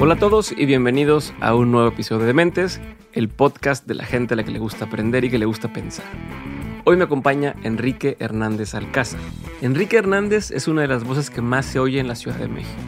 Hola a todos y bienvenidos a un nuevo episodio de Mentes, el podcast de la gente a la que le gusta aprender y que le gusta pensar. Hoy me acompaña Enrique Hernández Alcázar. Enrique Hernández es una de las voces que más se oye en la Ciudad de México.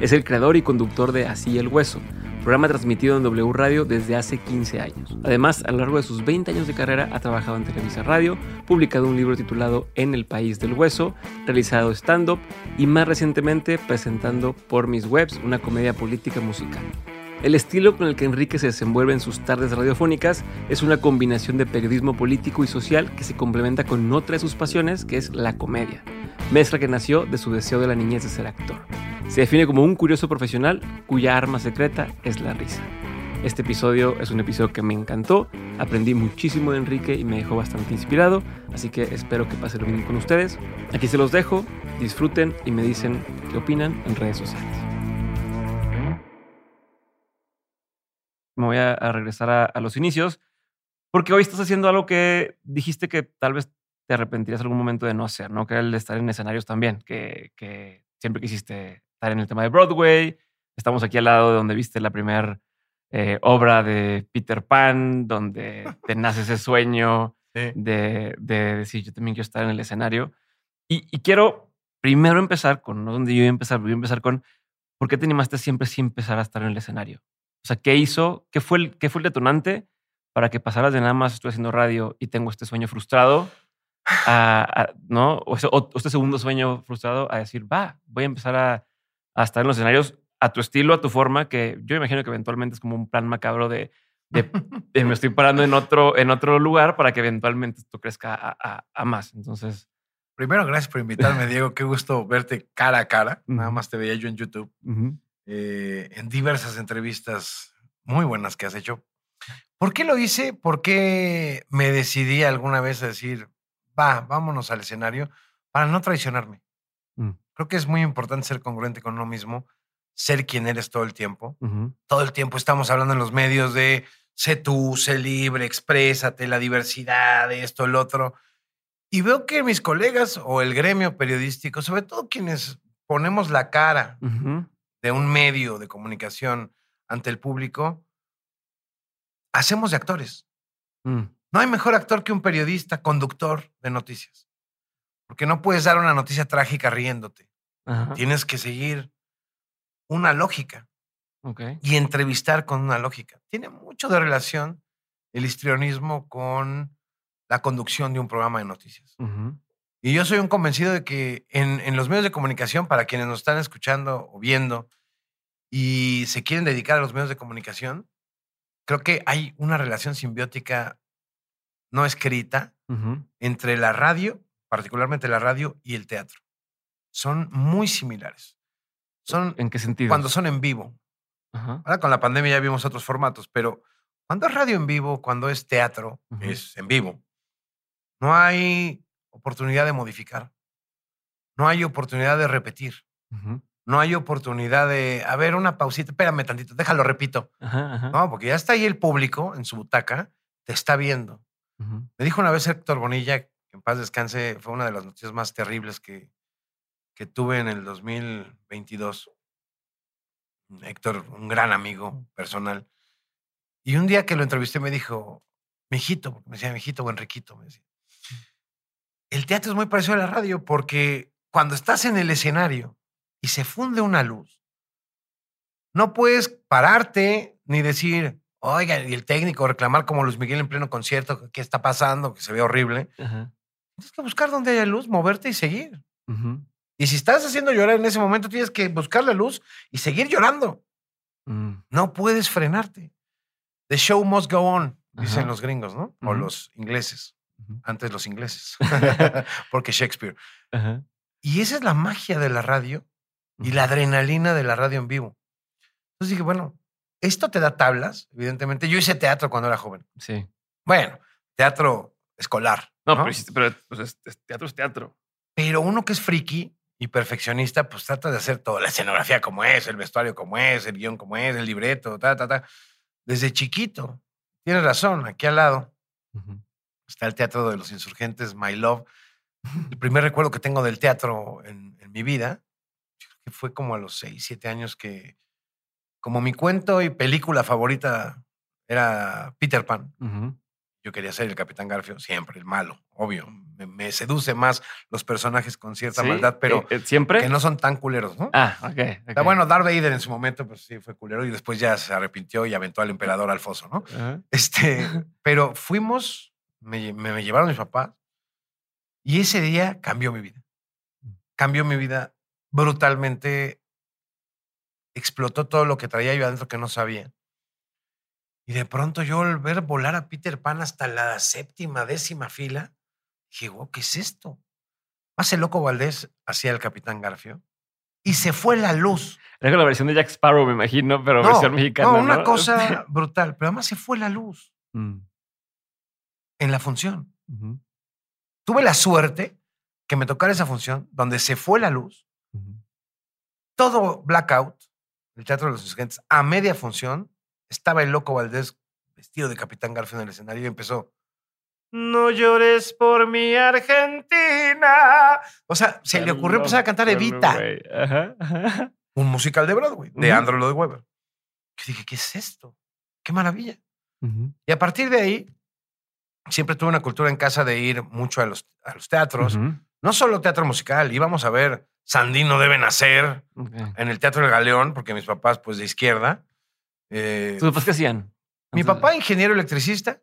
Es el creador y conductor de Así el Hueso, programa transmitido en W Radio desde hace 15 años. Además, a lo largo de sus 20 años de carrera ha trabajado en Televisa Radio, publicado un libro titulado En el País del Hueso, realizado stand-up y más recientemente presentando Por Mis Webs, una comedia política musical. El estilo con el que Enrique se desenvuelve en sus tardes radiofónicas es una combinación de periodismo político y social que se complementa con otra de sus pasiones, que es la comedia, mezcla que nació de su deseo de la niñez de ser actor. Se define como un curioso profesional cuya arma secreta es la risa. Este episodio es un episodio que me encantó, aprendí muchísimo de Enrique y me dejó bastante inspirado, así que espero que pase lo mismo con ustedes. Aquí se los dejo, disfruten y me dicen qué opinan en redes sociales. Me voy a, regresar a, los inicios, porque hoy estás haciendo algo que dijiste que tal vez te arrepentirías en algún momento de no hacer, ¿no? Que era el de estar en escenarios también, que, que siempre quisiste estar en el tema de Broadway. Estamos aquí al lado de donde viste la primera eh, obra de Peter Pan, donde te nace ese sueño de, decir, yo también quiero estar en el escenario. Y, quiero primero empezar con, no donde yo voy a empezar, voy a empezar con, ¿por qué te animaste siempre sin empezar a estar en el escenario? O sea, ¿qué hizo? ¿Qué fue el, qué fue el detonante para que pasaras de nada más estoy haciendo radio y tengo este sueño frustrado a, ¿no? O, este segundo sueño frustrado a decir, va, voy a empezar a, a, estar en los escenarios a tu estilo, a tu forma, que yo imagino que eventualmente es como un plan macabro de, de, me estoy parando en otro, en otro lugar para que eventualmente esto crezca a, más. Entonces... Primero, gracias por invitarme, Diego. Qué gusto verte cara a cara. Nada más te veía yo en YouTube. Eh, en diversas entrevistas muy buenas que has hecho. ¿Por qué lo hice? ¿Por qué me decidí alguna vez a decir, va, vámonos al escenario para no traicionarme. Mm. Creo que es muy importante ser congruente con uno mismo, ser quien eres todo el tiempo. Todo el tiempo estamos hablando en los medios de sé tú, sé libre, exprésate, la diversidad, esto, el otro. Y veo que mis colegas o el gremio periodístico, sobre todo quienes ponemos la cara de un medio de comunicación ante el público, hacemos de actores. Mm. No hay mejor actor que un periodista, conductor de noticias. Porque no puedes dar una noticia trágica riéndote. Tienes que seguir una lógica. Y entrevistar con una lógica. Tiene mucho de relación el histrionismo con la conducción de un programa de noticias. Y yo soy un convencido de que en, en, los medios de comunicación, para quienes nos están escuchando o viendo y se quieren dedicar a los medios de comunicación, creo que hay una relación simbiótica no escrita entre la radio, particularmente la radio y el teatro. Son muy similares. Son, ¿En qué sentido? Cuando son en vivo. Ahora con la pandemia ya vimos otros formatos, pero cuando es radio en vivo, cuando es teatro, es en vivo. No hay oportunidad de modificar. No hay oportunidad de repetir. No hay oportunidad de, a ver, una pausita, espérame tantito, déjalo, repito. No, porque ya está ahí el público en su butaca, te está viendo. Me dijo una vez Héctor Bonilla, que en paz descanse, fue una de las noticias más terribles que, que tuve en el 2022. Héctor, un gran amigo personal. Y un día que lo entrevisté me dijo, mijito, me decía mijito o Enriquito, me decía. El teatro es muy parecido a la radio porque cuando estás en el escenario y se funde una luz, no puedes pararte ni decir, Oiga, y el técnico reclamar como Luis Miguel en pleno concierto, ¿qué está pasando? Que se ve horrible. Tienes que buscar donde haya luz, moverte y seguir. Y si estás haciendo llorar en ese momento, tienes que buscar la luz y seguir llorando. Mm. No puedes frenarte. The show must go on, dicen los gringos, ¿no? O los ingleses. Antes los ingleses. Porque Shakespeare. Y esa es la magia de la radio y la adrenalina de la radio en vivo. Entonces dije, bueno, esto te da tablas, evidentemente. Yo hice teatro cuando era joven. Sí. Bueno, teatro escolar. No, pero, pues, teatro es teatro. Pero uno que es friki y perfeccionista, pues trata de hacer toda la escenografía como es, el vestuario como es, el guion como es, el libreto, ta, ta, ta. Desde chiquito. Tienes razón, aquí al lado está el Teatro de los Insurgentes, My Love. El primer recuerdo que tengo del teatro en, en mi vida, que fue como a los seis, siete años que como mi cuento y película favorita era Peter Pan, yo quería ser el Capitán Garfio, siempre, el malo, obvio. Me, seduce más los personajes con cierta maldad, pero eh, siempre que no son tan culeros, ¿no? Ah, ok. okay. bueno, Darth Vader en su momento, pues sí, fue culero y después ya se arrepintió y aventó al emperador al foso, ¿no? Este, pero fuimos, me, me, llevaron mis papás y ese día cambió mi vida. Mm. Cambió mi vida brutalmente. Explotó todo lo que traía yo adentro que no sabía. Y de pronto yo al ver volar a Peter Pan hasta la séptima, décima fila, dije, wow, ¿qué es esto? El loco Valdés hacía el Capitán Garfio y se fue la luz. Era la versión de Jack Sparrow, me imagino, pero versión mexicana. No, una cosa brutal, pero además se fue la luz mm. en la función. Tuve la suerte que me tocara esa función donde se fue la luz, todo blackout, el Teatro de los Insurgentes, a media función, estaba el loco Valdés vestido de Capitán Garfio en el escenario y empezó. No llores por mi Argentina. O sea, se le ocurrió empezar a cantar Evita. Un musical de Broadway, de Andrew Lloyd Webber. Yo dije, ¿qué es esto? Qué maravilla. Y a partir de ahí, siempre tuve una cultura en casa de ir mucho a los, a los teatros. No solo teatro musical, íbamos a ver Sandino debe nacer en el Teatro del Galeón, porque mis papás, pues de izquierda, eh, ¿Tus papás qué hacían? Mi papá, ingeniero electricista,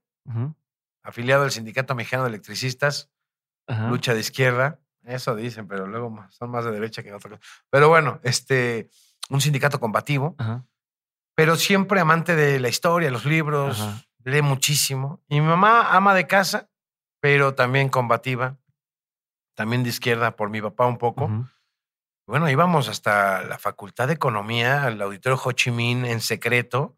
afiliado al Sindicato Mexicano de Electricistas, lucha de izquierda. Eso dicen, pero luego son más de derecha que otra cosa. Pero bueno, este, un sindicato combativo, pero siempre amante de la historia, los libros, lee muchísimo. Y mi mamá ama de casa, pero también combativa, también de izquierda por mi papá un poco. Bueno, íbamos hasta la Facultad de Economía, al auditorio Ho Chi Minh en secreto,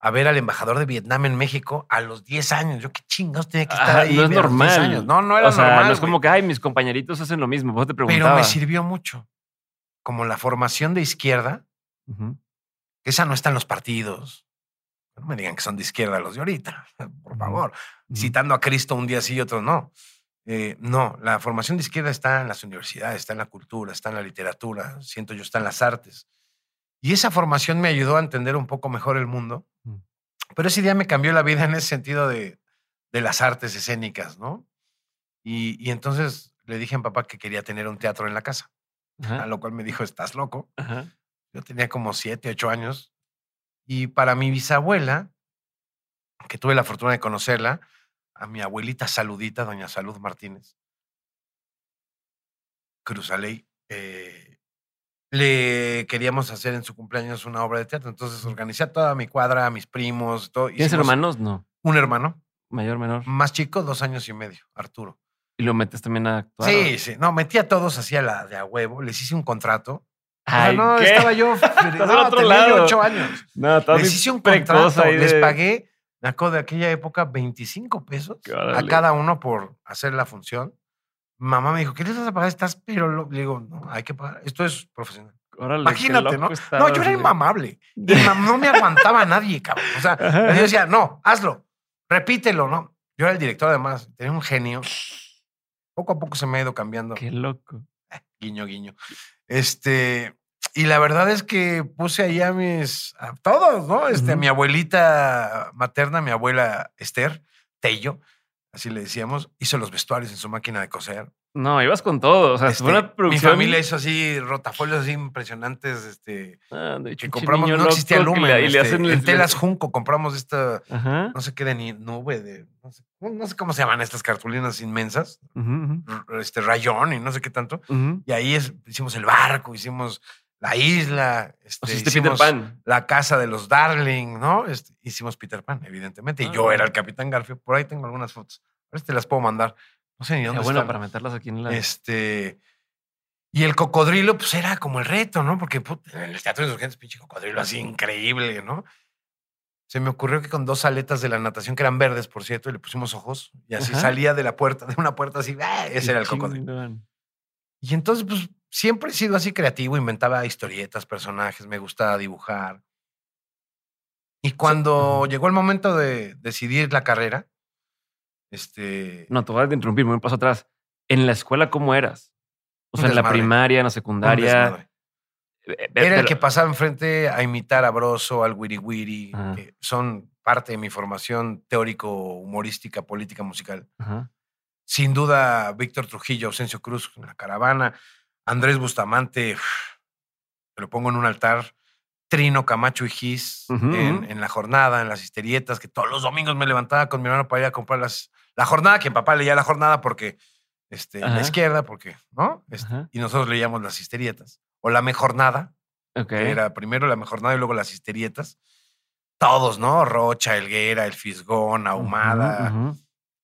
a ver al embajador de Vietnam en México a los 10 años. Yo qué chingados tenía que estar ahí. No es normal. No, no era o sea, normal. No es como que, ay, mis compañeritos hacen lo mismo. Vos te preguntaba. Pero me sirvió mucho. Como la formación de izquierda, que esa no está en los partidos. No me digan que son de izquierda los de ahorita, por favor. Citando a Cristo un día sí y otro no. Eh, no, la formación de izquierda está en las universidades, está en la cultura, está en la literatura, siento yo, está en las artes. Y esa formación me ayudó a entender un poco mejor el mundo. Mm. Pero ese día me cambió la vida en ese sentido de, de las artes escénicas, ¿no? Y, entonces le dije a mi papá que quería tener un teatro en la casa, a lo cual me dijo, estás loco. Yo tenía como siete, ocho años. Y para mi bisabuela, que tuve la fortuna de conocerla, a mi abuelita saludita, doña Salud Martínez, Cruzaley, eh, le queríamos hacer en su cumpleaños una obra de teatro. Entonces organizé a toda mi cuadra, a mis primos, todo. ¿Tienes hermanos? No. Un hermano. Mayor, menor. Más chico, dos años y medio, Arturo. ¿Y lo metes también a actuar? Sí, sí. No, metí a todos así a la de a huevo. Les hice un contrato. Ay, no, estaba yo. no, tenía ocho años. No, Les hice un contrato. Les pagué me acuerdo de aquella época 25 pesos a cada uno por hacer la función. Mamá me dijo, ¿qué les vas a pagar? Estás, pero le digo, no, hay que pagar. Esto es profesional. Imagínate, ¿no? No, yo era inmamable. Y no me aguantaba nadie, cabrón. O sea, yo decía, no, hazlo, repítelo, ¿no? Yo era el director, además, tenía un genio. Poco a poco se me ha ido cambiando. Qué loco. Guiño, guiño. Este, y la verdad es que puse ahí a mis, a todos, ¿no? Este, a mi abuelita materna, mi abuela Esther, Tello, así le decíamos, hizo los vestuarios en su máquina de coser. No, ibas con todo. O sea, fue una este, producción. Mi familia hizo así rotafolios así impresionantes. Este, ah, que compramos, no existía Lumen. Este, en telas Junco compramos esta, no sé qué de nube, de, no sé, no sé, cómo se llaman estas cartulinas inmensas, este rayón y no sé qué tanto. Y ahí hicimos el barco, hicimos la isla, este, hicimos la casa de los Darling, ¿no? Este, hicimos Peter Pan, evidentemente. Y yo era el Capitán Garfio. Por ahí tengo algunas fotos. A ver si te las puedo mandar. No sé ni dónde bueno para meterlas aquí en la. Este. Y el cocodrilo, pues era como el reto, ¿no? Porque en el Teatro de Insurgentes, pinche cocodrilo así increíble, ¿no? Se me ocurrió que con dos aletas de la natación, que eran verdes, por cierto, y le pusimos ojos, y así salía de la puerta, de una puerta así, ¡ah! ese era el cocodrilo. Y entonces, pues siempre he sido así creativo, inventaba historietas, personajes, me gustaba dibujar. Y cuando llegó el momento de decidir la carrera, este... No, te voy a interrumpir, un paso atrás. ¿En la escuela cómo eras? O sea, en la primaria, en la secundaria. Eh, Era el que pasaba enfrente a imitar a Broso, al Wiri Wiri, que son parte de mi formación teórico-humorística, política, musical. Sin duda, Víctor Trujillo, Ausencio Cruz en la caravana, Andrés Bustamante, lo pongo en un altar. Trino, Camacho y Gis en, la jornada, en las histerietas, que todos los domingos me levantaba con mi hermano para ir a comprar las, la jornada, que mi papá leía la jornada porque este, la izquierda, porque, ¿no? Este, y nosotros leíamos las histerietas. O la mejornada, okay. que era primero la mejornada y luego las histerietas. Todos, ¿no? Rocha, Helguera, El Fisgón, Ahumada,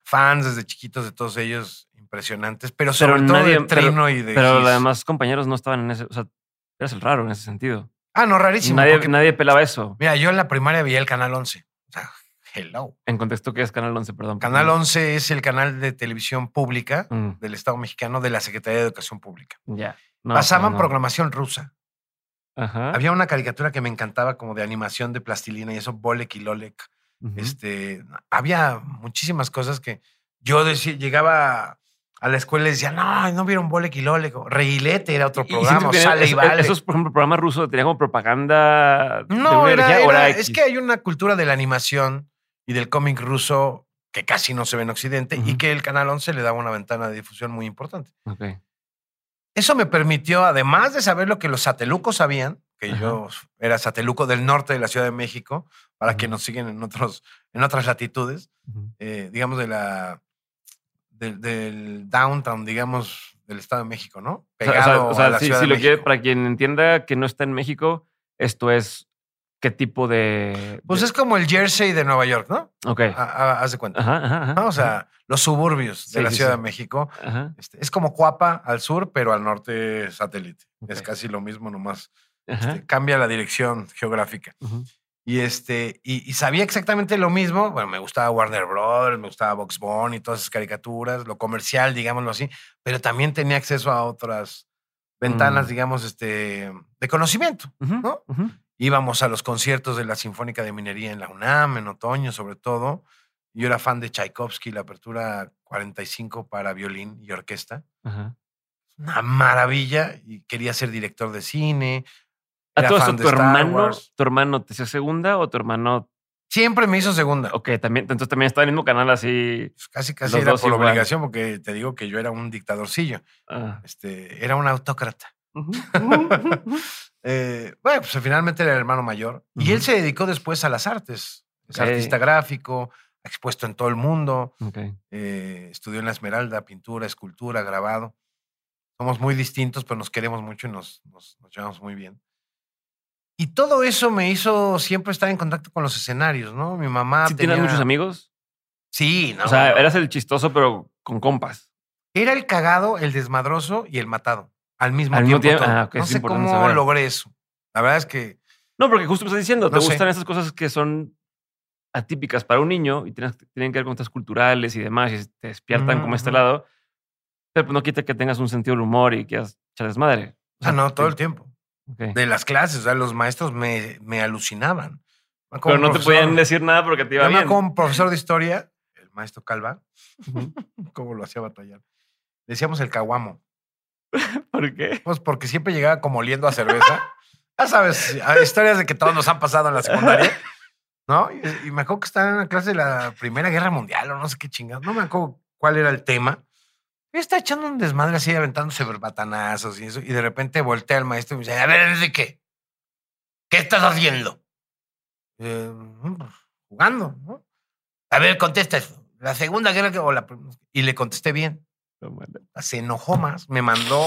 fans desde chiquitos de todos ellos impresionantes. Pero sobre todo de Trino y de Pero además compañeros no estaban en ese... O sea, eras el raro en ese sentido. Ah, no, rarísimo. Nadie, nadie pelaba eso. Mira, yo en la primaria veía el Canal 11. O sea, hello. En contexto, ¿qué es Canal 11? Perdón. Canal 11 es el canal de televisión pública mm. del Estado mexicano de la Secretaría de Educación Pública. Ya. Pasaban programación rusa. Ajá. Había una caricatura que me encantaba como de animación de plastilina y eso, Bolek y Lolek. este, había muchísimas cosas que yo decía, llegaba a la escuela y decía, no, no vieron Bolek y Lolek. Reguilete era otro programa, Sale y Vale. Esos, por ejemplo, programas rusos tenían como propaganda. No, era, es que hay una cultura de la animación y del cómic ruso que casi no se ve en Occidente y que el Canal 11 le daba una ventana de difusión muy importante. Eso me permitió, además de saber lo que los satelucos sabían, que yo era sateluco del norte de la Ciudad de México, para que nos siguen en, otros, en otras latitudes, eh, digamos de la del, downtown, digamos, del Estado de México, ¿no? Pegado o sea, a la Ciudad de lo México. para quien entienda que no está en México, esto es qué tipo de. Pues es como el Jersey de Nueva York, ¿no? Ok. haz de cuenta. Ajá, O sea, los suburbios de la Ciudad de México. Este, es como Cuapa al sur, pero al norte satélite. Es casi lo mismo, nomás este, cambia la dirección geográfica. Y, este, y, sabía exactamente lo mismo. Bueno, me gustaba Warner Brothers, me gustaba Box Bunny y todas esas caricaturas, lo comercial, digámoslo así, pero también tenía acceso a otras ventanas, mm. digamos, este, de conocimiento, ¿no? Íbamos a los conciertos de la Sinfónica de Minería en la UNAM, en otoño sobre todo. Yo era fan de Tchaikovsky, la apertura 45 para violín y orquesta. Una maravilla y quería ser director de cine. ¿A todo eso, tu hermano, tu hermano te hacía segunda o tu hermano Siempre me hizo segunda. Ok, también, entonces también estaba en el mismo canal así. Pues casi, casi era por obligación, porque te digo que yo era un dictadorcillo. Ah. Este, era un autócrata. Eh, bueno, pues finalmente era el hermano mayor. Y él se dedicó después a las artes. Es artista gráfico, expuesto en todo el mundo. Eh, estudió en la Esmeralda, pintura, escultura, grabado. Somos muy distintos, pero nos queremos mucho y nos, nos llevamos muy bien. Y todo eso me hizo siempre estar en contacto con los escenarios, ¿no? Mi mamá. ¿Sí ¿Tienes muchos amigos? Sí, ¿no? O sea, eras el chistoso, pero con compas. Era el cagado, el desmadroso y el matado. Al mismo tiempo. Ah, no sé cómo logré eso. La verdad es que. No, porque justo me estás diciendo, te gustan esas cosas que son atípicas para un niño y tienen, que ver con cosas culturales y demás, y te despiertan como este lado. Pero pues no quita que tengas un sentido del humor y que echar desmadre. O sea, no, todo el tiempo de las clases. O sea, los maestros me, me alucinaban. Pero no te podían decir nada porque te iba bien. Como profesor de historia, el maestro Calva, cómo lo hacía batallar. Decíamos el caguamo. ¿Por qué? Pues porque siempre llegaba como oliendo a cerveza. ya sabes, historias de que todos nos han pasado en la secundaria. ¿No? Y, me acuerdo que estaba en una clase de la Primera Guerra Mundial o no sé qué chingados. No me acuerdo cuál era el tema. Está echando un desmadre así, aventándose batanazos y eso. Y de repente voltea al maestro y me dice, a ver, ¿de qué? ¿Qué estás haciendo? Eh, mm, pues, jugando, ¿no? A ver, contesta eso. La segunda guerra o la y le contesté bien. Se enojó más, me mandó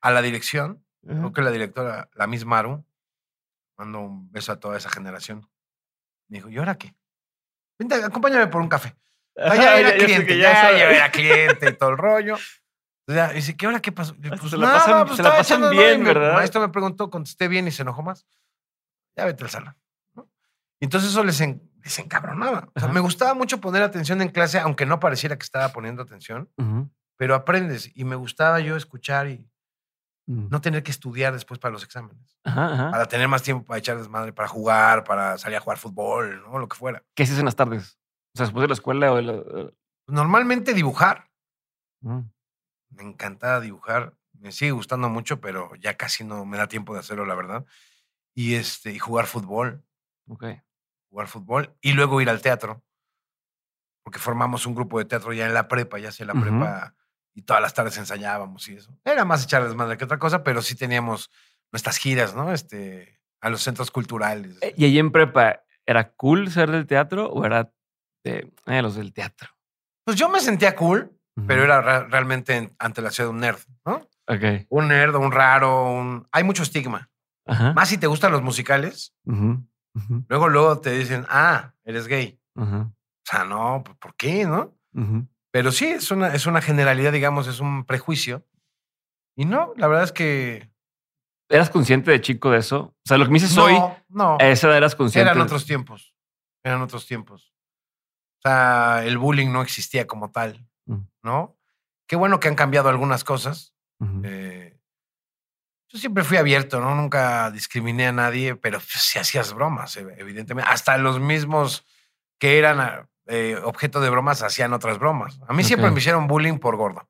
a la dirección. Creo que la directora, la misma Maru, mandó un beso a toda esa generación. Me dijo, ¿y ahora qué? Vente, acompáñame por un café. Ah, ya era cliente, ya, era cliente y todo el rollo. O sea, dice, ¿qué hora qué pasó? Pues, se la pasan, pues, se la pasan bien, ¿verdad? Maestro me preguntó, contesté bien y se enojó más. Ya vete al salón. Y entonces eso les, les encabronaba. O sea, me gustaba mucho poner atención en clase, aunque no pareciera que estaba poniendo atención, pero aprendes. Y me gustaba yo escuchar y mm. no tener que estudiar después para los exámenes. Para tener más tiempo para echar desmadre, para jugar, para salir a jugar fútbol, ¿no? Lo que fuera. ¿Qué haces en las tardes? Sea, después de la escuela o Normalmente dibujar. Mm. Me encantaba dibujar. Me sigue gustando mucho, pero ya casi no me da tiempo de hacerlo, la verdad. Y, este, y jugar fútbol. Ok. Jugar fútbol y luego ir al teatro. Porque formamos un grupo de teatro ya en la prepa, ya sea la prepa, y todas las tardes ensayábamos y eso. Era más echarles madre que otra cosa, pero sí teníamos nuestras giras, ¿no? Este, a los centros culturales. Eh, ¿Y ahí en prepa era cool ser del teatro o era de eh, los del teatro? Pues yo me sentía cool, pero era realmente ante la ciudad un nerd, ¿no? Un nerd, un raro, un... Hay mucho estigma. Más si te gustan los musicales. Luego, luego te dicen, ah, eres gay. O sea, no, ¿por qué, no? Pero sí, es una, es una generalidad, digamos, es un prejuicio. Y no, la verdad es que ¿Eras consciente de chico de eso? O sea, lo que me dices hoy, no. esa eras consciente. Eran otros tiempos. Eran otros tiempos. O sea, el bullying no existía como tal, mm. ¿no? Qué bueno que han cambiado algunas cosas. Eh, yo siempre fui abierto, ¿no? Nunca discriminé a nadie, pero si hacías bromas, evidentemente. Hasta los mismos que eran eh, objeto de bromas hacían otras bromas. A mí siempre me hicieron bullying por gordo.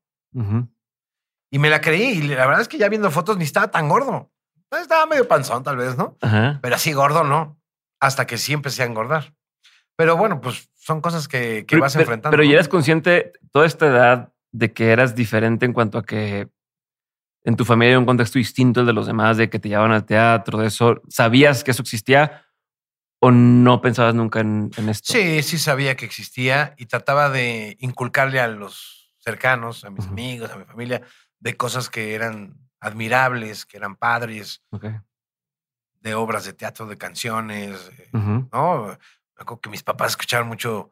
Y me la creí. Y la verdad es que ya viendo fotos ni estaba tan gordo. Estaba medio panzón, tal vez, ¿no? Pero así gordo, no. Hasta que sí empecé a engordar. Pero bueno, pues son cosas que, vas enfrentando. Pero ya eres consciente toda esta edad de que eras diferente en cuanto a que en tu familia era un contexto distinto al de los demás, de que te llevaban al teatro, de eso. ¿Sabías que eso existía o no pensabas nunca en, en esto? Sí, sí sabía que existía y trataba de inculcarle a los cercanos, a mis amigos, a mi familia, de cosas que eran admirables, que eran padres, de obras de teatro, de canciones, eh, ¿no? Me acuerdo que mis papás escucharon mucho,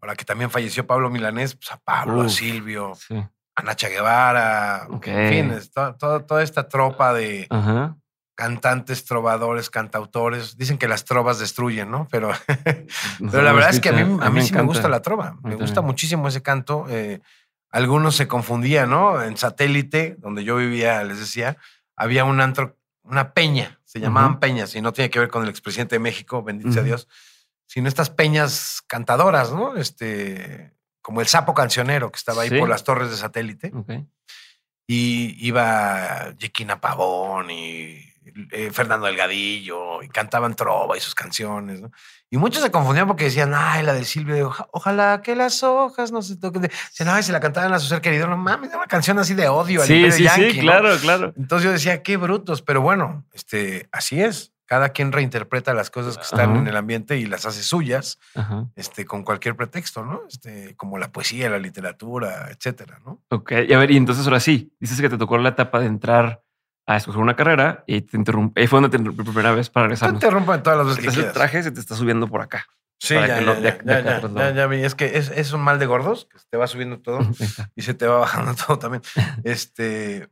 ahora que también falleció Pablo Milanés, pues a Pablo, a Silvio, a Nacha Guevara, en fin, toda esta tropa de cantantes, trovadores, cantautores. Dicen que las trovas destruyen, ¿no? Pero, pero la verdad es que a mí, a mí, sí me gusta la trova, me gusta muchísimo ese canto. Eh, algunos se confundían, ¿no? En satélite, donde yo vivía, les decía, había un antro, una peña, se llamaban peñas, y no tiene que ver con el expresidente de México, bendito sea Dios, sino estas peñas cantadoras, ¿no? Este, como el sapo cancionero que estaba ahí por las torres de satélite. Y iba Yequina Pavón y eh, Fernando Delgadillo, y cantaban trova y sus canciones, ¿no? Y muchos se confundían porque decían, ay, la de Silvio, ojalá que las hojas no se toquen. Decían, ay, se la cantaban a su ser querido. No mames, una canción así de odio. Sí, sí, sí, claro, claro. Entonces yo decía, qué brutos, pero bueno, este, así es. Cada quien reinterpreta las cosas que están en el ambiente y las hace suyas, este, con cualquier pretexto, ¿no? Este, como la poesía, la literatura, etcétera, ¿no? Ok, y a ver, y entonces ahora sí, dices que te tocó la etapa de entrar a escoger una carrera y te interrumpe. Ahí fue donde te interrumpí por primera vez para regresar. Te interrumpen todas las veces que El traje se te está subiendo por acá. Sí, ya, ya, ya, vi. Es que es, es, un mal de gordos, que se te va subiendo todo y se te va bajando todo también. Este,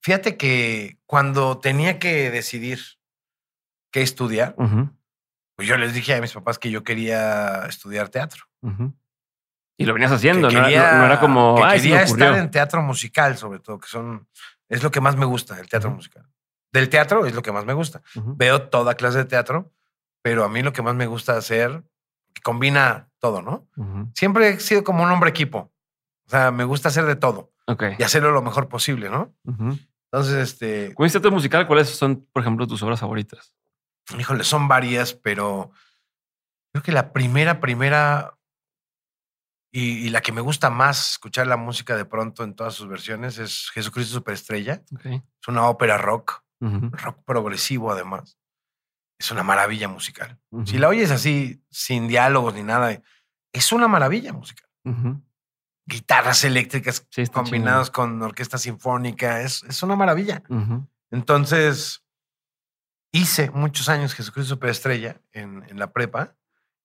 fíjate que cuando tenía que decidir qué estudiar, pues yo les dije a mis papás que yo quería estudiar teatro. Y lo venías haciendo, ¿no? era como. Que quería estar en teatro musical, sobre todo, que son es lo que más me gusta, el teatro musical. Del teatro es lo que más me gusta. Veo toda clase de teatro, pero a mí lo que más me gusta hacer, combina todo, ¿no? Siempre he sido como un hombre equipo. O sea, me gusta hacer de todo. Y hacerlo lo mejor posible, ¿no? Entonces, este... Con teatro musical, ¿cuáles son, por ejemplo, tus obras favoritas? Híjole, son varias, pero creo que la primera, primera y, la que me gusta más escuchar la música de pronto en todas sus versiones es Jesucristo Superestrella. Es una ópera rock, rock progresivo además. Es una maravilla musical. Si la oyes así, sin diálogos ni nada, es una maravilla musical. Guitarras eléctricas combinadas con orquesta sinfónica, es, es una maravilla. Entonces, hice muchos años Jesucristo Superestrella en, en la prepa.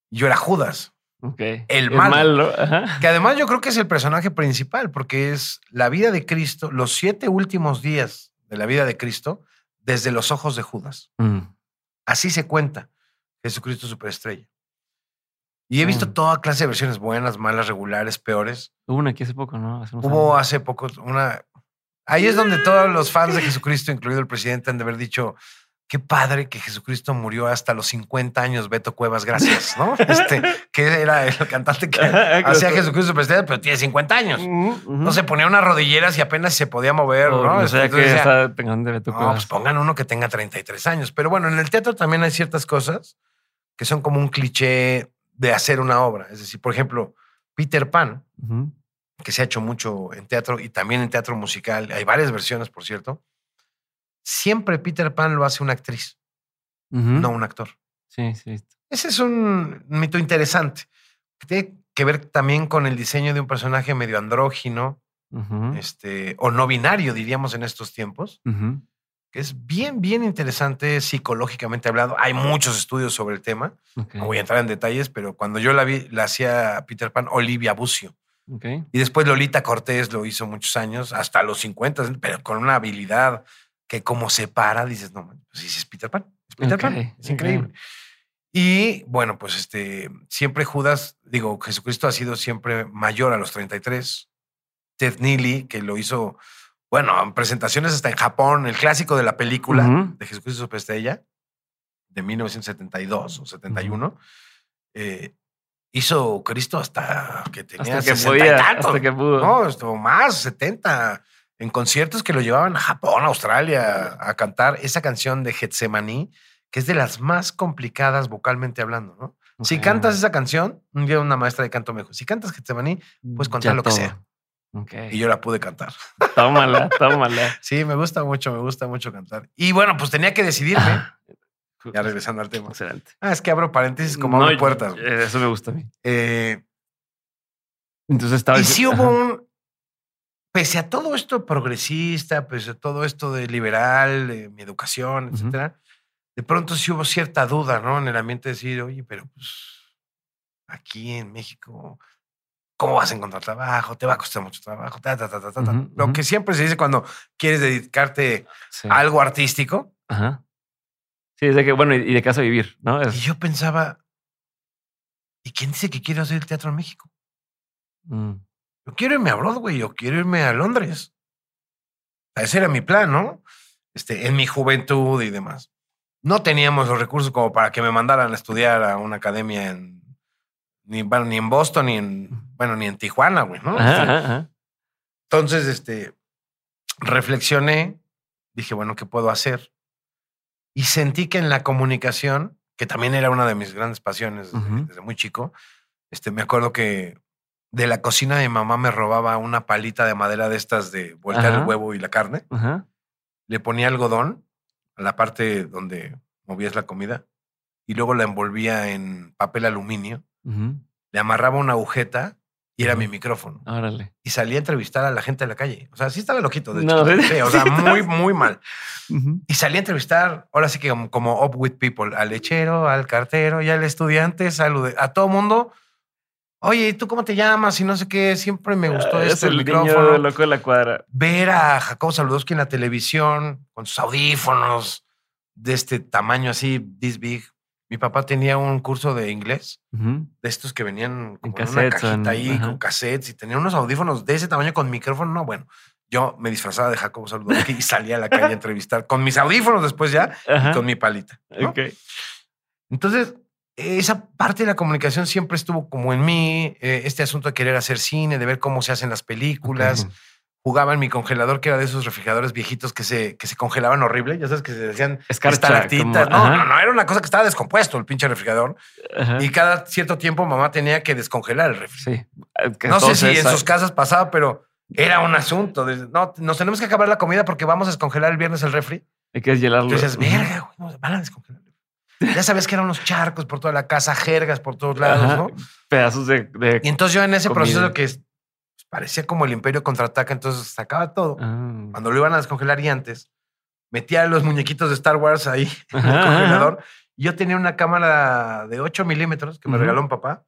Y yo era Judas. El, mal. Que además yo creo que es el personaje principal, porque es la vida de Cristo, los siete últimos días de la vida de Cristo, desde los ojos de Judas. Mm. Así se cuenta Jesucristo Superestrella. Y he visto mm. toda clase de versiones buenas, malas, regulares, peores. Hubo una aquí hace poco, ¿no? Hubo hace poco una. Ahí es donde todos los fans de Jesucristo, incluido el presidente, han de haber dicho: qué padre que Jesucristo murió hasta los 50 años, Beto Cuevas, gracias, ¿no? Este, que era el cantante que hacía Jesucristo Superestrella, pero tiene 50 años. No se ponía unas rodilleras y apenas se podía mover, ¿no? O sea, que está, tengan de Beto Cuevas. No, pues pongan uno que tenga 33 años. Pero bueno, en el teatro también hay ciertas cosas que son como un cliché de hacer una obra. Es decir, por ejemplo, Peter Pan, que se ha hecho mucho en teatro y también en teatro musical, hay varias versiones, por cierto siempre Peter Pan lo hace una actriz, no un actor. Sí, sí. Ese es un mito interesante. Que tiene que ver también con el diseño de un personaje medio andrógino, este, o no binario, diríamos en estos tiempos, que es bien, bien interesante psicológicamente hablando. Hay muchos estudios sobre el tema. No voy a entrar en detalles, pero cuando yo la vi, la hacía Peter Pan Olivia Bucio. Y después Lolita Cortés lo hizo muchos años, hasta los 50, pero con una habilidad que como se para, dices, no, pues sí, es Peter Pan. Es Peter Pan. Es increíble. Y bueno, pues este, siempre Judas, digo, Jesucristo ha sido siempre mayor a los 33. Ted Neely, que lo hizo, bueno, en presentaciones hasta en Japón, el clásico de la película de Jesucristo Superestrella, de 1972 o 71, eh, hizo Cristo hasta que tenía hasta que podía, Hasta que pudo. No, estuvo más, 70 en conciertos que lo llevaban a Japón, a Australia, a cantar esa canción de Getsemaní, que es de las más complicadas vocalmente hablando, ¿no? Si cantas esa canción, un día una maestra de canto me dijo, si cantas Getsemaní, puedes contar lo que sea. Y yo la pude cantar. Tómala, tómala. sí, me gusta mucho, me gusta mucho cantar. Y bueno, pues tenía que decidirme. Ah, ya regresando al tema. Excelente. Ah, es que abro paréntesis como abro puertas. Eso me gusta a mí. Eh, Entonces estaba. Y sí hubo un, pese a todo esto progresista, pese a todo esto de liberal, de mi educación, etcétera, de pronto sí hubo cierta duda, ¿no? En el ambiente de decir, oye, pero pues aquí en México, ¿cómo vas a encontrar trabajo? Te va a costar mucho trabajo. Lo que siempre se dice cuando quieres dedicarte a algo artístico. Ajá. Sí, es de que, bueno, y de casa vivir, ¿no? Y yo pensaba, ¿y quién dice que quiere hacer el teatro en México? Mm. Yo quiero irme a Broadway, yo quiero irme a Londres. Ese era mi plan, ¿no? Este, en mi juventud y demás. No teníamos los recursos como para que me mandaran a estudiar a una academia en ni, ni en Boston, ni en, bueno, ni en Tijuana, güey, ¿no? Entonces, este, reflexioné, dije, bueno, ¿qué puedo hacer? Y sentí que en la comunicación, que también era una de mis grandes pasiones desde, muy chico, este, me acuerdo que de la cocina de mamá me robaba una palita de madera de estas de voltear el huevo y la carne. Le ponía algodón a la parte donde movías la comida y luego la envolvía en papel aluminio. Le amarraba una agujeta y era mi micrófono. Órale. Y salía a entrevistar a la gente de la calle. O sea, sí estaba loquito, de hecho. o sea, muy, muy mal. Y salía a entrevistar, ahora sí que como, up with people, al lechero, al cartero y al estudiante, saludé a todo mundo Oye, ¿tú cómo te llamas? Y no sé qué, siempre me gustó ah, esto, el, micrófono. De loco de la cuadra. Ver a Jacobo Saludowski en la televisión con sus audífonos de este tamaño así, this big. Mi papá tenía un curso de inglés, de estos que venían con una cajita ahí, con cassettes, y tenía unos audífonos de ese tamaño con micrófono. No, bueno, yo me disfrazaba de Jacobo Saludowski y salía a la calle a entrevistar con mis audífonos después ya y con mi palita. Entonces, esa parte de la comunicación siempre estuvo como en mí, eh, este asunto de querer hacer cine, de ver cómo se hacen las películas. Jugaba en mi congelador, que era de esos refrigeradores viejitos que se, que se congelaban horrible, ya sabes, que se decían estaractitas. no, no, no, era una cosa que estaba descompuesto el pinche refrigerador. Y cada cierto tiempo mamá tenía que descongelar el refri. Sí. No sé si en sus casas pasaba, pero era un asunto. De, no, nos tenemos que acabar la comida porque vamos a descongelar el viernes el refri. Hay que hielarlo. Entonces, verga, güey, van a descongelar. Ya sabes que eran unos charcos por toda la casa, jergas por todos lados, ¿no? Pedazos de, Y entonces yo en ese proceso que pues, parecía como el imperio contraataca, entonces sacaba todo. Ah. Cuando lo iban a descongelar y antes, metía los muñequitos de Star Wars ahí en el congelador. Yo tenía una cámara de 8 milímetros que me regaló un papá.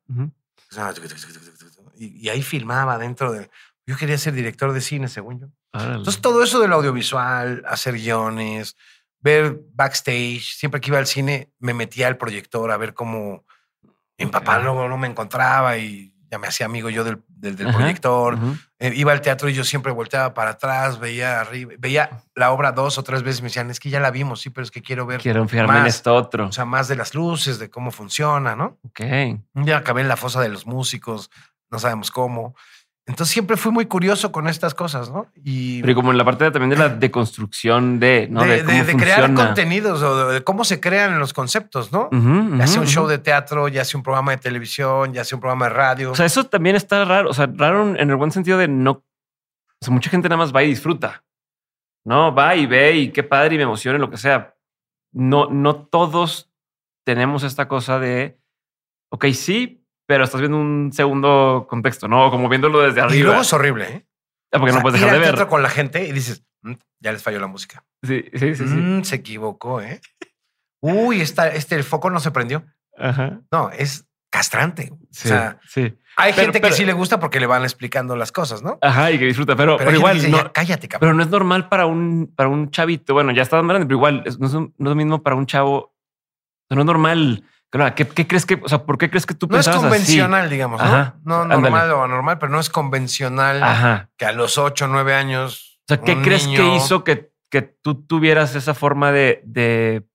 y, ahí filmaba dentro de... Yo quería ser director de cine, según yo. Entonces todo eso del audiovisual, hacer guiones, ver backstage. Siempre que iba al cine, me metía al proyector a ver cómo mi papá no, no me encontraba y ya me hacía amigo yo del, del, proyector. Eh, iba al teatro y yo siempre volteaba para atrás, veía arriba, veía la obra dos o tres veces y me decían, es que ya la vimos, sí, pero es que quiero ver. Quiero fijarme en esto otro. O sea, más de las luces, de cómo funciona, ¿no? Ok. Día acabé en la fosa de los músicos, no sabemos cómo. Entonces siempre fui muy curioso con estas cosas, ¿no? Y Pero como en la parte también de la deconstrucción de, ¿no? De, de, crear contenidos o de, cómo se crean los conceptos, ¿no? ya sea un show de teatro, ya sea un programa de televisión, ya sea un programa de radio. O sea, eso también está raro. O sea, raro en el buen sentido de no. O sea, mucha gente nada más va y disfruta. No, va y ve y qué padre y me emociona, lo que sea. No, no todos tenemos esta cosa de, ok, sí, pero estás viendo un segundo contexto, ¿no? Como viéndolo desde arriba. Y luego es horrible, ¿eh? Ah, porque no puedes dejar de ver. con la gente y dices, mm, ya les falló la música. Sí, sí, sí. Mm, se equivocó, ¿eh? Uy, esta, este, el foco no se prendió. Ajá. No, es castrante. Sí, o sea, sí. Hay gente que sí le gusta porque le van explicando las cosas, ¿no? Ajá, y que disfruta, pero, pero, igual. no, cállate, cabrón. Pero no es normal para un, para un chavito. Bueno, ya está grande, pero igual no es, no es lo mismo para un chavo. No es normal Claro, ¿qué, crees que, o sea, por qué crees que tú no es convencional, digamos, ¿no? no normal o anormal, pero no es convencional que a los 8 o 9 años. O sea, ¿qué crees que hizo que, que tú tuvieras esa forma de, de,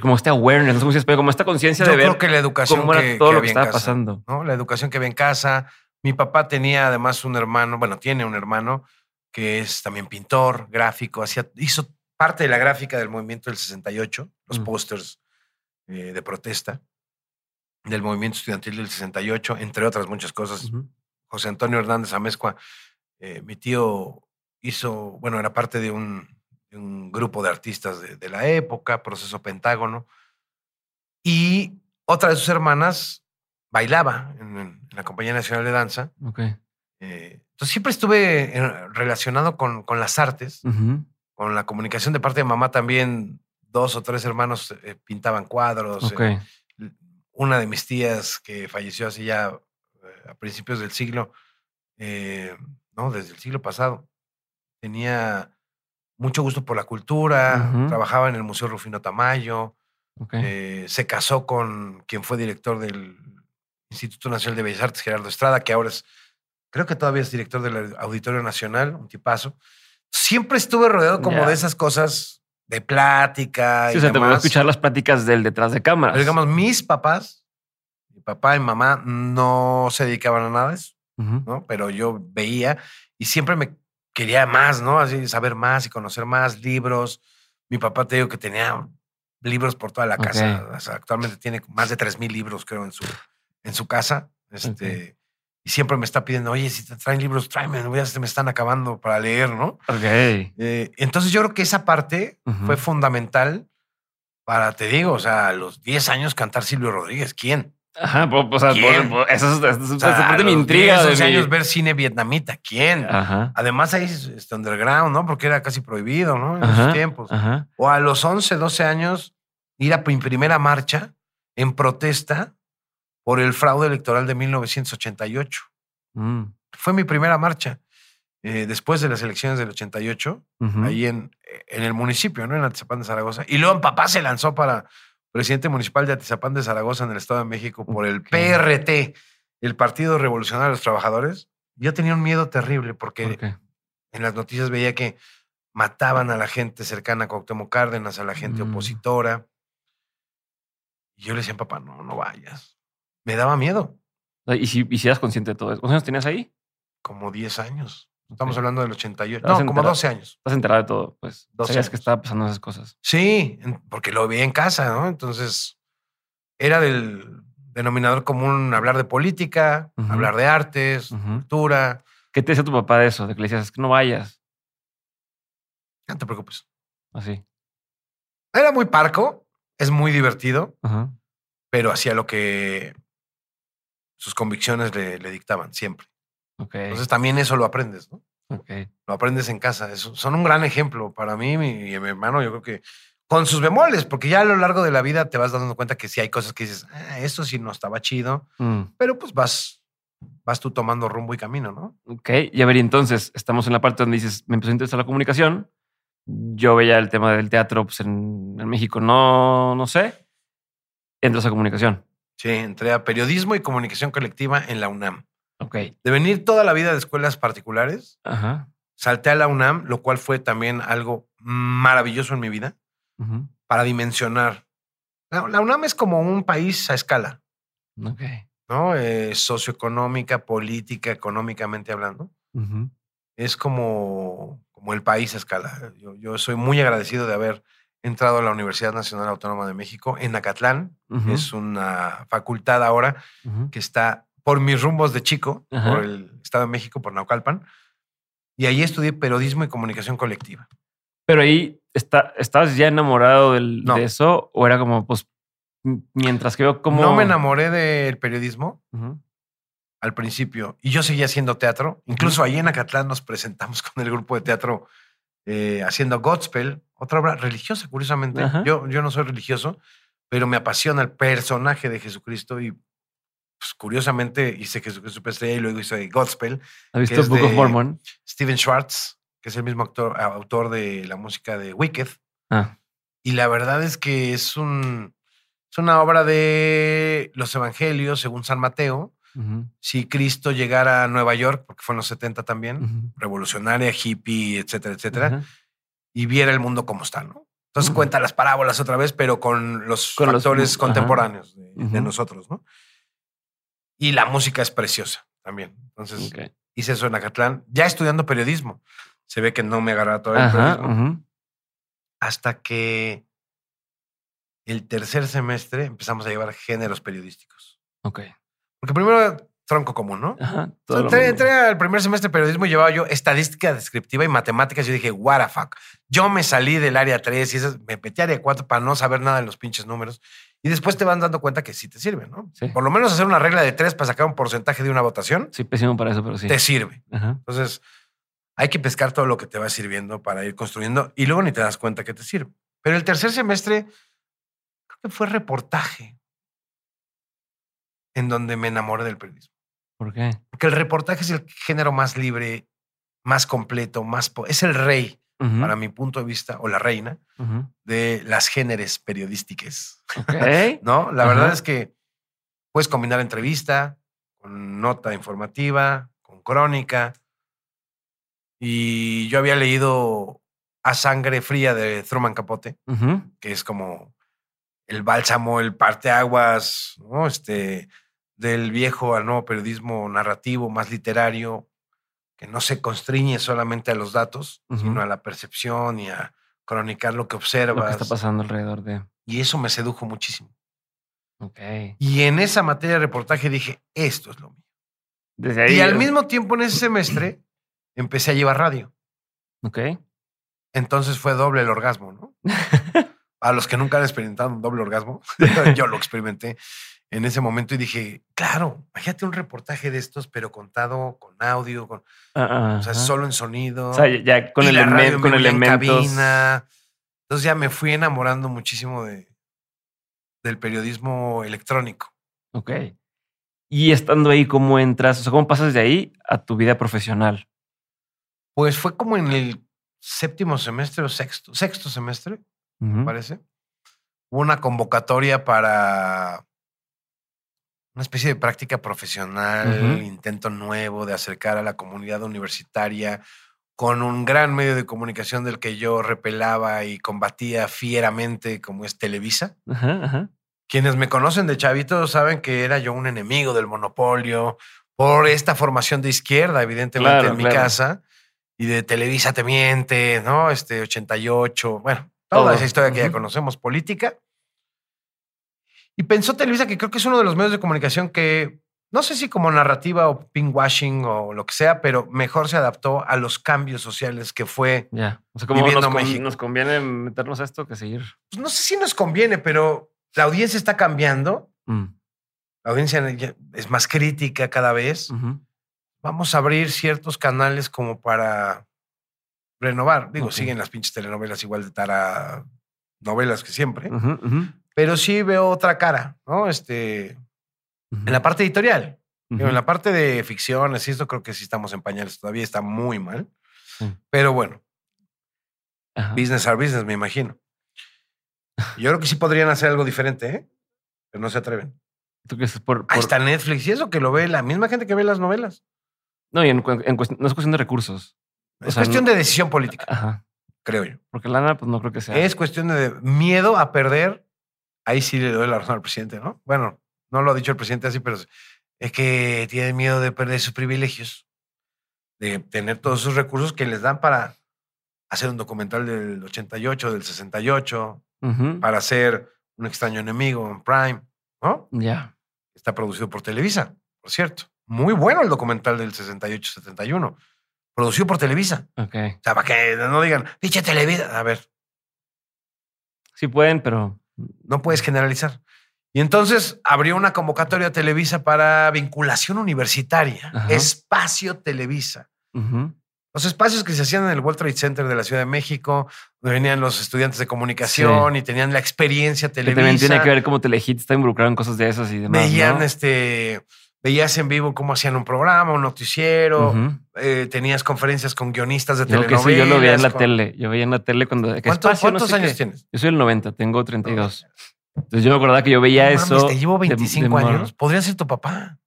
como este awareness, no sé como esta conciencia de ver. Creo que la educación que, todo lo que estaba pasando. ¿no? La educación que ve en casa. Mi papá tenía además un hermano, bueno, tiene un hermano que es también pintor, gráfico, hacía, hizo parte de la gráfica del movimiento del 68, los mm. pósters eh, de protesta del movimiento estudiantil del 68, entre otras muchas cosas. José Antonio Hernández Amezcua, eh, mi tío hizo, bueno, era parte de un, grupo de artistas de, la época, Proceso Pentágono, y otra de sus hermanas bailaba en, la Compañía Nacional de Danza. Eh, entonces siempre estuve relacionado con, con las artes, con la comunicación de parte de mamá también dos o tres hermanos eh, pintaban cuadros. Eh, una de mis tías que falleció hace ya eh, a principios del siglo, no, desde el siglo pasado, tenía mucho gusto por la cultura, trabajaba en el Museo Rufino Tamayo, se casó con quien fue director del Instituto Nacional de Bellas Artes, Gerardo Estrada, que ahora es, creo que todavía es director del Auditorio Nacional, un tipazo. Siempre estuve rodeado como de esas cosas de plática. Sí, y o sea, te voy a escuchar las pláticas del detrás de cámaras. digamos, mis papás, mi papá y mamá no se dedicaban a nada de eso, ¿no? Pero yo veía y siempre me quería más, ¿no? Así saber más y conocer más libros. Mi papá te digo que tenía libros por toda la casa. actualmente tiene más de 3.000 libros, creo, en su, en su casa. Este, y siempre me está pidiendo, oye, si te traen libros, tráeme, ya se me están acabando para leer, ¿no? Ok. Eh, entonces yo creo que esa parte fue fundamental para, te digo, o sea, a los 10 años cantar Silvio Rodríguez, ¿quién? Ajá, o sea, eso, es, eso, parte mi intriga. de años ver cine vietnamita, ¿quién? Ajá. Además ahí es underground, ¿no? Porque era casi prohibido, ¿no? En esos tiempos. Ajá. O a los 11, 12 años ir a mi primera marcha en protesta por el fraude electoral de 1988. Mm. Fue mi primera marcha. Eh, después de las elecciones del 88, ahí en, en, el municipio, ¿no? En Atizapán de Zaragoza. Y luego papá se lanzó para presidente municipal de Atizapán de Zaragoza en el Estado de México por el PRT, el Partido Revolucionario de los Trabajadores. Yo tenía un miedo terrible porque en las noticias veía que mataban a la gente cercana a Cuauhtémoc Cárdenas, a la gente mm. opositora. Y yo le decía, papá, no, no vayas me daba miedo. ¿Y si, y si eras consciente de todo eso? ¿Cuántos años tenías ahí? Como 10 años. Estamos hablando del 88. No, como 12 años. Estás enterado de todo, pues. 12 Sabías que estaba pasando esas cosas. Sí, porque lo vi en casa, ¿no? Entonces, era del denominador común hablar de política, hablar de artes, cultura. ¿Qué te decía tu papá de eso? De que le decías, es que no vayas. No te preocupes. Así. Era muy parco, es muy divertido, pero hacía lo que sus convicciones le, dictaban siempre. Entonces también eso lo aprendes, ¿no? Lo aprendes en casa. son un gran ejemplo para mí y mi, hermano. Yo creo que con sus bemoles, porque ya a lo largo de la vida te vas dando cuenta que sí hay cosas que dices, ah, esto sí no estaba chido, mm. pero pues vas, vas tú tomando rumbo y camino, ¿no? Ok, y a ver, entonces estamos en la parte donde dices, me empezó a interesar la comunicación. Yo veía el tema del teatro pues, en, México, no, no sé. Entras a comunicación. Sí, entré a periodismo y comunicación colectiva en la UNAM. Ok. De venir toda la vida de escuelas particulares, Ajá. salté a la UNAM, lo cual fue también algo maravilloso en mi vida para dimensionar. La, la UNAM es como un país a escala, Ok. ¿no? Eh, socioeconómica, política, económicamente hablando. Es como, como el país a escala. Yo, yo soy muy agradecido de haber entrado a la Universidad Nacional Autónoma de México en Acatlán. Es una facultad ahora que está por mis rumbos de chico, por el Estado de México, por Naucalpan. Y ahí estudié periodismo y comunicación colectiva. Pero ahí está, ¿estabas ya enamorado del- No. de eso? ¿O era como, pues, mientras que veo cómo. No me enamoré del periodismo al principio y yo seguía haciendo teatro. Incluso ahí en Acatlán nos presentamos con el grupo de teatro eh, haciendo Godspell, otra obra religiosa, curiosamente. Ajá. Yo, yo no soy religioso, pero me apasiona el personaje de Jesucristo y pues, curiosamente hice Jesucristo Superestrella y luego hice Godspell. ¿Has visto Book of Mormon? Steven Schwartz, que es el mismo actor, autor de la música de Wicked. Ah, Y la verdad es que es, un, es una obra de los evangelios, según San Mateo. Si Cristo llegara a Nueva York, porque fue en los 70 también, revolucionaria, hippie, etcétera, etcétera, y viera el mundo como está, ¿no? Entonces cuenta las parábolas otra vez, pero con los Con factores contemporáneos de, nosotros, ¿no? Y la música es preciosa también. Entonces Ok. hice eso en Acatlán, ya estudiando periodismo. Se ve que no me agarraba todavía el periodismo. hasta que el tercer semestre empezamos a llevar géneros periodísticos. Ok. Porque primero tronco común, ¿no? Ajá. todo Entré, al primer semestre de periodismo y llevaba yo estadística descriptiva y matemáticas. Y yo dije, what the fuck. Yo me salí del área 3 y esas, me metí a área 4 para no saber nada de los pinches números. Y después te van dando cuenta que sí te sirve, ¿no? Sí. Por lo menos hacer una regla de 3 para sacar un porcentaje de una votación Sí, pésimo para eso, pero sí. te sirve. Ajá. Entonces, hay que pescar todo lo que te va sirviendo para ir construyendo y luego ni te das cuenta que te sirve. Pero el tercer semestre, creo que fue reportaje en donde me enamoré del periodismo. ¿Por qué? Porque el reportaje es el género más libre, más completo, más... Es el rey, para mi punto de vista, o la reina, de las géneres periodísticas. Ok. ¿No? La verdad es que puedes combinar entrevista con nota informativa, con crónica. Y yo había leído A Sangre Fría de Truman Capote, que es como el bálsamo, el parteaguas, ¿no? Este, del viejo al nuevo periodismo narrativo, más literario, que no se constriñe solamente a los datos, Ujú. sino a la percepción y a cronicar lo que Lo que observas. está pasando alrededor de. Y eso me sedujo muchísimo. Ok. Y en esa materia de reportaje dije, esto es lo mío. Desde ahí. Y al mismo tiempo en ese semestre empecé a llevar radio. Ok. Entonces fue doble el orgasmo, ¿no? A los que nunca han experimentado un doble orgasmo, yo lo experimenté en ese momento y dije, claro, imagínate un reportaje de estos, pero contado con audio, con, o sea, solo en sonido. O sea, ya con, y la radio elemen- en con ya en elementos. cabina. Entonces ya me fui enamorando muchísimo de, del periodismo electrónico. Ok. Y estando ahí, ¿cómo entras? O sea, ¿cómo pasas de ahí a tu vida profesional? Pues fue como en el séptimo semestre o sexto, sexto semestre, me parece. Hubo una convocatoria para una especie de práctica profesional, intento nuevo de acercar a la comunidad universitaria con un gran medio de comunicación del que yo repelaba y combatía fieramente, como es Televisa. Ajá, ajá. Quienes me conocen de chavito saben que era yo un enemigo del monopolio por esta formación de izquierda, evidentemente Claro, en mi claro. casa, y de Televisa te miente, ¿no? Este 88, bueno, toda Todo. esa historia que ya conocemos, política. Y pensó Televisa que creo que es uno de los medios de comunicación que, no sé si como narrativa o pinkwashing o lo que sea, pero mejor se adaptó a los cambios sociales que fue. Ya. O sea, ¿cómo nos, Viviendo con- México. nos conviene meternos a esto que seguir? pues, no sé si nos conviene, pero la audiencia está cambiando. Mm, La audiencia es más crítica cada vez. Vamos a abrir ciertos canales como para renovar. Digo, siguen las pinches telenovelas igual de tara novelas que siempre, pero sí veo otra cara, ¿no? Este, en la parte editorial, en la parte de ficciones y esto creo que sí estamos en pañales todavía, está muy mal. Sí. Pero bueno, business are business, me imagino. Yo creo que sí podrían hacer algo diferente, ¿eh? Pero no se atreven. ¿Tú qué por, Ahí está Netflix y eso que lo ve la misma gente que ve las novelas. No, y en, en cuestión- no es cuestión de recursos. O Es sea, cuestión no- de decisión política, Ajá. creo yo. Porque lana, pues no creo que sea. Es cuestión de miedo a perder. Ahí sí le doy la razón al presidente, ¿no? Bueno, no lo ha dicho el presidente así, pero es que tiene miedo de perder sus privilegios, de tener todos sus recursos que les dan para hacer un documental del 88, del 68, Ujú. para hacer un extraño enemigo en Prime, ¿no? Ya. Está producido por Televisa, por cierto. Muy bueno el documental del 68-71. Producido por Televisa. Ok. O sea, para que no digan, dicha Televisa. A ver, Sí pueden, pero. No puedes generalizar. Y entonces abrió una convocatoria a Televisa para vinculación universitaria. Ajá. Espacio Televisa. Los espacios que se hacían en el World Trade Center de la Ciudad de México, donde venían los estudiantes de comunicación y tenían la experiencia Que Televisa. también tiene que ver como Telehit está involucrado en cosas de esas y demás. Veían ¿no? este, veías en vivo cómo hacían un programa, un noticiero, eh, tenías conferencias con guionistas de que telenovelas. sí, yo lo veía en la con- tele. Yo veía en la tele cuando. ¿qué ¿Cuánto- espacio? No ¿Cuántos sé años qué. tienes? Yo soy el 90, tengo 32. Entonces yo me acordaba que yo veía No mames, eso. te llevo de- de 25 morro. años. Podría ser tu papá.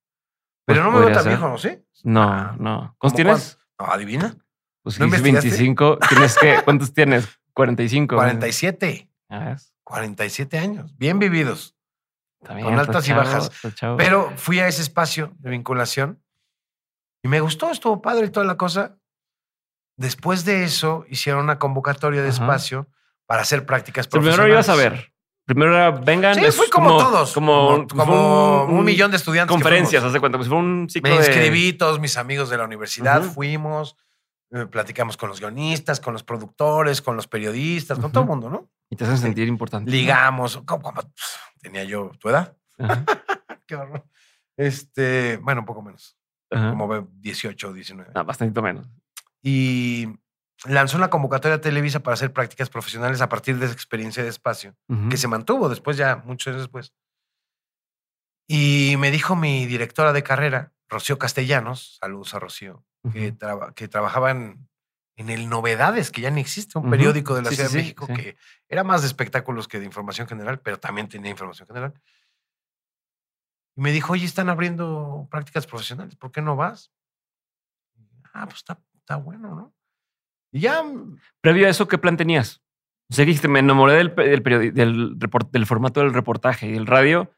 Pero Pues no me veo tan ser. viejo, ¿no? ¿Sí? No, Ah, no. ¿Cómo ¿Cuántos tienes? No, adivina. Pues ¿No investigaste? 25. ¿Tienes qué? ¿Cuántos tienes? 45. 47. Ah, es- 47 años. Bien vividos. Bien, Con altas y chavo, bajas. está chavo. Pero fui a ese espacio de vinculación y me gustó, estuvo padre y toda la cosa. Después de eso, hicieron una convocatoria de Ajá. espacio para hacer prácticas sea, primero profesionales. ibas a ver. Primero era, vengan. Sí, fui como, todos. Como, como, fue un, millón de estudiantes. Conferencias, hace cuenta. Pues fue un ciclo Me de. inscribí, todos mis amigos de la universidad fuimos, eh, platicamos con los guionistas, con los productores, con los periodistas, con todo el mundo, ¿no? Y te hacen sentir importante. Ligamos. ¿Cómo- cómo? Pff, Tenía yo tu edad. Qué horror. Este, bueno, un poco menos, ajá. como ve- 18 o 19. Ah, bastante menos. Y lanzó una convocatoria a Televisa para hacer prácticas profesionales a partir de esa experiencia de espacio, Ujú. que se mantuvo después, ya muchos años después. Y me dijo mi directora de carrera, Rocío Castellanos, saludos a Rocío, que, Ujú. traba- que trabajaba en, en el Novedades, que ya ni existe, un periódico de la Sí, Ciudad sí, de México sí. que era más de espectáculos que de información general, pero también tenía información general. Y me dijo, oye, están abriendo prácticas profesionales, ¿por qué no vas? Ah, pues está, está bueno, ¿no? Y ya, Previo a eso, ¿qué plan tenías? O sea, dijiste, me enamoré del, del, del, report- del formato del reportaje y del radio.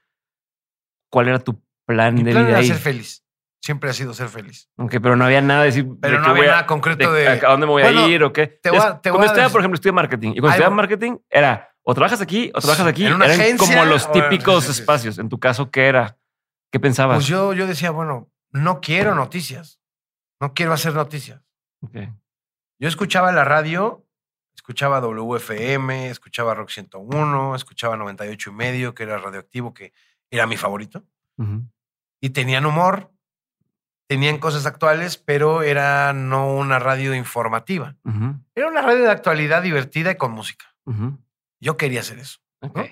¿Cuál era tu plan mi de plan vida era ahí? ser feliz. Siempre ha sido ser feliz. Ok, pero no había nada de decir. Pero de no había a- nada concreto de... ¿A dónde me voy Bueno, a ir o qué? te voy a- te voy cuando estudiaba, por ejemplo, estudié marketing. Y cuando estudiaba marketing, era o trabajas aquí o trabajas aquí. ¿En una Eran agencia como los típicos espacios. En tu caso, ¿qué era? ¿Qué pensabas? Pues yo, yo decía, bueno, no quiero noticias. No quiero hacer noticias. Ok. Yo escuchaba la radio, escuchaba WFM, escuchaba Rock 101, escuchaba 98 y medio, que era radioactivo, que era mi favorito. Ujú. Y tenían humor, tenían cosas actuales, pero era no una radio informativa. Era una radio de actualidad divertida y con música. Yo quería hacer eso.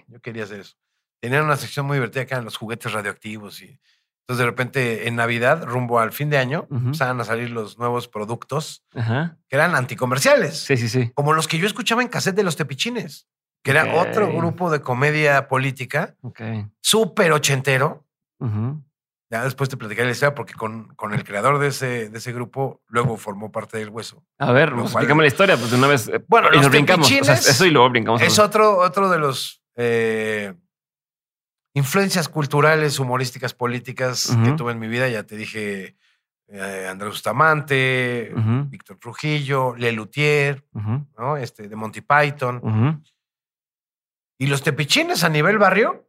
Yo quería hacer eso. Tenían una sección muy divertida que eran los juguetes radioactivos y entonces de repente en Navidad, rumbo al fin de año, empezaban a salir los nuevos productos que eran anticomerciales. Sí, sí, sí. como los que yo escuchaba en cassette de los tepichines, que era otro grupo de comedia política, Ok. súper ochentero. Ujú. Ya después te platicaré la historia porque con, con el creador de ese, de ese grupo luego formó parte del hueso. A ver, pues, explícame la historia, pues de una vez. eh, Bueno, y los brincamos. O sea, tepichines eso y luego brincamos. Es otro, otro de los eh, influencias culturales, humorísticas, políticas que tuve en mi vida. Ya te dije eh, Andrés Bustamante, Víctor Trujillo, Lelutier, ujú, ¿no? este, de Monty Python. Y los tepichines a nivel barrio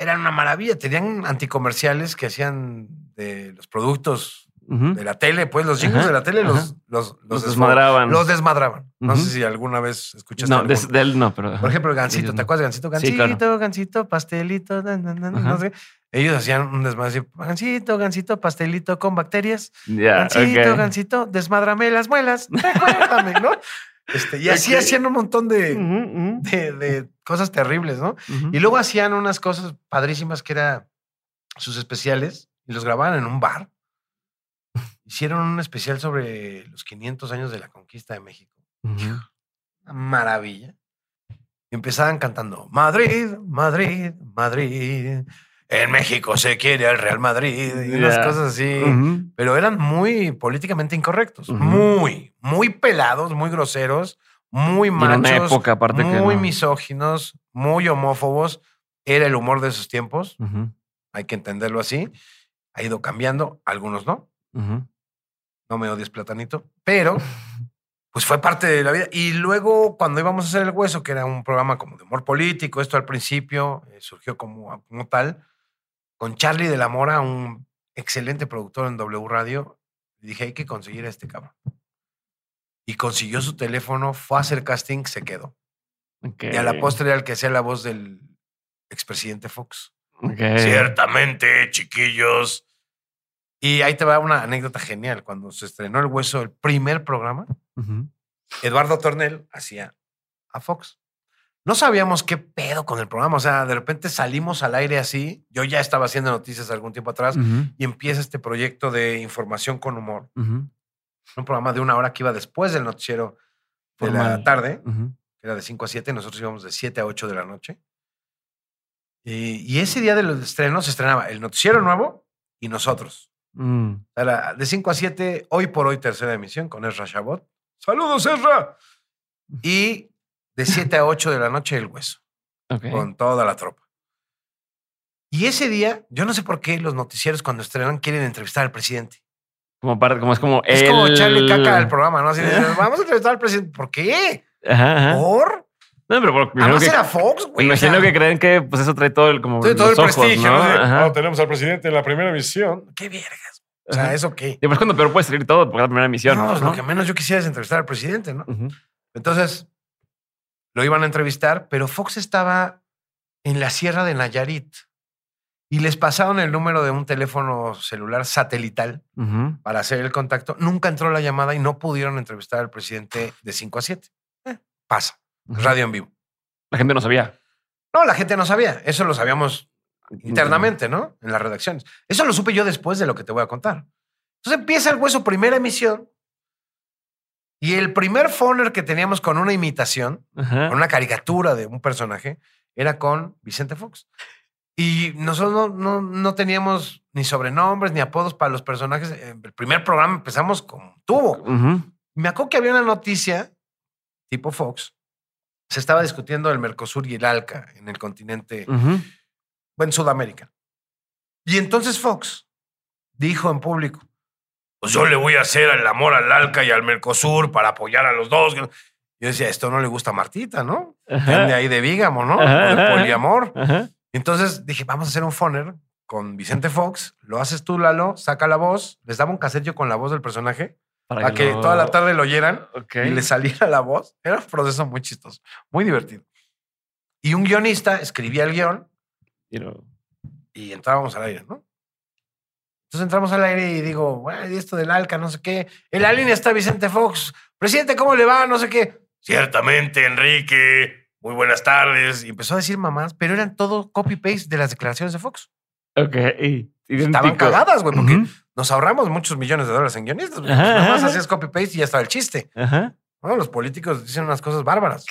eran una maravilla. Tenían anticomerciales que hacían de los productos de la tele, pues los Ajá, de la tele los, los, desmadraban. Los desmadraban. No sé si alguna vez escuchaste. No, de, él no, pero. Por ejemplo, el gancito, ¿te acuerdas de gancito? Sí, Gancito, claro. gancito, pastelito, na, na, na, na, Ajá. no sé. Ellos hacían un desmadre así, gancito, gancito, pastelito con bacterias. Ya, gancito, ok. gancito, desmádrame las muelas. Recuérdame, ¿no? Este, y así hacían un montón de, de, de cosas terribles, ¿no? Y luego hacían unas cosas padrísimas que era sus especiales y los grababan en un bar. Hicieron un especial sobre los 500 años de la conquista de México. Una maravilla. Y empezaban cantando Madrid, Madrid, Madrid. En México se quiere al Real Madrid y unas cosas así. Pero eran muy políticamente incorrectos. Muy, muy pelados, muy groseros, muy machos. época, aparte muy misóginos, muy homófobos. Era el humor de esos tiempos. Hay que entenderlo así. Ha ido cambiando, algunos no. No me odies, Platanito. Pero, pues fue parte de la vida. Y luego, cuando íbamos a hacer El Hueso, que era un programa como de humor político, esto al principio eh, surgió como, como tal con Charlie de la Mora, un excelente productor en W Radio, dije, hay que conseguir a este cabrón. Y consiguió su teléfono, fue a hacer casting, se quedó. Y a la postre el que hacía la voz del expresidente Fox. Ciertamente, chiquillos. Y ahí te va una anécdota genial. Cuando se estrenó El Hueso, el primer programa, Eduardo Tornel hacía a Fox no sabíamos qué pedo con el programa. O sea, de repente salimos al aire así. Yo ya estaba haciendo noticias algún tiempo atrás y empieza este proyecto de información con humor. Un programa de una hora que iba después del noticiero de la tarde, que era de 5 a 7. Nosotros íbamos de 7 a 8 de la noche. Y, ese día de los estrenos se estrenaba el noticiero nuevo y nosotros. Mm. Era de 5 a 7, hoy por hoy, tercera emisión con Ezra Shabot. ¡Saludos, Ezra! Y de 7 a 8 de la noche el hueso. Con toda la tropa. Y ese día, yo no sé por qué los noticieros cuando estrenan quieren entrevistar al presidente. Como, para, como es como Es como echarle caca al programa, ¿no? Así vamos a entrevistar al presidente. ¿Por qué? ¿Por? No, pero por, Además era Fox, güey. Imagino que creen que pues eso trae todo el como todo el prestigio, ¿no? tenemos al presidente en la primera emisión. Qué vergas. O sea, ¿eso qué? Y pues cuando peor puede salir todo porque la primera emisión. No, lo que menos yo quisiera es entrevistar al presidente, ¿no? Entonces, lo iban a entrevistar, pero Fox estaba en la sierra de Nayarit y les pasaron el número de un teléfono celular satelital para hacer el contacto. Nunca entró la llamada y no pudieron entrevistar al presidente de 5 a 7. Eh, pasa. Radio en vivo. La gente no sabía. No, la gente no sabía. Eso lo sabíamos internamente, ¿no? En las redacciones. Eso lo supe yo después de lo que te voy a contar. Entonces empieza el hueso, primera emisión, y el primer phoner que teníamos con una imitación, con una caricatura de un personaje, era con Vicente Fox. Y nosotros no, no, teníamos ni sobrenombres ni apodos para los personajes. El primer programa empezamos con tubo. Me acuerdo que había una noticia tipo Fox. Se estaba discutiendo el Mercosur y el ALCA en el continente, en Sudamérica. Y entonces Fox dijo en público, pues yo le voy a hacer el amor al ALCA y al Mercosur para apoyar a los dos. Yo decía, esto no le gusta a Martita, ¿no? De ahí de Vígamo, ¿no? de poliamor. Entonces dije, vamos a hacer un foner con Vicente Fox. Lo haces tú, Lalo, saca la voz. Les daba un cassette con la voz del personaje para, que, toda la tarde lo oyeran y le saliera la voz. Era un proceso muy chistoso, muy divertido. Y un guionista escribía el guion y entrábamos al aire, ¿no? Entonces entramos al aire y digo, bueno, y esto del ALCA, no sé qué. En la línea está Vicente Fox. Presidente, ¿cómo le va? No sé qué. Ciertamente, Enrique. Muy buenas tardes. Y empezó a decir mamás, pero eran todo copy-paste de las declaraciones de Fox. Ok. Estaban cagadas, güey, porque nos ahorramos muchos millones de dólares en guionistas. Nada más hacías copy-paste y ya estaba el chiste. Ajá. Bueno, los políticos dicen unas cosas bárbaras.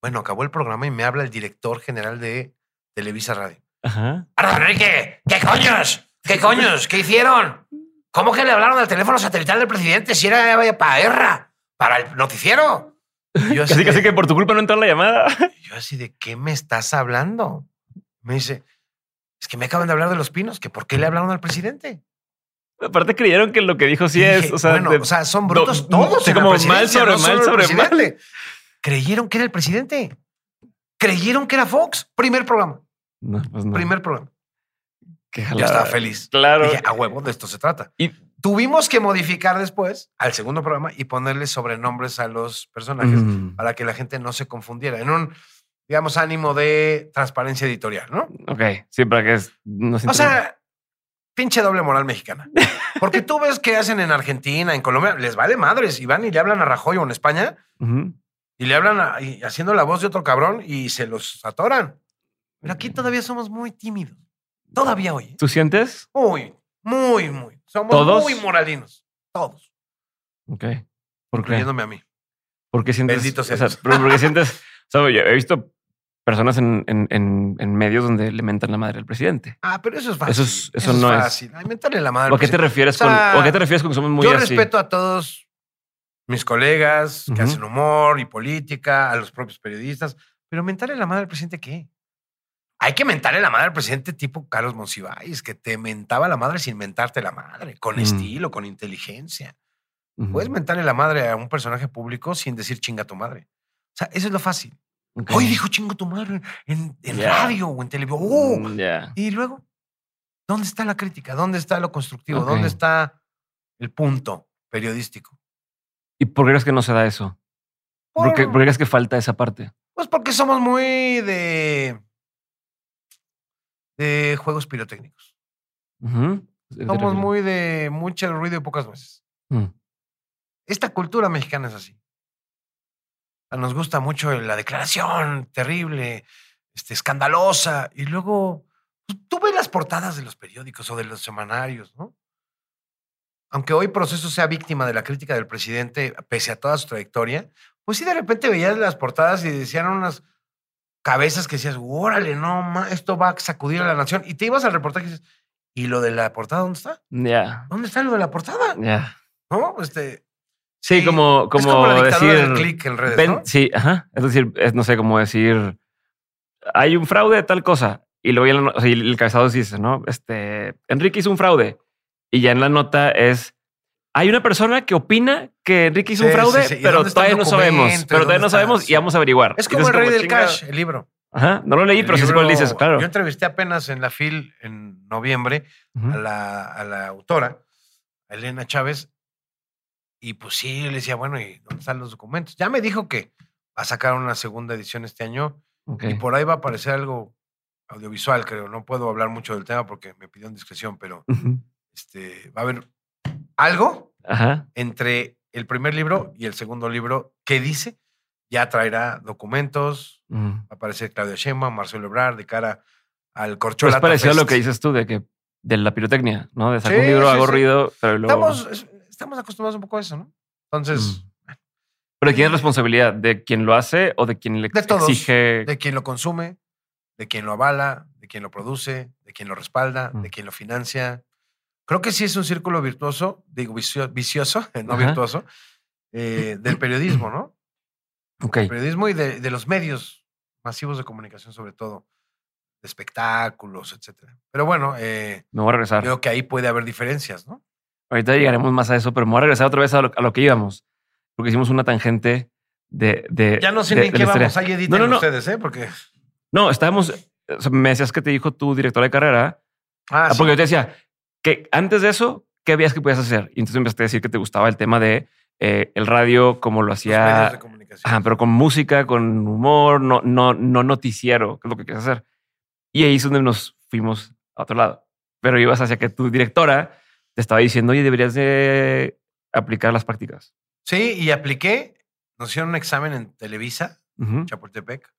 Bueno, acabó el programa y me habla el director general de Televisa Radio. Ajá. Enrique, ¿qué coños? ¿Qué coños? ¿Qué hicieron? ¿Cómo que le hablaron al teléfono satelital del presidente si era para guerra? ¿Para el noticiero? Yo así, casi, que por tu culpa no entró la llamada. Yo así de, ¿qué me estás hablando? Me dice, es que me acaban de hablar de los pinos, que ¿por qué le hablaron al presidente? Aparte creyeron que lo que dijo sí es, o sea, bueno, o sea, son brutos todos. como mal sobre mal sobre mal. Creyeron que era el presidente. Creyeron que era Fox. Primer programa. No, pues no. Primer programa. Yo estaba feliz. Claro. Dije, a huevo, de esto se trata. Y tuvimos que modificar después al segundo programa y ponerle sobrenombres a los personajes para que la gente no se confundiera. En un, digamos, ánimo de transparencia editorial, ¿no? Ok, sí, para que es, no O sea, pinche doble moral mexicana. Porque tú ves que hacen en Argentina, en Colombia, les vale madres y van y le hablan a Rajoy o en España y le hablan haciendo la voz de otro cabrón y se los atoran. Pero aquí todavía somos muy tímidos. Todavía hoy. ¿Tú sientes? Muy, muy, muy. Somos muy moralinos. Todos. Ok. ¿Por qué? a mí. ¿Por qué sientes? Bendito sea. O sea, porque sientes. O sea, he visto personas en, en, medios donde le mentan la madre al presidente. Ah, pero eso es fácil. Eso, eso, no es fácil. mentarle la madre. ¿O a qué te refieres con, ¿o qué te refieres con que somos muy Yo respeto a todos mis colegas que hacen humor y política, a los propios periodistas, pero mentarle la madre al presidente, ¿qué? Hay que mentarle la madre al presidente tipo Carlos Monsiváis, que te mentaba la madre sin mentarte la madre, con mm. estilo, con inteligencia. Puedes mentarle la madre a un personaje público sin decir chinga tu madre. O sea, eso es lo fácil. Hoy dijo chinga tu madre en, radio o en televisión. ¡Oh! Mm, y luego, ¿dónde está la crítica? ¿Dónde está lo constructivo? ¿Dónde está el punto periodístico? ¿Y por qué crees que no se da eso? ¿Por, qué, crees que falta esa parte? Pues porque somos muy de. De juegos pirotécnicos. Somos muy de mucho ruido y pocas veces. Mm. Esta cultura mexicana es así. Nos gusta mucho la declaración terrible, este, escandalosa, y luego pues, tú ves las portadas de los periódicos o de los semanarios, ¿no? aunque hoy Proceso sea víctima de la crítica del presidente, pese a toda su trayectoria, pues sí de repente veías las portadas y decían unas cabezas que decías, órale, no, esto va a sacudir a la nación. Y te ibas al reportaje y dices, ¿y lo de la portada dónde está? Ya. ¿Dónde está lo de la portada? Ya. ¿No? Este. Sí, como, como, es como la decir. Del click en redes, ¿no? Sí, ajá. Es decir, es, no sé, cómo decir. Hay un fraude de tal cosa. Y luego o sea, el cabezado dice, ¿no? Este. Enrique hizo un fraude y ya en la nota es, hay una persona que opina que Enrique hizo un fraude, pero todavía no sabemos. Pero todavía no sabemos y vamos a averiguar. Es como el rey del cash, el libro. Ajá, no lo leí, pero sí es dices, claro. Yo entrevisté apenas en la FIL en noviembre a, la, a la autora, Elena Chávez, y pues sí, le decía, bueno, ¿y dónde están los documentos? Ya me dijo que va a sacar una segunda edición este año y por ahí va a aparecer algo audiovisual, creo. No puedo hablar mucho del tema porque me pidió discreción, pero este, va a haber algo entre el primer libro y el segundo libro que dice, ya traerá documentos, va a aparecer Claudia Sheinbaum, Marcelo Ebrard, de cara al corcholata. Es parecido a lo que dices tú de que de la pirotecnia, ¿no? De sacar un libro, hago ruido, pero luego... Estamos, estamos, acostumbrados un poco a eso, ¿no? Entonces... ¿Pero quién es responsabilidad? ¿De quien lo hace o de quien le de todos, exige? De quien lo consume, de quien lo avala, de quien lo produce, de quien lo respalda, de quien lo financia, Creo que sí es un círculo virtuoso, digo vicioso, no virtuoso, eh, del periodismo, ¿no? Ok. Del periodismo y de, los medios masivos de comunicación, sobre todo, de espectáculos, etcétera. Pero bueno, eh, me voy a regresar. Creo que ahí puede haber diferencias, ¿no? Ahorita llegaremos más a eso, pero me voy a regresar otra vez a lo, que íbamos, porque hicimos una tangente de. de ya no sé ni en qué vamos, ahí editen no, no, ustedes, ¿eh? Porque. No, estábamos. me decías que te dijo tu directora de carrera. Ah, ah porque yo te decía, que antes de eso, ¿qué veías que podías hacer? Y entonces empezaste a decir que te gustaba el tema de eh, el radio, como lo hacía. Ajá, pero con música, con humor, no, no, no noticiero, que es lo que quieres hacer. Y ahí es donde nos fuimos a otro lado. Pero ibas hacia que tu directora te estaba diciendo, oye, deberías de aplicar las prácticas. Sí, y apliqué. Nos hicieron un examen en Televisa, Chapultepec,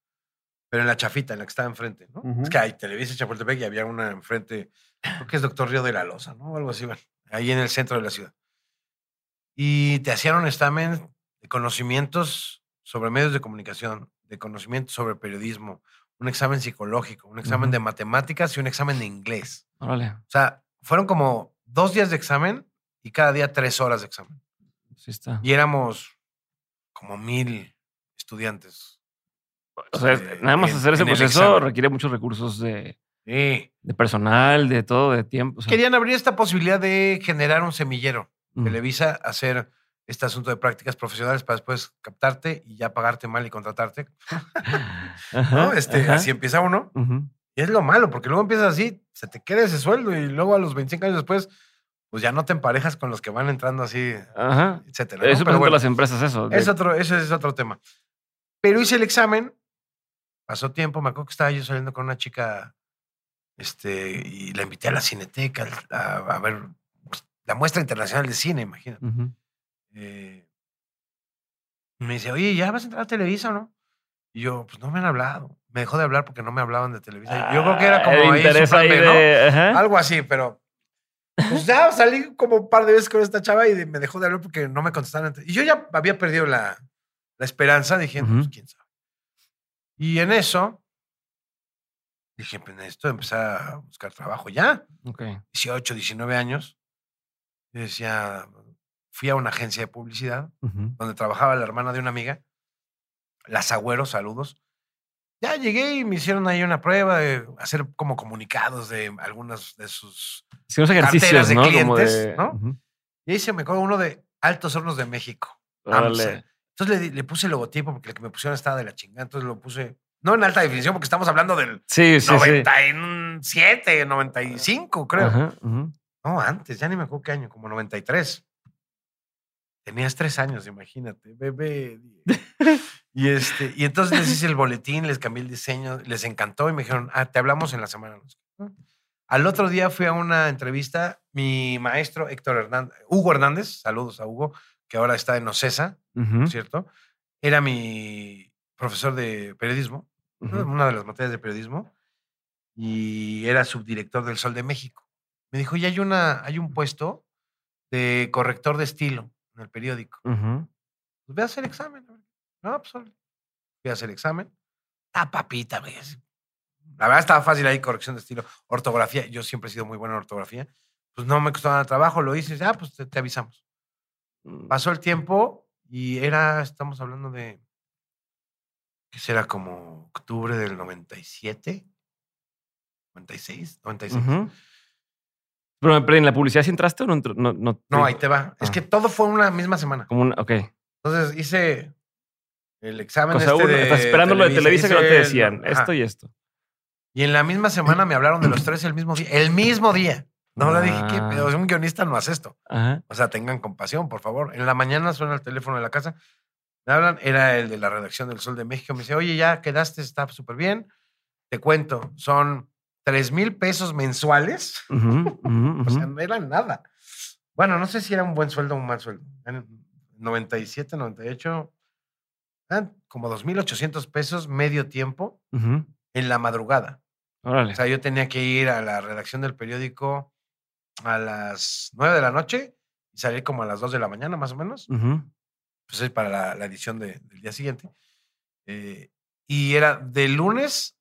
pero en la chafita, en la que estaba enfrente. ¿no? Es que hay Televisa Chapultepec y había una enfrente creo que es Doctor Río de la Loza, ¿no? Algo así, ahí en el centro de la ciudad. Y te hacían un examen de conocimientos sobre medios de comunicación, de conocimientos sobre periodismo, un examen psicológico, un examen de matemáticas y un examen de inglés. Órale. O sea, fueron como dos días de examen y cada día tres horas de examen. Sí está. Y éramos como mil estudiantes. O sea, nada más hacer ese proceso requiere muchos recursos de, de personal, de todo, de tiempo. Querían abrir esta posibilidad de generar un semillero. Televisa, hacer este asunto de prácticas profesionales para después captarte y ya pagarte mal y contratarte. este, Así empieza uno. Y es lo malo, porque luego empiezas así, se te queda ese sueldo y luego a los 25 años después, pues ya no te emparejas con los que van entrando así, etcétera. Eso Pero las empresas, eso. Es otro, ese es otro tema. Pero hice el examen, pasó tiempo, me acuerdo que estaba yo saliendo con una chica este, y la invité a la Cineteca a, ver pues, la muestra internacional de cine, imagínate. Eh, me dice, oye, ¿ya vas a entrar a Televisa o no? Y yo, pues no me han hablado. Me dejó de hablar porque no me hablaban de Televisa. yo creo que era ah, como ahí, Algo así, pero pues ya salí como un par de veces con esta chava y me dejó de hablar porque no me contestaban. Y yo ya había perdido la, la esperanza, dije, pues quién sabe. Y en eso, Dije, pues necesito empezar a buscar trabajo ya. Ok. 18, 19 años. Y decía, fui a una agencia de publicidad donde trabajaba la hermana de una amiga, Las Agüeros, saludos. Ya llegué y me hicieron ahí una prueba de hacer como comunicados de algunas de sus sí, ejercicios de clientes, ¿no? Y ahí se me acuerdo uno de Altos Hornos de México. Entonces le, le, puse el logotipo porque el que me pusieron estaba de la chingada. Entonces lo puse, no en alta definición, porque estamos hablando del sí, sí, 97, 95, creo. No, antes, ya ni me acuerdo qué año, como 93. Tenías tres años, imagínate, bebé. y, este, y entonces les hice el boletín, les cambié el diseño, les encantó y me dijeron, ah, te hablamos en la semana. Al otro día fui a una entrevista, mi maestro Héctor Hernández, Hugo Hernández, saludos a Hugo, que ahora está en OCESA, ¿cierto? Era mi profesor de periodismo, una de las materias de periodismo, y era subdirector del Sol de México. Me dijo, y hay, una, hay un puesto de corrector de estilo en el periódico. Pues voy a hacer examen. No, pues voy a hacer examen. Ah, papita, me La verdad estaba fácil ahí, corrección de estilo. Ortografía, yo siempre he sido muy bueno en ortografía. Pues no me costó nada trabajo, lo hice, ah, pues te avisamos. Mm. Pasó el tiempo y era, estamos hablando de, ¿qué será? Como octubre del 97, 96, 96. Pero, en la publicidad sí entraste o no? No, no, ahí te va. Es ah. que todo fue una misma semana. Como una, ok. Entonces hice el examen. O sea, este estás esperando lo de Televisa que no te decían esto y esto. Y en la misma semana me hablaron de los tres el mismo día. El mismo día. No le dije, ¿qué ah. Un guionista no hace esto. O sea, tengan compasión, por favor. En la mañana suena el teléfono de la casa. Me hablan, era el de la redacción del Sol de México. Me dice, oye, ya quedaste, está súper bien. Te cuento, son tres mil pesos mensuales. o sea, no era nada. Bueno, no sé si era un buen sueldo o un mal sueldo. En 97, 98, eran como 2.800 pesos medio tiempo en la madrugada. O sea, yo tenía que ir a la redacción del periódico a las 9 de la noche y salir como a las 2 de la mañana, más o menos. Pues es para la, edición del día siguiente. Eh, y era de lunes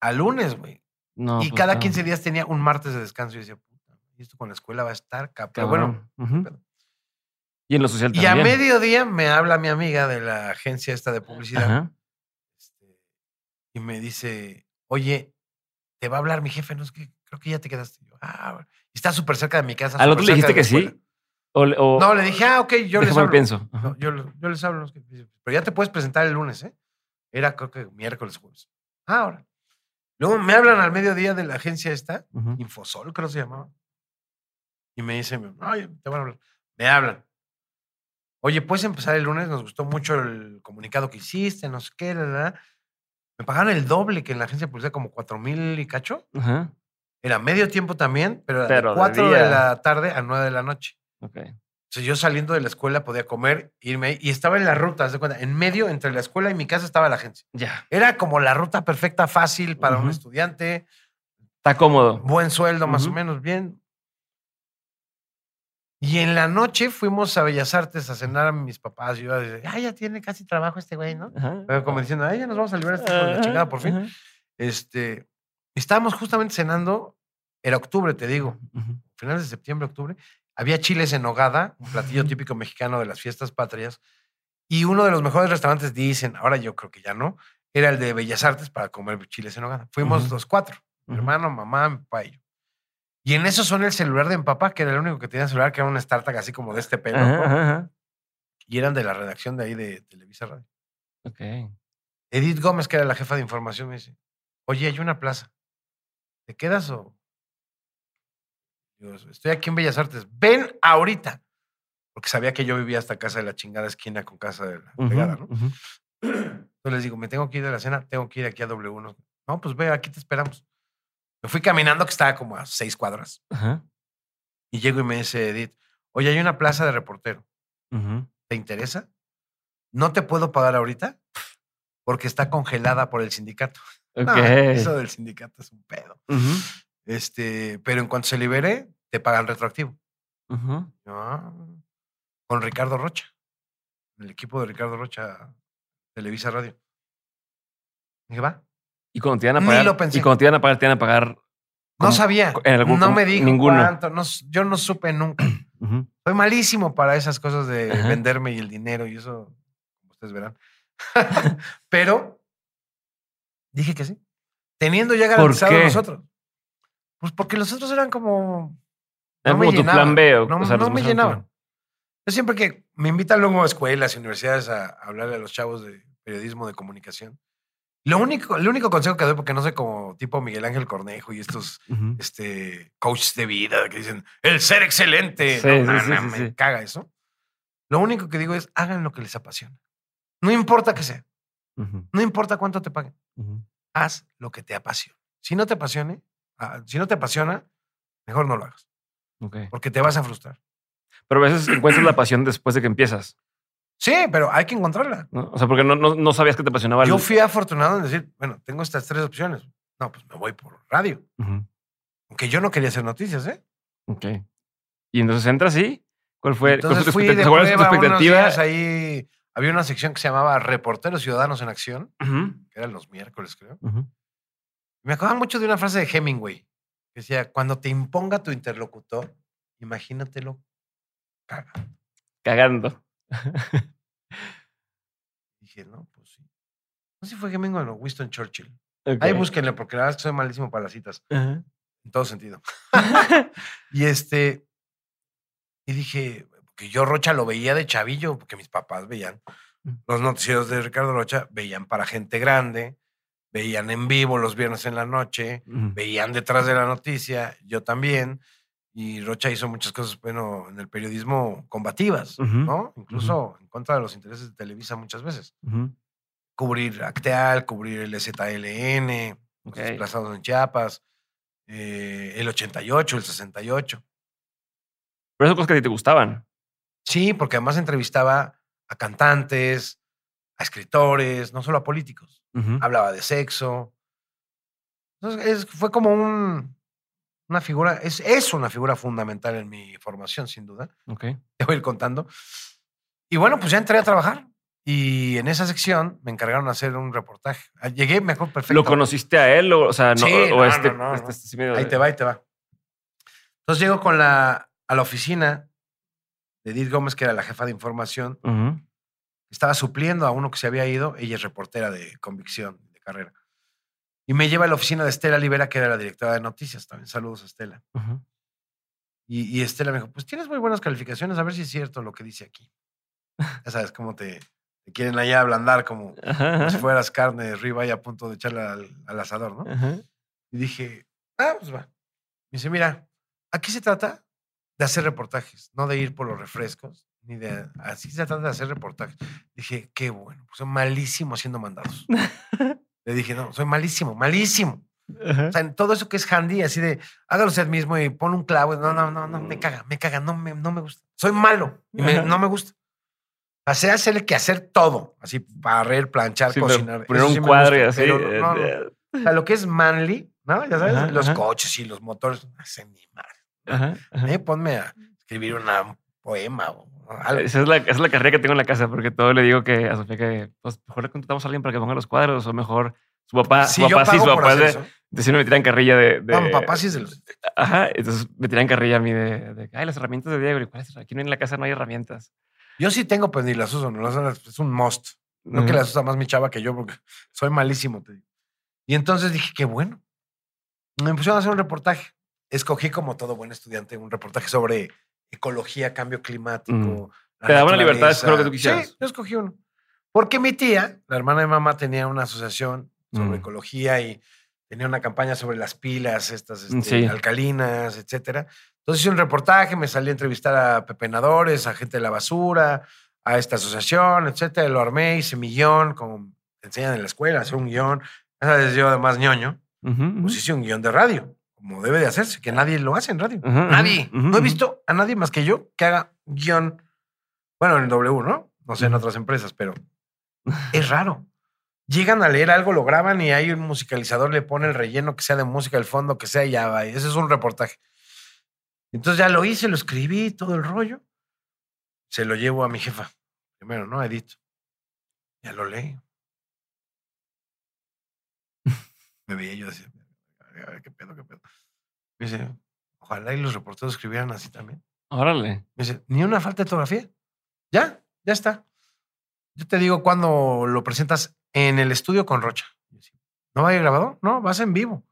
a lunes, güey. y pues cada 15 días tenía un martes de descanso. Y decía, puta, esto con la escuela va a estar Pero bueno. Y en lo social también. Y a mediodía me habla mi amiga de la agencia esta de publicidad. Este, y me dice, oye, te va a hablar mi jefe, no es que creo que ya te quedaste. Yo, ah, está súper cerca de mi casa. ¿Al otro le dijiste que sí? no, le dije, ah, ok, yo les hablo. pienso. yo, les hablo. Pero ya te puedes presentar el lunes, ¿eh? Era creo que miércoles, jueves. Ah, ahora. Luego me hablan al mediodía de la agencia esta, Infosol, creo que se llamaba. Y me dicen, ay, te van a hablar. Me hablan. Oye, ¿puedes empezar el lunes? Nos gustó mucho el comunicado que hiciste, no sé qué, la, la. Me pagaron el doble que en la agencia de publicidad, como cuatro mil y cacho. Era medio tiempo también, pero, de 4 de, la tarde a 9 de la noche. Ok. Entonces yo saliendo de la escuela podía comer, irme y estaba en la ruta, ¿se cuenta? En medio, entre la escuela y mi casa estaba la agencia. Ya. Era como la ruta perfecta, fácil para un estudiante. Está cómodo. Buen sueldo, más o menos, bien. Y en la noche fuimos a Bellas Artes a cenar a mis papás. Y yo dije, ay, ya tiene casi trabajo este güey, ¿no? como diciendo, ay, ya nos vamos a liberar este de la chingada por fin. Este, estábamos justamente cenando, era octubre, te digo, finales de septiembre, octubre. Había chiles en hogada, un platillo típico mexicano de las fiestas patrias. Y uno de los mejores restaurantes, dicen, ahora yo creo que ya no, era el de Bellas Artes para comer chiles en hogada. Fuimos los cuatro, mi hermano, mamá, mi papá y yo. Y en eso son el celular de mi papá, que era el único que tenía celular, que era una startup así como de este pelo. Y eran de la redacción de ahí de Televisa Radio. Ok. Edith Gómez, que era la jefa de información, me dice, oye, hay una plaza. ¿Te quedas o...? Yo, estoy aquí en Bellas Artes. Ven ahorita. Porque sabía que yo vivía hasta casa de la chingada esquina con casa de la pegada, ¿no? Entonces les digo, me tengo que ir de la cena, tengo que ir aquí a W1. No, pues ve, aquí te esperamos. Me fui caminando que estaba como a seis cuadras. Y llego y me dice Edith, oye, hay una plaza de reportero. ¿Te interesa? No te puedo pagar ahorita porque está congelada por el sindicato. Eso del sindicato es un pedo. este, pero en cuanto se libere, te pagan retroactivo. Ah, con Ricardo Rocha. El equipo de Ricardo Rocha, Televisa Radio. dije, va. Y cuando te iban a pagar. Ni lo pensé. Y cuando te iban a pagar, te iban a pagar. No sabía. en algún- no me dijo ninguno. cuánto. no yo no supe nunca. Ujú. Soy malísimo para esas cosas de venderme y el dinero y eso, como ustedes verán. Pero dije que sí. Teniendo ya garantizado qué? nosotros. Pues porque los otros eran como. No me como tu llenaban. plan B. O, No, o sea, no me tu- llenaban. Yo siempre que me invitan luego a escuelas y universidades a hablarle a los chavos de periodismo de comunicación. Lo único, el único consejo que doy, porque no soy como tipo Miguel Ángel Cornejo y estos Ujú. este, coaches de vida que dicen el ser excelente. Sí, no, sí, no, sí, me caga eso. Lo único que digo es hagan lo que les apasiona. No importa que sea, No importa cuánto te paguen, haz lo que te apasiona. Si no te apasione, ah, si no te apasiona, mejor no lo hagas, porque te vas a frustrar. Pero a veces encuentras la pasión después de que empiezas. Sí, pero hay que encontrarla. ¿no? O sea, porque no, no, no sabías que te apasionaba el- Yo fui afortunado en decir, bueno, tengo estas tres opciones. No, pues me voy por radio. Aunque yo no quería hacer noticias, ¿eh? Ok. Y entonces entras y. ¿Cuál fue, cuál Entonces fue tu fui de ¿Cuál es tu unos expectativa? días ahí. Había una sección que se llamaba Reporteros Ciudadanos en Acción, que eran los miércoles, creo. Me acordaba mucho de una frase de Hemingway, que decía, cuando te imponga tu interlocutor, imagínatelo caga. Cagando. Dije, no, pues sí. No sé si fue Hemingway o Winston Churchill. Ahí búsquenle, porque la verdad es que soy malísimo para las citas, en todo sentido. y este, y dije, que yo Rocha lo veía de chavillo, porque mis papás veían Mm. los noticieros de Ricardo Rocha, veían para gente grande, veían en vivo los viernes en la noche, Ujú. veían detrás de la noticia, yo también. Y Rocha hizo muchas cosas, bueno, en el periodismo combativas, ¿no? Incluso en contra de los intereses de Televisa muchas veces. Cubrir Acteal, cubrir el ZLN, los desplazados en Chiapas, eh, el 88, el 68. Pero esas cosas que a ti te gustaban. Sí, porque además entrevistaba a cantantes, a escritores, no solo a políticos. Ujú. Hablaba de sexo. Entonces, es- fue como un, una figura, es, es una figura fundamental en mi formación, sin duda. Ok. Te voy a ir contando. Y bueno, pues ya entré a trabajar. Y en esa sección me encargaron de hacer un reportaje. Ah, Llegué mejor perfecto. ¿Lo conociste a él? O, o sea, no, Sí, o no, este, no, no, este- este medio Ahí te va, ahí te va. Entonces llego con la, a la oficina de Edith Gómez, que era la jefa de información. Ujú. Estaba supliendo a uno que se había ido. Ella es reportera de convicción, de carrera. Y me lleva a la oficina de Estela Libera, que era la directora de noticias. También saludos a Estela. Ujú. Y, y Estela me dijo, pues tienes muy buenas calificaciones, a ver si es cierto lo que dice aquí. Ya sabes, cómo te, te quieren allá ablandar como, como si fueras carne de ribeye a punto de echarla al, al asador, ¿no? ajá. Y dije, ah, pues va. Me dice, mira, aquí se trata de hacer reportajes, no de ir por los refrescos, ni de... Así se trata de hacer reportajes. Dije, qué bueno, pues soy malísimo haciendo mandados. Le dije, no, soy malísimo, malísimo. Ajá. O sea, en todo eso que es handy, así de, hágalo usted mismo y pon un clavo. No, no, no, no, me caga, me caga, no me, no me gusta. Soy malo y me- Ajá. no me gusta. Pasé a hacerle que hacer todo, así, barrer, planchar, Sí, cocinar. poner un sí cuadro y así. pero no, no, eh, o sea, lo que es manly, ¿no? Ya sabes, Ajá, los ajá. coches y los motores, no sé ni madre. Ajá, ajá. Eh, Ponme a escribir una- un poema o algo. Esa es, la, esa es la carrera que tengo en la casa, porque todo le digo que a Sofía que pues, mejor le contratamos a alguien para que ponga los cuadros, o mejor su papá, Sí, su papá sí, su papá es de, de si no me tiran carrilla de. de No, papá sí es los... Ajá, entonces me tiran carrilla a mí de, de ay, las herramientas de Diego. Y, ¿cuáles? Aquí no en la casa no hay herramientas. Yo sí tengo, pues ni las uso, no las uso, es un must. No que las usa más mi chava que yo, porque soy malísimo, te digo. Y entonces dije, qué bueno. Me pusieron a hacer un reportaje. Escogí, como todo buen estudiante, un reportaje sobre ecología, cambio climático. la Te daban la libertad escoger lo que tú quisieras. Sí, yo escogí uno. Porque mi tía, la hermana de mamá, tenía una asociación sobre Mm. ecología y tenía una campaña sobre las pilas, estas este, Mm, Sí. alcalinas, etcétera. Entonces hice un reportaje, me salí a entrevistar a pepenadores, a gente de la basura, a esta asociación, etcétera. Lo armé, hice mi guion, como te enseñan en la escuela, hacer un guion. Sabes, yo además ñoño, Ujú, ujú. pues hice un guion de radio, como debe de hacerse, que nadie lo hace en radio. Nadie. no he visto a nadie más que yo que haga guion. Bueno, en el W, ¿no? No sé en otras empresas, pero es raro. Llegan a leer algo, lo graban y ahí un musicalizador le pone el relleno que sea de música, el fondo que sea, y ya va. Ese es un reportaje. Entonces ya lo hice, lo escribí, todo el rollo. Se lo llevo a mi jefa. Primero, ¿no? Edith. Ya lo leí. Me veía yo decía, qué pedo, qué pedo. Me dice, ojalá y los reporteros escribieran así también. Órale. Me dice, ni una falta de ortografía. Ya, ya está. Yo te digo cuando lo presentas en el estudio con Rocha. ¿No va a ir grabado? No, vas en vivo.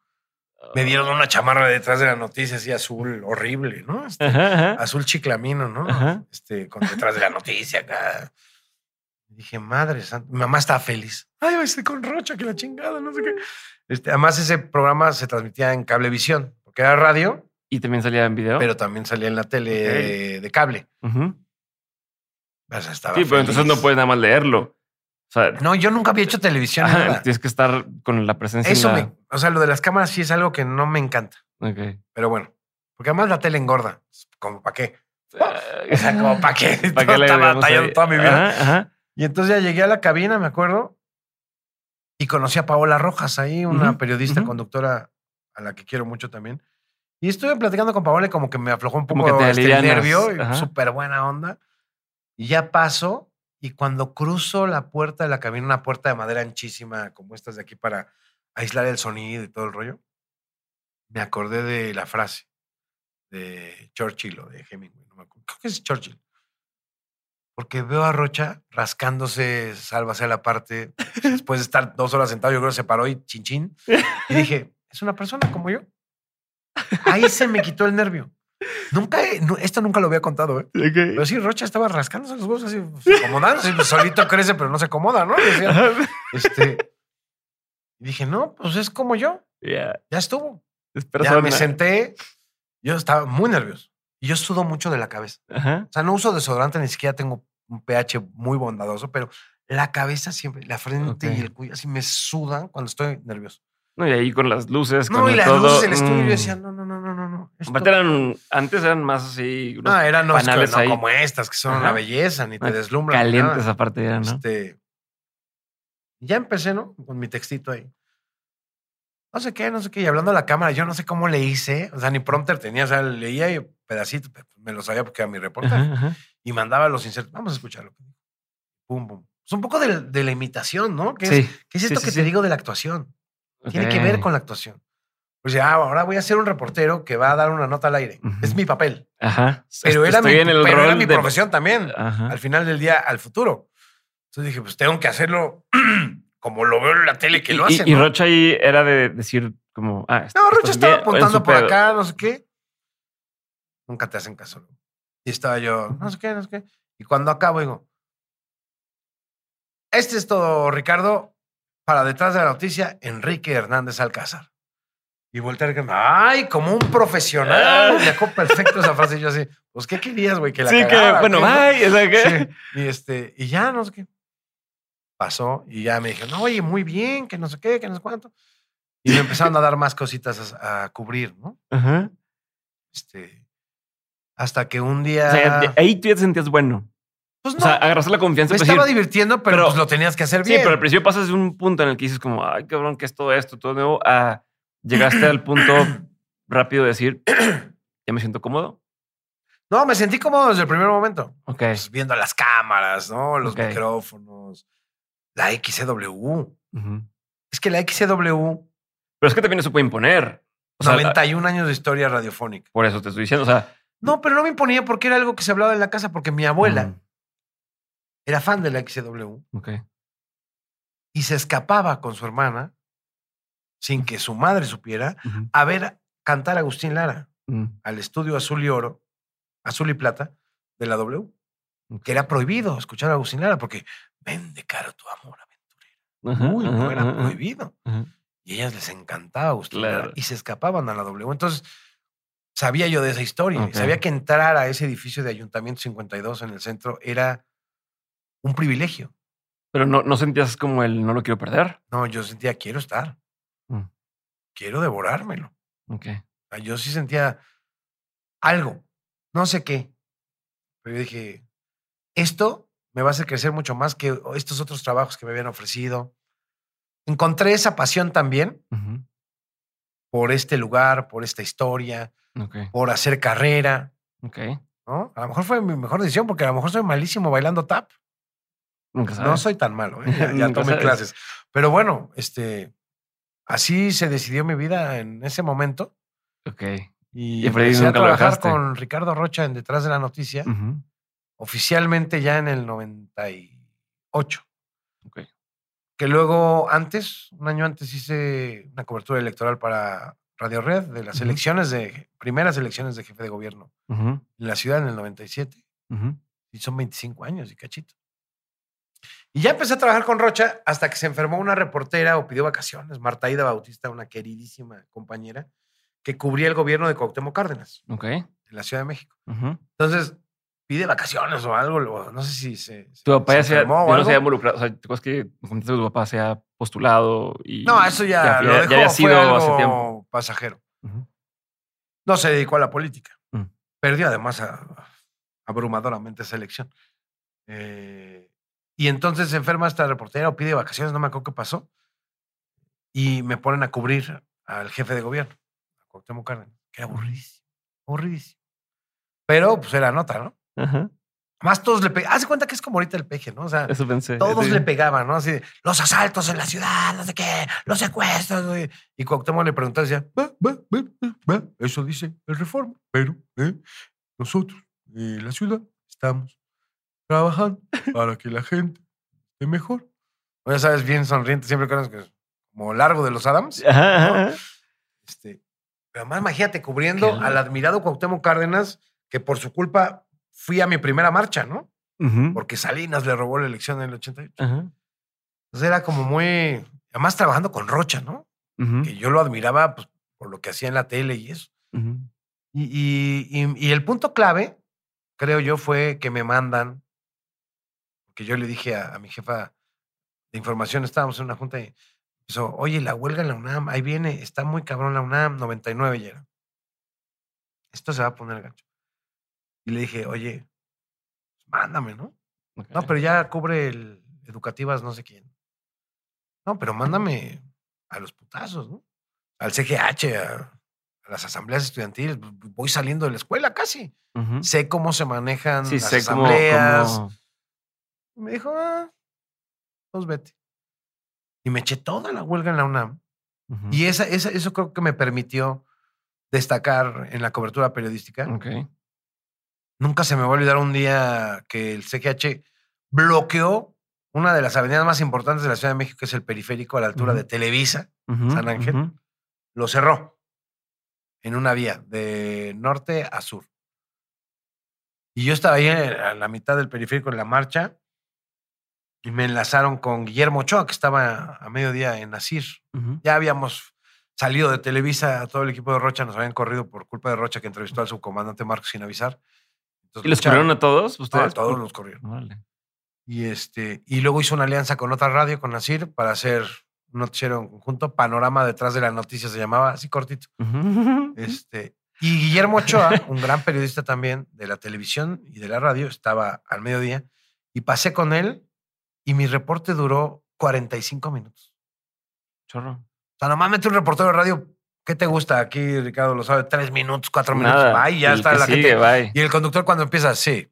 Me dieron una chamarra detrás de la noticia así azul horrible, ¿no? Este, azul chiclamino, ¿no? Este, con detrás de la noticia acá. Dije, madre santa, mi mamá estaba feliz. Ay, estoy con Rocha, que la chingada, no sé qué. Este, además, ese programa se transmitía en cablevisión, porque era radio. Y también salía en video. Pero también salía en la tele de cable. sí, pero entonces no puedes nada más leerlo no, yo nunca había hecho televisión. tienes que estar con la presencia. Eso o sea, lo de las cámaras sí es algo que no me encanta. Ok. Pero bueno, porque además la tele engorda. Como para qué. O sea, como para qué. ¿Para qué le estaba batallando toda mi vida. Y entonces ya llegué a la cabina, me acuerdo, y conocí a Paola Rojas ahí, una periodista, conductora a la que quiero mucho también. Y estuve platicando con Paola y como que me aflojó un poco este, el nervio, súper buena onda. Y ya paso y cuando cruzo la puerta de la cabina, una puerta de madera anchísima como estas de aquí para aislar el sonido y todo el rollo, me acordé de la frase de Churchill o de Hemingway. No me acuerdo. Creo que es Churchill. Porque veo a Rocha rascándose, sálvase a la parte. Después de estar dos horas sentado, yo creo que se paró y chin Y dije, es una persona como yo. Ahí se me quitó el nervio. Nunca, esto nunca lo había contado, ¿eh? Pero sí, Rocha estaba rascándose los huevos así, pues, acomodándose. Pues, solito crece, pero no se acomoda, ¿no? este, y dije, no, pues es como yo. Ya estuvo. Ya me senté. Yo estaba muy nervioso. Y yo sudo mucho de la cabeza. O sea, no uso desodorante, ni siquiera tengo un pH muy bondadoso, pero la cabeza siempre, la frente y el cuello, así me sudan cuando estoy nervioso. No, y ahí con las luces. No, con y las luces del estudio, yo mm. decía, no, no, no, no, no. no. eran, antes eran más así. No, eran no, no como estas, que son una belleza, ni te deslumbran. Calientes aparte ya, ¿no? Este, ya empecé, ¿no? Con mi textito ahí. No sé qué, no sé qué. Y hablando a la cámara, yo no sé cómo le hice. O sea, ni prompter tenía. O sea, leía y pedacito, me lo sabía porque era mi reportaje. Y mandaba los insertos. Vamos a escucharlo. Pum, pum. Es un poco de, la imitación, ¿no? ¿Qué es, ¿qué es esto que te digo de la actuación? Tiene que ver con la actuación. Pues ya, ahora voy a ser un reportero que va a dar una nota al aire. Es mi papel. Ajá. Pero era mi, pero era mi profesión también. Al final del día, al futuro. Entonces dije, pues tengo que hacerlo como lo veo en la tele que lo hacen. Y, Rocha ahí era de decir como, ah, no, Rocha estaba apuntando por acá, no sé qué. Nunca te hacen caso. Y estaba yo, no sé qué, no sé qué. Y cuando acabo digo, este es todo, Ricardo para detrás de la noticia, Enrique Hernández Alcázar. Y voltear que, ay, como un profesional. Me dejó perfecto esa frase. Y yo así, pues, ¿qué querías, güey? Que la Sí, que, bueno, ay, o sea, ¿qué? Y, este, y ya, no sé qué. Pasó y ya me dijeron, oye, muy bien, que no sé qué, que no sé cuánto. Y me empezaron a dar más cositas a, cubrir, ¿no? Ajá. Este, hasta que un día... O sea, ahí tú ya te sentías bueno. Pues no. O sea, agarraste la confianza. Me estaba divirtiendo, pero, pues lo tenías que hacer bien. Sí, pero al principio pasas de un punto en el que dices como, ay, cabrón, ¿qué es todo esto? Todo nuevo. A llegaste al punto rápido de decir, ya me siento cómodo. No, me sentí cómodo desde el primer momento. Ok. Pues viendo las cámaras, ¿no? Los micrófonos, la XCW. Es que la XCW. Pero es que también se puede imponer. O 91 años de historia radiofónica. Por eso te estoy diciendo, o sea. No, pero no me imponía porque era algo que se hablaba en la casa, porque mi abuela era fan de la XW. Y se escapaba con su hermana, sin que su madre supiera, a ver cantar a Agustín Lara mm. al estudio Azul y Oro, Azul y Plata de la W. Que era prohibido escuchar a Agustín Lara porque vende caro tu amor aventurera. Uy, no era prohibido. Y a ellas les encantaba Agustín Lara y se escapaban a la W. Entonces, sabía yo de esa historia. Sabía que entrar a ese edificio de Ayuntamiento 52 en el centro era un privilegio. Pero no, no sentías como el no lo quiero perder. No, yo sentía quiero estar. Mm. Quiero devorármelo. Ok. Yo sí sentía algo, no sé qué. Pero yo dije, esto me va a hacer crecer mucho más que estos otros trabajos que me habían ofrecido. Encontré esa pasión también por este lugar, por esta historia, por hacer carrera. Okay. ¿no? A lo mejor fue mi mejor decisión porque a lo mejor soy malísimo bailando tap. No soy tan malo, ¿eh? ya, tomé clases. Pero bueno, este, así se decidió mi vida en ese momento. Ok. Y, Y empecé a trabajar con Ricardo Rocha en Detrás de la Noticia. Oficialmente ya en el 98. Ok. Que luego, antes, un año antes, hice una cobertura electoral para Radio Red de las elecciones de, primeras elecciones de jefe de gobierno en la ciudad en el 97. Ujú. Y son 25 años y cachito. Y ya empecé a trabajar con Rocha hasta que se enfermó una reportera o pidió vacaciones, Marta Ida Bautista, una queridísima compañera, que cubría el gobierno de Cuauhtémoc Cárdenas Ok. en la Ciudad de México. Entonces, pide vacaciones o algo, no sé si se. Tu papá se ya se, ha- enfermó o ya no se ha involucrado. O sea, ¿te acuerdas que tu papá se ha postulado y. No, eso ya, lo dejó, había fue sido algo hace tiempo. pasajero. No se dedicó a la política. Mm. Perdió además a- abrumadoramente esa elección. Eh, y entonces se enferma esta reportera o pide vacaciones, no me acuerdo qué pasó. Y me ponen a cubrir al jefe de gobierno, a Cuauhtémoc Cárdenas, que era aburridísimo, aburridísimo. Pero pues era nota, ¿no? Ajá. Más todos le pegaban. Haz cuenta que es como ahorita el peje, ¿no? O sea, Eso pensé. todos Sí. le pegaban, ¿no? Así, los asaltos en la ciudad, no sé qué, los secuestros. güey". Y Cuauhtémoc le preguntaba, decía, va, va, va, eso dice el reforma, pero eh, nosotros, eh, la ciudad, estamos trabajando para que la gente esté mejor. O ya sabes, bien sonriente, siempre con que es como largo de los Adams. Ajá, ¿no? Este, pero además, imagínate, cubriendo al admirado Cuauhtémoc Cárdenas, que por su culpa fui a mi primera marcha, ¿no? Porque Salinas le robó la elección en el 88. Ajá. Entonces era como muy. Además, trabajando con Rocha, ¿no? Que yo lo admiraba pues, por lo que hacía en la tele y eso. Y, y- y- y el punto clave, creo yo, fue que me mandan. Porque yo le dije a, a mi jefa de información, estábamos en una junta y empezó, oye, la huelga en la UNAM, ahí viene, está muy cabrón la UNAM, 99 ya era. Esto se va a poner gancho. Y le dije, oye, mándame, ¿no? No, pero ya cubre el educativas no sé quién. No, pero mándame a los putazos, ¿no? Al CGH, a, a las asambleas estudiantiles. Voy saliendo de la escuela casi. Sé cómo se manejan Sí, las sé asambleas. cómo- Y me dijo, ah, pues vete. Y me eché toda la huelga en la UNAM. Y esa, esa- eso creo que me permitió destacar en la cobertura periodística. Ok. Nunca se me va a olvidar un día que el CGH bloqueó una de las avenidas más importantes de la Ciudad de México, que es el periférico a la altura de Televisa. San Ángel. Lo cerró en una vía de norte a sur. Y yo estaba ahí a la mitad del periférico en la marcha y me enlazaron con Guillermo Ochoa, que estaba a mediodía en Asir. Ya habíamos salido de Televisa, todo el equipo de Rocha nos habían corrido por culpa de Rocha que entrevistó al subcomandante Marcos sin avisar. Entonces, ¿Y los corrieron a todos No, ustedes? a todos los corrieron. Y, este, y luego hizo una alianza con otra radio, con Nasir, para hacer un noticiero en conjunto. Panorama detrás de la noticia se llamaba, así cortito. Este, y Guillermo Ochoa, un gran periodista también de la televisión y de la radio, estaba al mediodía y pasé con él y mi reporte duró 45 minutos. Chorro. O sea, normalmente un reportero de radio, ¿qué te gusta? Aquí Ricardo lo sabe, tres minutos, cuatro minutos, Nada. y ya está la sigue, gente. bye. Y el conductor cuando empieza, sí,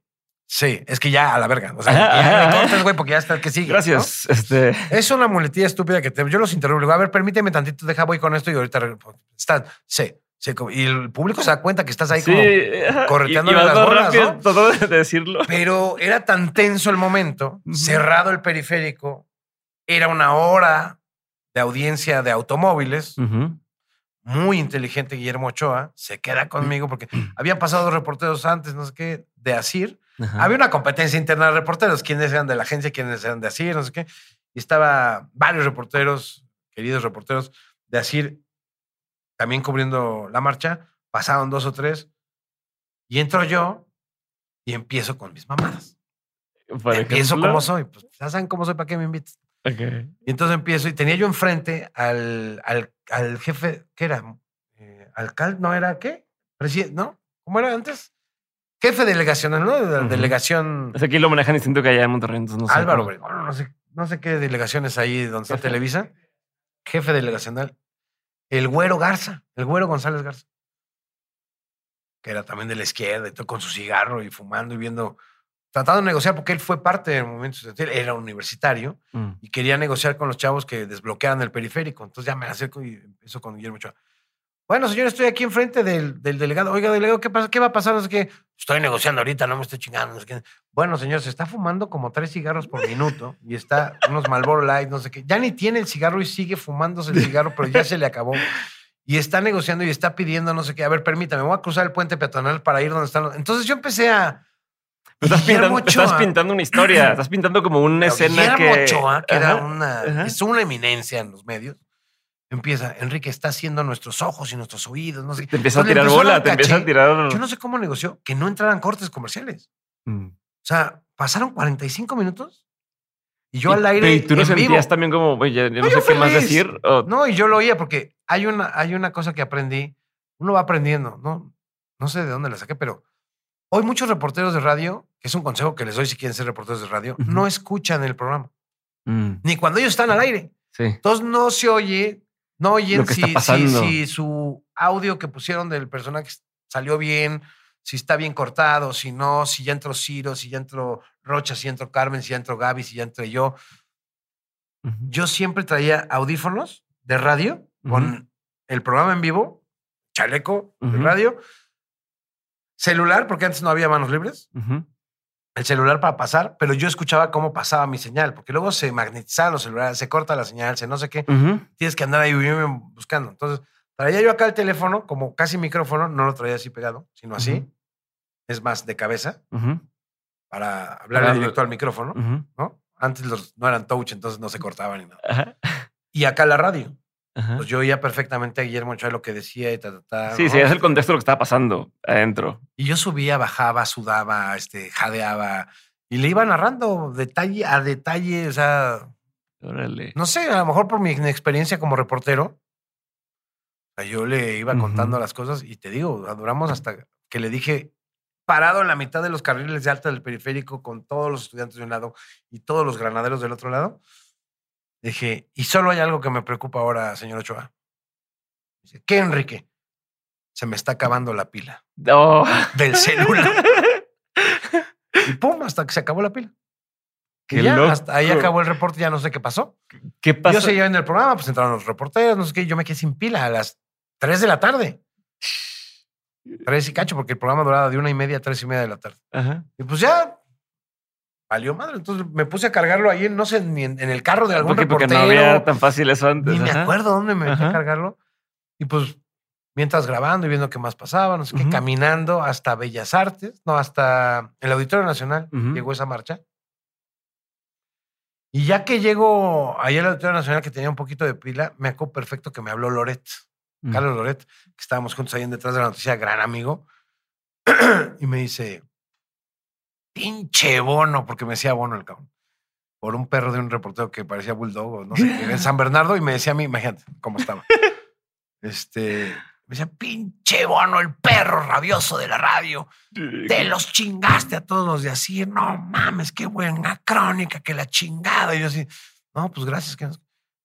sí, es que ya a la verga. O sea, ya ajá. cortes, güey, porque ya está el que sigue. ¿no? Gracias. Este. Es una muletilla estúpida que te, yo los interrumpo. digo, a ver, permíteme tantito, deja voy con esto y ahorita re- están, sí, sí, y el público se da cuenta que estás ahí sí, como. vas las bolas, rápido ¿no? todo de decirlo. Pero era tan tenso el momento, cerrado el periférico, era una hora de audiencia de automóviles. Ujú. Muy inteligente Guillermo Ochoa, se queda conmigo porque habían pasado reporteros antes, no sé qué, de Asir. Ajá. Había una competencia interna de reporteros, quiénes eran de la agencia, quiénes eran de Asir, no sé qué. Y estaba varios reporteros, queridos reporteros de Asir, también cubriendo la marcha. Pasaron dos o tres. Y entro yo y empiezo con mis mamadas. Por empiezo ejemplo. como soy. Pues ya saben cómo soy, ¿para qué me invitas? Y entonces empiezo y tenía yo enfrente al, al, al jefe, ¿qué era? Eh, ¿Alcalde? ¿No era qué? Presi- ¿No? ¿Cómo era antes? Jefe delegacional, ¿no? De la delegación Es que aquí lo manejan distinto que allá en Monterrey, entonces no sé. Álvaro no sé, no sé qué delegaciones ahí donde está. Televisa. Jefe delegacional. El güero Garza, el güero González Garza. Que era también de la izquierda y todo con su cigarro y fumando y viendo tratando de negociar porque él fue parte del movimiento estudiantil, era universitario Mm. y quería negociar con los chavos que desbloquearan el periférico. Entonces ya me acerco y empiezo con Guillermo Ochoa. Bueno, señor, estoy aquí enfrente del, del delegado. Oiga, delegado, ¿qué, pasa? ¿qué va a pasar? No sé qué. Estoy negociando ahorita, no me estoy chingando. No sé qué. Bueno, señor, se está fumando como tres cigarros por minuto y está unos Marlboro Light, no sé qué. Ya ni tiene el cigarro y sigue fumándose el cigarro, pero ya se le acabó. Y está negociando y está pidiendo no sé qué. A ver, permítame, voy a cruzar el puente peatonal para ir donde están los... Entonces yo empecé a... Estás pintando, estás pintando una historia, estás pintando como una escena Guillermo que. Ochoa, que era Ajá, una, ajá. es una eminencia en los medios, empieza, Enrique está haciendo nuestros ojos y nuestros oídos, no sé. Te empieza a Entonces tirar bola, te empieza a tirar. Yo no sé cómo negoció que no entraran cortes comerciales. Mm. O sea, pasaron 45 minutos y yo Y- al aire ¿Y tú no en sentías vivo. también como, "Oye, ya, ya no No, sé qué más decir? o- No, y yo lo oía porque hay una, hay una cosa que aprendí. Uno va aprendiendo, ¿no? No sé de dónde la saqué, pero hoy muchos reporteros de radio, que es un consejo que les doy si quieren ser reporteros de radio, no escuchan el programa, Mm, ni cuando ellos están al aire. sí. Entonces no se oye, no oyen si, si- si su audio que pusieron del personaje salió bien, si está bien cortado, si no, si ya entró Ciro, si ya entró Rocha, si ya entró Carmen, si ya entró Gaby, si ya entré yo. Ujú. Yo siempre traía audífonos de radio con el programa en vivo, chaleco de radio, celular, porque antes no había manos libres, el celular para pasar, pero yo escuchaba cómo pasaba mi señal, porque luego se magnetizaban los celulares, se corta la señal, se no sé qué tienes que andar ahí buscando. Entonces, traía yo acá el teléfono, como casi micrófono, no lo traía así pegado, sino así. Es más, de cabeza, para hablarle Para- directo al micrófono. ¿no? Antes los, no eran touch, entonces no se cortaban ni nada. Y acá la radio. Pues yo oía perfectamente a Guillermo Ochoa lo que decía y ta, ta, ta. Sí, ¿no? sí, es el contexto de lo que estaba pasando adentro. Y yo subía, bajaba, sudaba, este, jadeaba y le iba narrando detalle a detalle, o sea, Órale. no sé, a lo mejor por mi experiencia como reportero, yo le iba contando las cosas y te digo, duramos hasta que le dije, parado en la mitad de los carriles de alta del periférico con todos los estudiantes de un lado y todos los granaderos del otro lado, dije, y solo hay algo que me preocupa ahora, señor Ochoa. Dice, ¿qué, Enrique? Se me está acabando la pila del celular. y pum, hasta que se acabó la pila. Ya, hasta ahí acabó el reporte, ya no sé qué pasó. ¿Qué pasa? Yo seguía en el programa, pues entraron los reporteros, no sé qué, yo me quedé sin pila a las 3 de la tarde. Tres y cacho, porque el programa duraba de una y media a tres y media de la tarde. Ajá. Y pues ya valió madre. Entonces me puse a cargarlo ahí, no sé, ni en, en el carro de algún Porque, porque reportero. no había tan fácil eso antes. ni me acuerdo dónde me metí a cargarlo. Y pues mientras grabando y viendo qué más pasaba, no sé qué, Ujú. caminando hasta Bellas Artes, no, hasta el Auditorio Nacional, Ujú. llegó esa marcha. Y ya que llego ahí al Auditorio Nacional, que tenía un poquito de pila, me acuerdo perfecto que me habló Loret. Mm. Carlos Loret, que estábamos juntos ahí en detrás de la noticia, gran amigo, y me dice, pinche bono, porque me decía bono el cabrón, por un perro de un reportero que parecía bulldog o no sé qué, en San Bernardo, y me decía a mí, imagínate cómo estaba. Este, me decía, pinche bono, el perro rabioso de la radio, te los chingaste a todos los de así, no mames, qué buena crónica, que la chingada. Y yo así, no, pues gracias. Que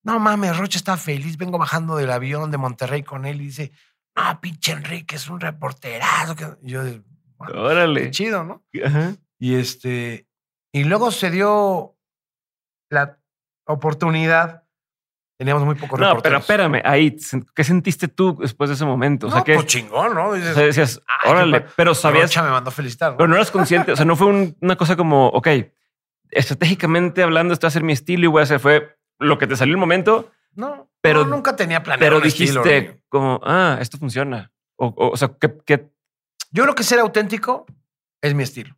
No mames, Rocha está feliz, vengo bajando del avión de Monterrey con él y dice, no, pinche Enrique, es un reporterazo. que-". Y yo, "Bueno, qué Órale. chido, ¿no? Ajá. Y este, y luego se dio la oportunidad. Teníamos muy pocos No, pero espérame, ahí, ¿qué sentiste tú después de ese momento? O sea, No, que pues chingón, ¿no? Dices, o sea, decías, "Ay, órale, pa-". pero sabías, me mandó felicitar. ¿no? pero no eras consciente, o sea, no fue un- una cosa como, ok, estratégicamente hablando, esto va a ser mi estilo y voy a hacer, fue lo que te salió el momento, No, Pero- no, nunca tenía planeado pero un estilo, dijiste Rodrigo. como, ah, esto funciona. O, o, o sea, que, que Yo creo que ser auténtico es mi estilo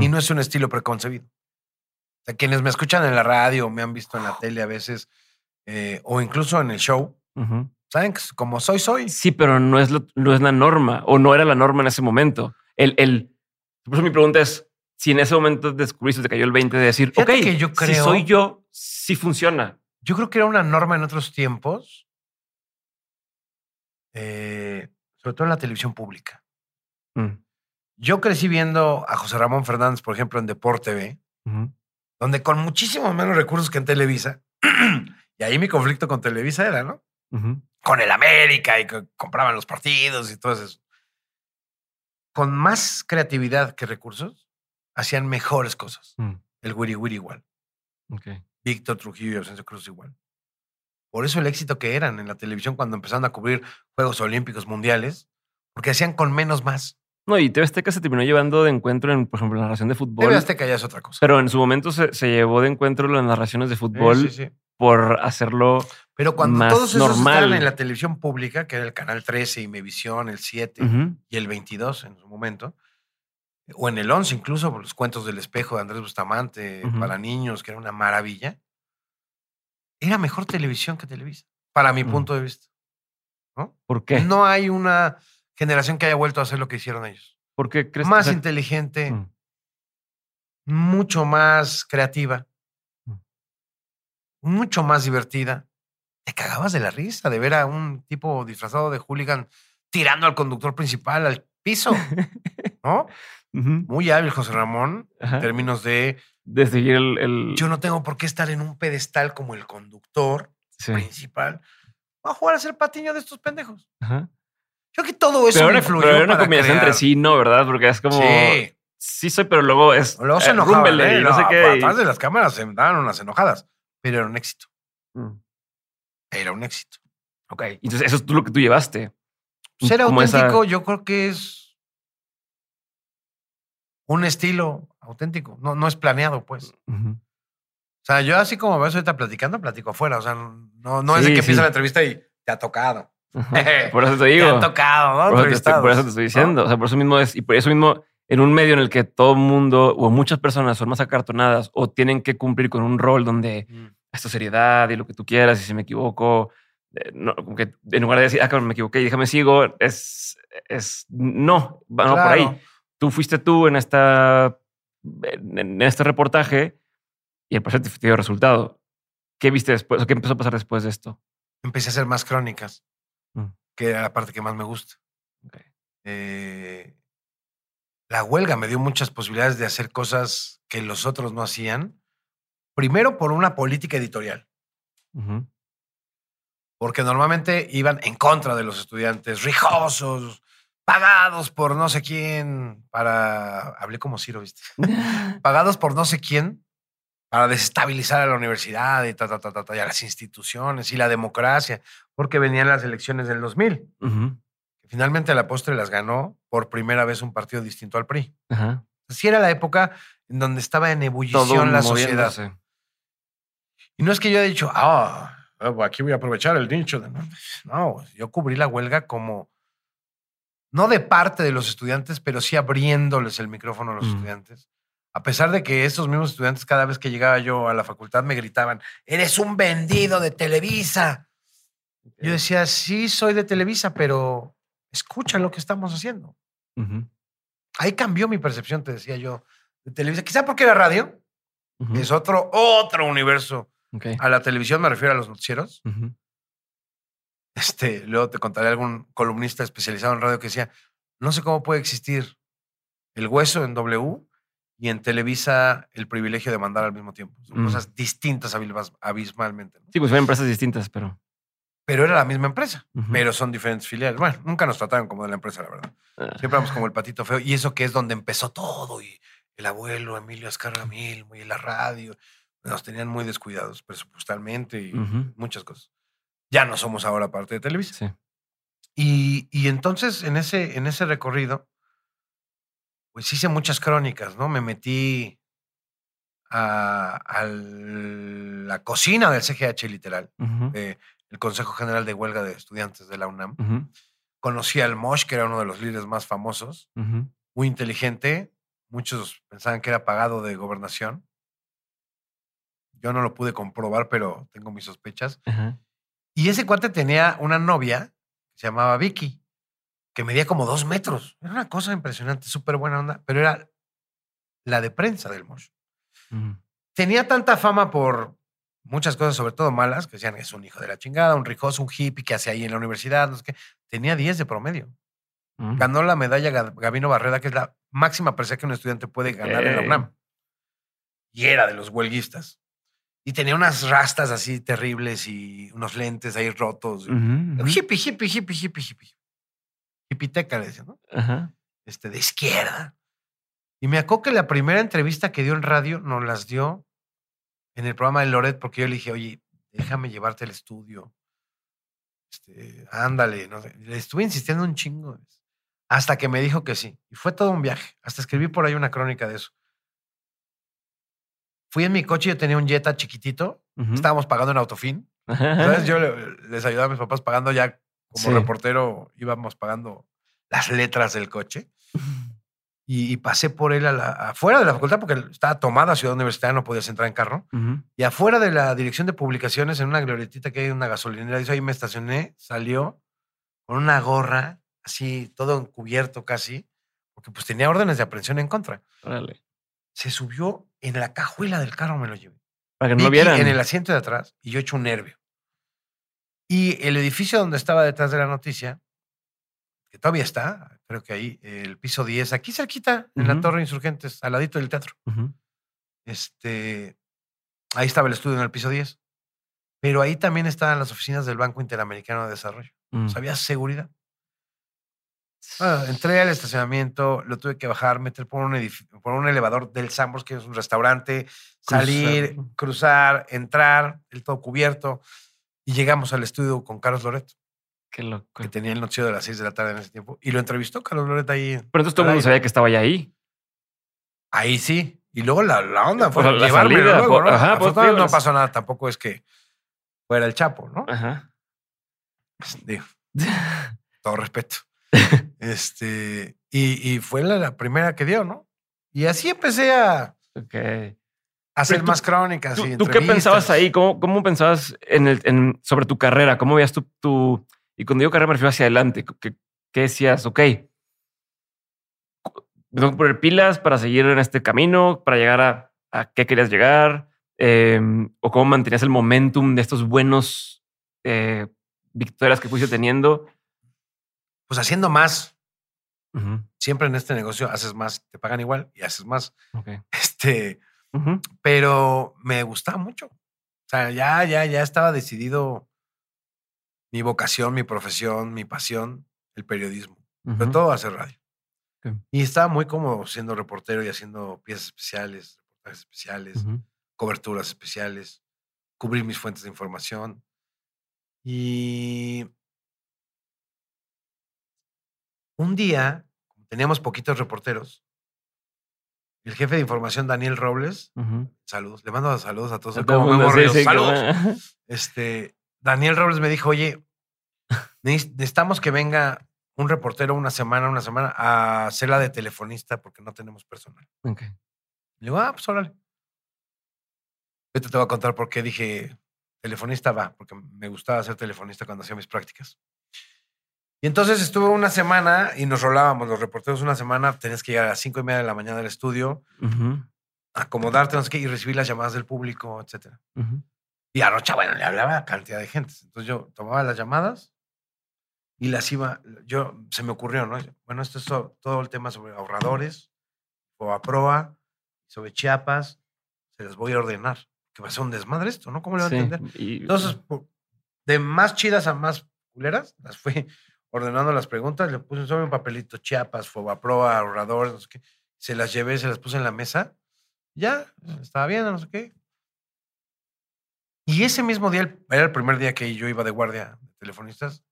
Y no es un estilo preconcebido. O sea, quienes me escuchan en la radio, me han visto en la tele a veces eh, o incluso en el show, saben que como soy, soy. Sí, pero no es, lo- no es la norma o no era la norma en ese momento. El, el, por eso mi pregunta es si en ese momento descubriste, te cayó el 20 de decir, Fíjate ok, que yo si creo- soy yo, sí funciona. Yo creo que era una norma en otros tiempos, eh, sobre todo en la televisión pública. Mm. Yo crecí viendo a José Ramón Fernández, por ejemplo, en Deporte B, donde con muchísimos menos recursos que en Televisa, y ahí mi conflicto con Televisa era, ¿no? Con el América y que compraban los partidos y todo eso. Con más creatividad que recursos, hacían mejores cosas. Mm. El Wiri Wiri igual. Okay. Víctor Trujillo y Ausencio Cruz igual. Por eso el éxito que eran en la televisión cuando empezaron a cubrir Juegos Olímpicos Mundiales, porque hacían con menos más. No, y TV Azteca se terminó llevando de encuentro en, por ejemplo, la narración de fútbol. TV Azteca ya es otra cosa. Pero en su momento se, llevó de encuentro las narraciones de fútbol por hacerlo Pero cuando todos esos normal. en la televisión pública, que era el Canal 13, Imevisión, el 7 y el 22 en su momento, o en el 11 incluso, los cuentos del espejo de Andrés Bustamante para niños, que era una maravilla, era mejor televisión que Televisa, para mi mm. punto de vista. ¿no? ¿Por qué? No hay una generación que haya vuelto a hacer lo que hicieron ellos. ¿Por qué crees Más inteligente, mm. mucho más creativa, mm. mucho más divertida. Te cagabas de la risa de ver a un tipo disfrazado de hooligan tirando al conductor principal al piso, ¿no? Muy hábil José Ramón en términos de... De seguir el, Yo no tengo por qué estar en un pedestal como el conductor principal. Voy a jugar a ser patiño de estos pendejos. Ajá. Creo que todo eso pero influyó Pero una combinación entre sí, no, ¿verdad? Porque es como... Sí. Sí soy, pero luego es... Luego se eh, enojaban, ¿eh? no, sé qué. Atrás de las cámaras se daban unas enojadas. Pero era un éxito. Mm. Era un éxito. Ok. Entonces eso es lo que tú llevaste. Ser auténtico yo creo que es un estilo auténtico. No, no es planeado, pues. O sea, yo así como ves ahorita platicando, platico afuera. O sea, no, no es de que empieza la entrevista y te ha tocado. por eso te digo. Te ha tocado, ¿no? Por eso, te, por eso te estoy diciendo. O sea, por eso mismo es, y por eso mismo, en un medio en el que todo el mundo o muchas personas son más acartonadas o tienen que cumplir con un rol donde mm. esta seriedad y lo que tú quieras, y si me equivoco, eh, no, como que en lugar de decir, ah, me equivoqué y déjame sigo, es, es no, no por ahí. Tú fuiste tú en esta en este reportaje y el presente te dio resultado. ¿Qué viste después? ¿O qué empezó a pasar después de esto? Empecé a hacer más crónicas, mm. que era la parte que más me gusta. Eh, la huelga me dio muchas posibilidades de hacer cosas que los otros no hacían. Primero por una política editorial. Porque normalmente iban en contra de los estudiantes, rijosos, pagados por no sé quién para. Hablé como Ciro, ¿viste? pagados por no sé quién para desestabilizar a la universidad y, ta, ta, ta, ta, y a las instituciones y la democracia, porque venían las elecciones del 2000. Finalmente, la postre las ganó por primera vez un partido distinto al PRI. Así era la época en donde estaba en ebullición la sociedad. Y no es que yo haya dicho, ah, aquí voy a aprovechar el nicho. De... No, yo cubrí la huelga como no de parte de los estudiantes, pero sí abriéndoles el micrófono a los estudiantes. A pesar de que esos mismos estudiantes, cada vez que llegaba yo a la facultad, me gritaban, eres un vendido de Televisa. Yo decía, sí, soy de Televisa, pero escucha lo que estamos haciendo. Ahí cambió mi percepción, te decía yo, de Televisa. Quizá porque era radio, es otro, otro universo. A la televisión me refiero a los noticieros. Este, luego te contaré algún columnista especializado en radio que decía, no sé cómo puede existir el hueso en W y en Televisa el privilegio de mandar al mismo tiempo. Son mm. cosas distintas abismalmente. Sí, pues son empresas distintas, pero... Pero era la misma empresa, pero son diferentes filiales. Bueno, nunca nos trataron como de la empresa, la verdad. Ah. Siempre vamos como el patito feo. Y eso que es donde empezó todo. Y el abuelo Emilio Azcarra Milmo y la radio. Nos tenían muy descuidados presupuestalmente y muchas cosas ya no somos ahora parte de Televisa. Y, y, entonces en ese, en ese recorrido, pues hice muchas crónicas, ¿no? Me metí a, la cocina del CGH literal, el Consejo General de Huelga de Estudiantes de la UNAM. Conocí al Mosh, que era uno de los líderes más famosos, muy inteligente. Muchos pensaban que era pagado de gobernación. Yo no lo pude comprobar, pero tengo mis sospechas. Y ese cuate tenía una novia que se llamaba Vicky, que medía como dos metros. Era una cosa impresionante, súper buena onda, pero era la de prensa del Mosh. Tenía tanta fama por muchas cosas, sobre todo malas, que decían que es un hijo de la chingada, un rijoso, un hippie que hace ahí en la universidad, no sé qué. Tenía 10 de promedio. Ganó la medalla Gabino Barreda, que es la máxima presea que un estudiante puede ganar en la UNAM. Y era de los huelguistas. Y tenía unas rastas así terribles y unos lentes ahí rotos. Hippie, hippie, hippie, hippie, hippie. Le decía, ¿no? Este, de izquierda. Y me acuerdo que la primera entrevista que dio en radio nos las dio en el programa de Loret, porque yo le dije, oye, déjame llevarte al estudio. Este, ándale, no sé. Le estuve insistiendo un chingo. Hasta que me dijo que sí. Y fue todo un viaje. Hasta escribí por ahí una crónica de eso. Fui en mi coche, yo tenía un Jetta chiquitito. Estábamos pagando en Autofin. ¿Sabes? Yo les ayudaba a mis papás pagando ya como reportero, íbamos pagando las letras del coche. Y, pasé por él afuera de la facultad porque estaba tomada Ciudad Universitaria, no podías entrar en carro. Y afuera de la dirección de publicaciones, en una glorietita que hay en una gasolinera, dice, ahí me estacioné, salió con una gorra, así, todo encubierto casi, porque pues tenía órdenes de aprehensión en contra. Se subió en la cajuela del carro, me lo llevé. Para que no vieran. En el asiento de atrás, y yo hecho un nervio. Y el edificio donde estaba detrás de la noticia, que todavía está, creo que ahí, el piso 10, aquí cerquita, en la Torre Insurgentes, al ladito del teatro. Este, ahí estaba el estudio en el piso 10. Pero ahí también estaban las oficinas del Banco Interamericano de Desarrollo. Mm. había seguridad. entré al estacionamiento, lo tuve que bajar, meter por un, por un elevador del Sambors, que es un restaurante, salir, cruzar, entrar, el todo cubierto. Y llegamos al estudio con Carlos Loreto. Qué loco. Que tenía el noticiero de las 6 de la tarde en ese tiempo. Y lo entrevistó Carlos Loreto ahí. Pero entonces todo el mundo sabía que estaba ya ahí. Ahí sí. Y luego la, onda fue la llevarme luego, ¿no? Ajá, pues, no pasó nada. Tampoco es que fuera el Chapo, ¿no? Ajá. Pues, digo, todo respeto. este, y, y fue la, primera que dio, ¿no? Y así empecé a... Okay hacer más crónicas. ¿Tú, y ¿tú qué pensabas ahí? ¿Cómo, cómo pensabas en el, sobre tu carrera? ¿Cómo veías tu... Y cuando digo carrera me refiero hacia adelante. ¿Qué, qué decías? Ok, tengo que poner pilas para seguir en este camino, para llegar a, a qué querías llegar, em, o cómo mantenías el momentum de estos buenos eh, victorias que fuiste teniendo. Pues haciendo más. Siempre en este negocio haces más, te pagan igual y haces más. Okay. Este, pero me gustaba mucho. O sea, ya, ya, ya estaba decidido mi vocación, mi profesión, mi pasión, el periodismo. Pero todo hacer radio. Y estaba muy cómodo siendo reportero y haciendo piezas especiales, reportajes especiales, coberturas especiales, cubrir mis fuentes de información. Y un día, teníamos poquitos reporteros, el jefe de información, Daniel Robles. Saludos. Le mando saludos a todos. saludos. Este, Daniel Robles me dijo, oye, necesitamos que venga un reportero una semana, una semana a hacer la de telefonista porque no tenemos personal. Okay. Le digo, ah, pues órale. Ahorita te voy a contar por qué dije telefonista va, porque me gustaba ser telefonista cuando hacía mis prácticas. Y entonces estuve una semana y nos rolábamos los reporteros una semana. Tenías que llegar a las cinco y media de la mañana al estudio, acomodarte, no sé qué, y recibir las llamadas del público, etc. Y a Rocha, bueno, le hablaba a cantidad de gente. Entonces yo tomaba las llamadas y las iba, yo, se me ocurrió, ¿no? Bueno, esto es todo, el tema sobre ahorradores, o a proa, sobre Chiapas, se las voy a ordenar. Que va a ser un desmadre esto, ¿no? ¿Cómo le va a entender? Entonces, de más chidas a más culeras, las fui ordenando las preguntas, le puse sobre un papelito Chiapas, Fobaproa, ahorrador, no sé qué. Se las llevé, se las puse en la mesa. Ya, estaba bien, no sé qué. Y ese mismo día, era el primer día que yo iba de guardia de telefonistas.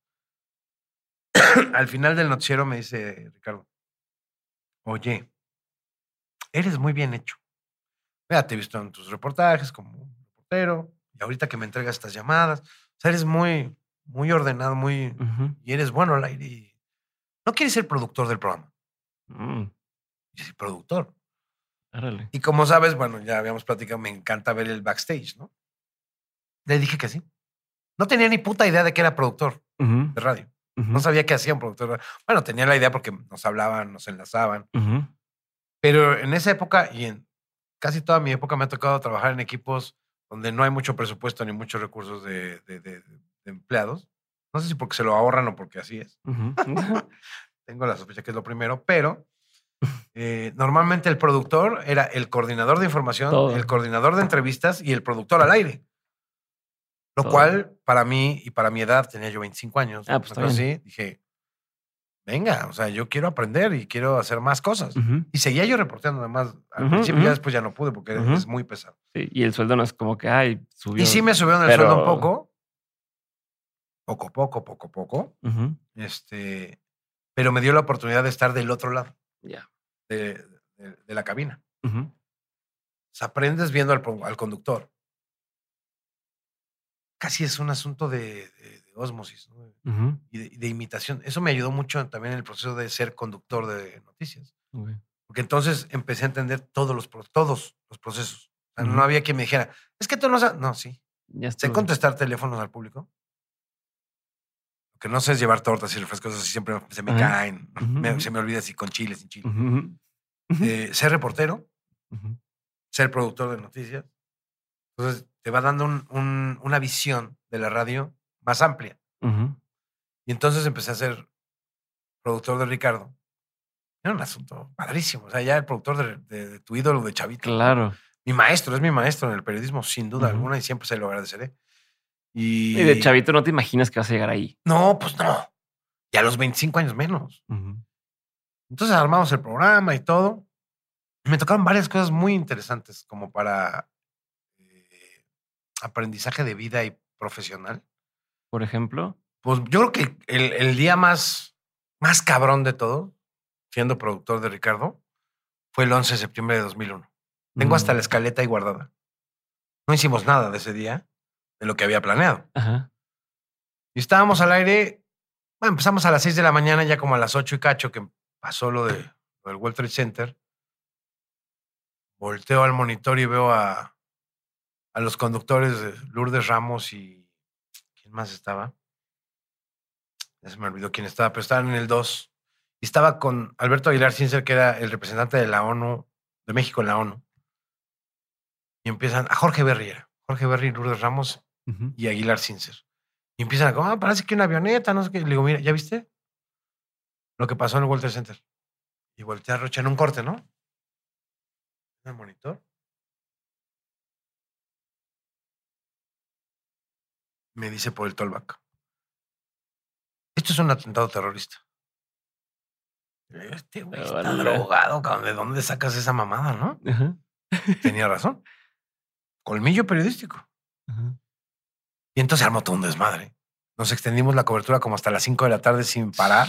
Al final del noticiero me dice Ricardo, oye, eres muy bien hecho. Mira, te he visto en tus reportajes como reportero y ahorita que me entregas estas llamadas, o sea, eres muy, muy ordenado, muy. Y eres bueno al aire. no quieres ser productor del programa. Mm. Yo soy productor. Y como sabes, bueno, ya habíamos platicado, me encanta ver el backstage, ¿no? Le dije que sí. No tenía ni puta idea de que era productor de radio. No sabía qué hacía un productor. Bueno, tenía la idea porque nos hablaban, nos enlazaban. Pero en esa época y en casi toda mi época me ha tocado trabajar en equipos donde no hay mucho presupuesto ni muchos recursos de, empleados. No sé si porque se lo ahorran o porque así es. Tengo la sospecha que es lo primero, pero eh, normalmente el productor era el coordinador de información, el coordinador de entrevistas y el productor al aire. Lo cual, para mí y para mi edad, tenía yo 25 años. Ah, pues así, dije, venga, o sea, yo quiero aprender y quiero hacer más cosas. Y seguía yo reporteando, además. Al principio ya después ya no pude porque es muy pesado. Sí, y el sueldo no es como que, ay, subió. Y sí me subieron el sueldo un poco. Poco, poco, poco, poco. Este, pero me dio la oportunidad de estar del otro lado. Ya. De, la cabina. O sea, aprendes viendo al, al conductor casi es un asunto de, osmosis y, de, imitación. Eso me ayudó mucho también en el proceso de ser conductor de noticias. Porque entonces empecé a entender todos los, todos los procesos. No había quien me dijera, es que tú no sabes. No, sí. Ya sé contestar teléfonos al público. Lo que no sé es llevar tortas y refrescos, así siempre se me caen. se me olvida si con chile, sin chile. Eh, ser reportero, ser productor de noticias. Entonces, te va dando una visión de la radio más amplia. Y entonces empecé a ser productor de Ricardo. Era un asunto padrísimo. O sea, ya el productor de, tu ídolo de Chavito. Claro. Mi maestro, es mi maestro en el periodismo, sin duda alguna, y siempre se lo agradeceré. Y... y... de Chavito no te imaginas que vas a llegar ahí. No, pues no. Y a los 25 años menos. Entonces armamos el programa y todo. Me tocaron varias cosas muy interesantes como para aprendizaje de vida y profesional. Por ejemplo. Pues yo creo que el, día más, más cabrón de todo, siendo productor de Ricardo, fue el 11 de septiembre de 2001. Tengo hasta la escaleta ahí guardada. No hicimos nada de ese día, de lo que había planeado. Y estábamos al aire, bueno, empezamos a las 6 de la mañana, ya como a las 8 y cacho, que pasó lo, de, lo del World Trade Center. Volteo al monitor y veo a, a los conductores de Lourdes Ramos y. ¿Quién más estaba? Ya se me olvidó quién estaba, pero estaban en el 2. Y estaba con Alberto Aguilar Cincer, que era el representante de la ONU, de México en la ONU. Y empiezan a Jorge Berri, Jorge Berri, Lourdes Ramos y Aguilar Cincer. Y empiezan a como, ah, parece que una avioneta, no sé qué. Le digo, mira, ¿ya viste? Lo que pasó en el Walter Center. Y voltea a Rocha en un corte, ¿no? En el monitor. me dice por el tollback. Esto es un atentado terrorista. Este güey está drogado, ¿De dónde sacas esa mamada, no? Tenía razón. Colmillo periodístico. Y entonces armó todo un desmadre. Nos extendimos la cobertura como hasta las 5 de la tarde sin parar.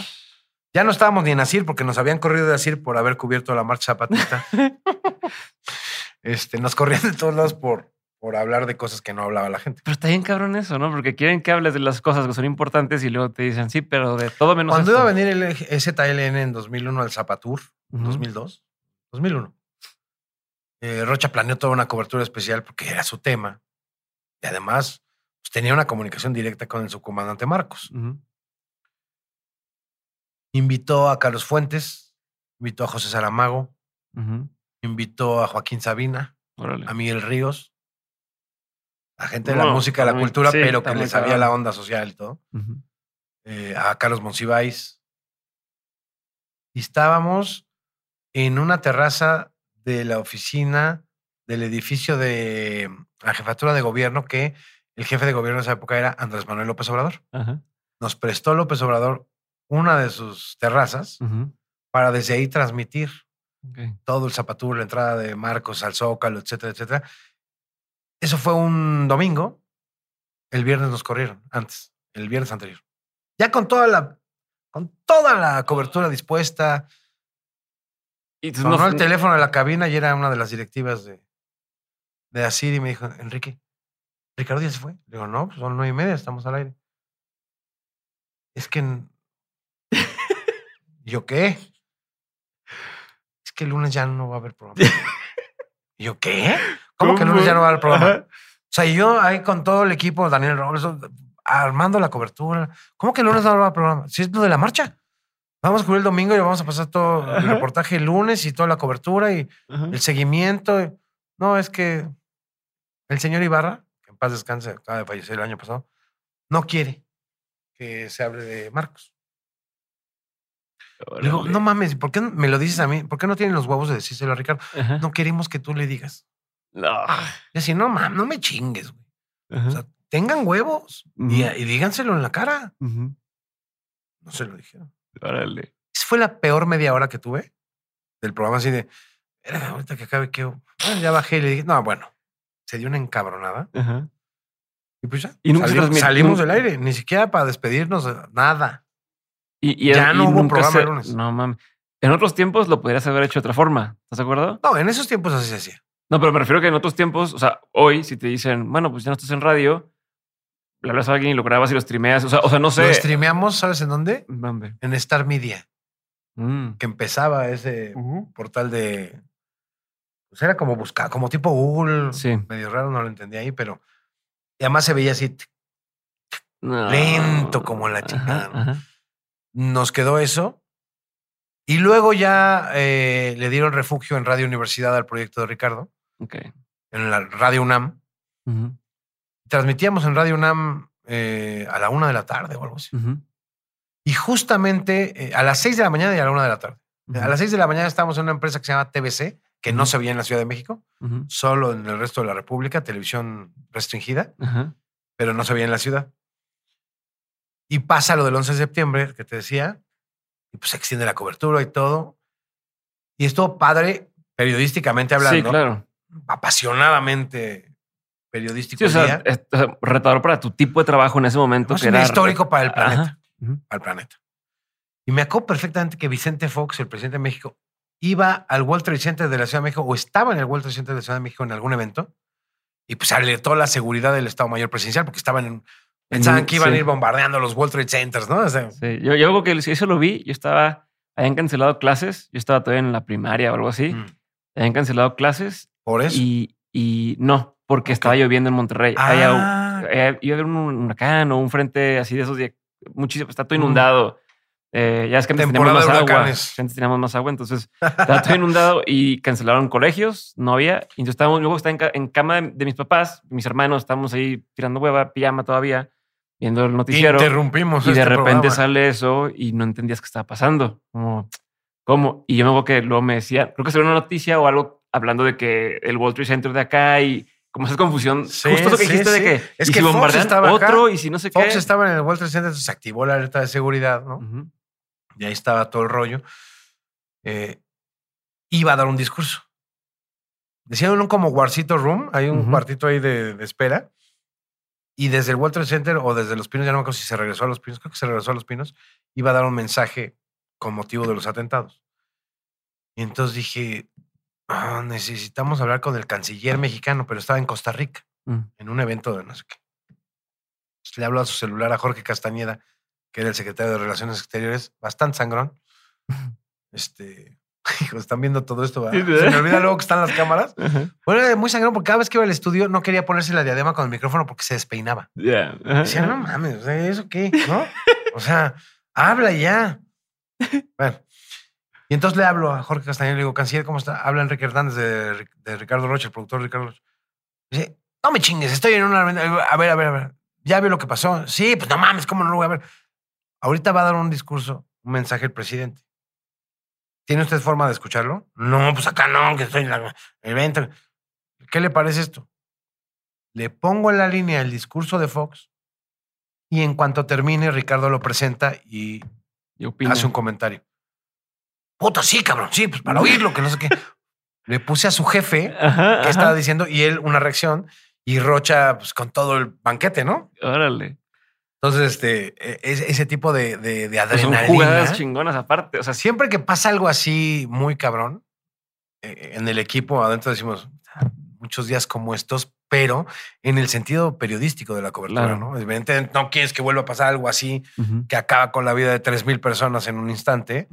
Ya no estábamos ni en Asir porque nos habían corrido de Asir por haber cubierto la marcha zapatista. este, nos corrían de todos lados por, por hablar de cosas que no hablaba la gente. Pero está bien cabrón eso, ¿no? Porque quieren que hables de las cosas que son importantes y luego te dicen, sí, pero de todo menos Cuando iba a venir el ZLN en 2001 al Zapatur, 2002, 2001, eh, Rocha planeó toda una cobertura especial porque era su tema. Y además pues, tenía una comunicación directa con el subcomandante Marcos. Invitó a Carlos Fuentes, invitó a José Saramago, invitó a Joaquín Sabina, a Miguel Ríos, a gente de la música, de la cultura, pero que le sabía la onda social y todo. Eh, a Carlos Monsiváis. Y estábamos en una terraza de la oficina del edificio de la jefatura de gobierno, que el jefe de gobierno en esa época era Andrés Manuel López Obrador. Nos prestó López Obrador una de sus terrazas para desde ahí transmitir todo el zapatur, la entrada de Marcos al Zócalo, etcétera, etcétera. Eso fue un domingo. El viernes nos corrieron, antes, el viernes anterior. Ya con toda la, con toda la cobertura dispuesta. Y sonó el teléfono de la cabina y era una de las directivas de, de Asir y me dijo, Enrique, Ricardo ya se fue. Le digo, no, pues son nueve y media, estamos al aire. Es que... ¿Yo qué? Es que el lunes ya no va a haber programa. ¿Y yo qué? ¿Cómo, que lunes ya no va al programa? O sea, yo ahí con todo el equipo, Daniel Robles, armando la cobertura. ¿Cómo que el lunes no va al programa? Si es lo de la marcha. Vamos a cubrir el domingo y vamos a pasar todo el reportaje el lunes y toda la cobertura y el seguimiento. No, es que el señor Ibarra, paz descanse, acaba de fallecer el año pasado, no quiere que se hable de Marcos. Digo, no mames, ¿por qué me lo dices a mí? ¿Por qué no tienen los huevos de decírselo a Ricardo? No queremos que tú le digas. No. Y así, no mames, no me chingues, güey. O sea, tengan huevos y, díganselo en la cara. No se lo dijeron. Órale. Esa fue la peor media hora que tuve del programa así de, "Verga, ahorita que acabe, que ya bajé y le dije, no, bueno, se dio una encabronada. Ajá. Y pues ya, Y nunca salimos, salimos del aire, ni siquiera para despedirnos, nada. Y, y- Ya y no hubo nunca programa se- lunes. No mames. En otros tiempos lo podrías haber hecho de otra forma. ¿Estás de acuerdo? No, en esos tiempos así se hacía. No, pero me refiero que en otros tiempos, o sea, hoy, si te dicen, bueno, pues ya no estás en radio, le hablas a alguien y lo grabas y lo streameas. O sea, o sea no sé. Lo streameamos, ¿sabes en dónde? En Star Media, Mm. que empezaba ese portal de. Pues era como buscar, como tipo Google. Sí. Medio raro, no lo entendí ahí, pero. Y además se veía así. No. Lento como la ajá. Nos quedó eso. Y luego ya eh, le dieron refugio en Radio Universidad al proyecto de Ricardo, Ok. en la Radio UNAM. Ujú, Transmitíamos en Radio UNAM eh, a la una de la tarde o algo así. ujú, Y justamente eh, a las seis de la mañana y a la una de la tarde. ujú, A las seis de la mañana estábamos en una empresa que se llama TBC, que no se veía en la Ciudad de México, solo en el resto de la República, televisión restringida, pero no se veía en la ciudad. Y pasa lo del 11 de septiembre, que te decía, y pues se extiende la cobertura y todo. Y estuvo padre, periodísticamente hablando, Sí, claro. apasionadamente periodístico. Sí, o el sea, retador para tu tipo de trabajo en ese momento. Es que era histórico para el planeta. Ajá. Ujú, al planeta. Y me acuerdo perfectamente que Vicente Fox, el presidente de México, iba al World Trade Center de la Ciudad de México o estaba en el World Trade Center de la Ciudad de México en algún evento y pues alertó la seguridad del Estado Mayor Presidencial porque estaban en, pensaban que iban sí. a ir bombardeando los World Trade Centers, ¿no? O sea, Sí, yo, yo algo que eso lo vi, yo estaba, habían cancelado clases, yo estaba todavía en la primaria o algo así, mm, habían cancelado clases por eso. y, y no, porque estaba lloviendo en Monterrey. Había- Ah, eh, iba a haber un huracán o un frente así de esos días, muchísimo, está todo Mm. Eh, ya es que antes teníamos más agua. Antes teníamos más agua, entonces estaba todo inundado y cancelaron colegios, no había. Y entonces estábamos, luego estaba en, ca- en cama de, de mis papás, mis hermanos, estábamos ahí tirando hueva, pijama todavía, viendo el noticiero. interrumpimos Y de este repente programa. sale eso y no entendías qué estaba pasando. Como, ¿cómo? Y yo me acuerdo que luego me decía, creo que se una noticia o algo hablando de que el World Trade Center de acá y como esa confusión. Sí, justo lo que sí, dijiste de que Es y que si Fox estaba acá, otro y si no sé Fox qué. estaba en el World Trade Center, entonces se activó la alerta de seguridad, ¿no? Y ahí estaba todo el rollo, eh, iba a dar un discurso. Decían un como Warcito Room, hay un cuartito ahí de, de espera. Y desde el World Trade Center o desde Los Pinos, ya no me acuerdo si se regresó a Los Pinos, creo que se regresó a Los Pinos, iba a dar un mensaje con motivo de los atentados. Y entonces dije, "Ah, necesitamos hablar con el canciller mexicano, pero estaba en Costa Rica, Mm. en un evento de no sé qué. Entonces, le hablo a su celular a Jorge Castañeda, que era el secretario de Relaciones Exteriores, bastante sangrón. Este, hijo, están viendo todo esto. Se me olvida luego que están las cámaras. Ajá. Bueno, era muy sangrón porque cada vez que iba al estudio no quería ponerse la diadema con el micrófono porque se despeinaba. Ajá. Decía, no mames, o sea, ¿eso qué? ¿No? O sea, habla ya. Bueno. Y entonces le hablo a Jorge Castañeda y le digo, canciller, ¿cómo está? Habla Enrique Hernández de, Ri- de Ricardo Rocha, el productor Ricardo Rocha. Dice, no me chingues, estoy en una... A ver, a ver, a ver. ¿Ya vio lo que pasó? Sí, pues no mames, ¿cómo no lo voy a ver? Ahorita va a dar un discurso, un mensaje el presidente. ¿Tiene usted forma de escucharlo? No, pues acá no, que estoy en la- el evento. ¿Qué le parece esto? Le pongo en la línea el discurso de Fox y en cuanto termine, Ricardo lo presenta y hace un comentario. Puta, sí, cabrón, sí, pues para oírlo, que no sé qué. Le puse a su jefe Ajá, que ajá. estaba diciendo y él una reacción y Rocha pues, con todo el banquete, ¿no? Órale. Entonces, este, e- es- ese tipo de, de, de Pues son adrenalina. jugadas chingonas aparte. O sea. Siempre que pasa algo así muy cabrón, eh, en el equipo adentro decimos "Ah, muchos días como estos, pero en el sentido periodístico de la cobertura, Claro. ¿no? Evidentemente no quieres que vuelva a pasar algo así que acaba con la vida de 3.000 personas en un instante,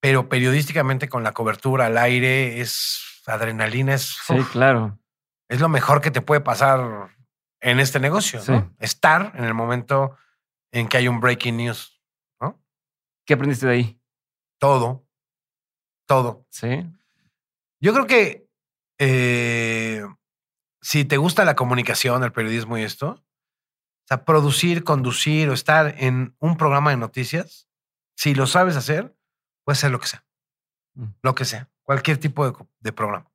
pero periodísticamente con la cobertura al aire es adrenalina, es, Sí, uf, claro. es lo mejor que te puede pasar en este negocio, ¿no? Estar en el momento en que hay un breaking news, ¿no? ¿Qué aprendiste de ahí? Todo, todo. Sí. Yo creo que eh, si te gusta la comunicación, el periodismo y esto, o sea, producir, conducir o estar en un programa de noticias, si lo sabes hacer, puede ser lo que sea. Mm. Lo que sea. Cualquier tipo de programa.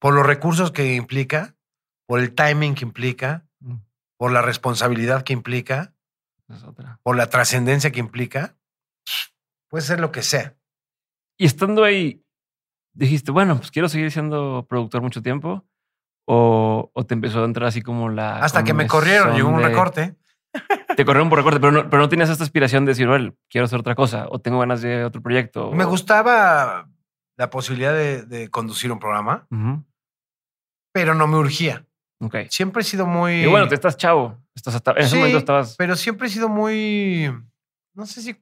Por los recursos que implica, por el timing que implica, Mm, por la responsabilidad que implica, Es otra. por la trascendencia que implica, puede ser lo que sea. Y estando ahí, dijiste, bueno, pues quiero seguir siendo productor mucho tiempo. O, te empezó a entrar así como la. Hasta que me corrieron, llegó un recorte. Te corrieron por recorte, pero no, pero no tienes esta aspiración de decir, bueno, quiero hacer otra cosa o tengo ganas de otro proyecto. Me gustaba la posibilidad de, conducir un programa, pero no me urgía. Okay. Siempre he sido muy. Y bueno, te estás chavo. Estás hasta, en ese momento estabas. Pero siempre he sido muy. No sé si.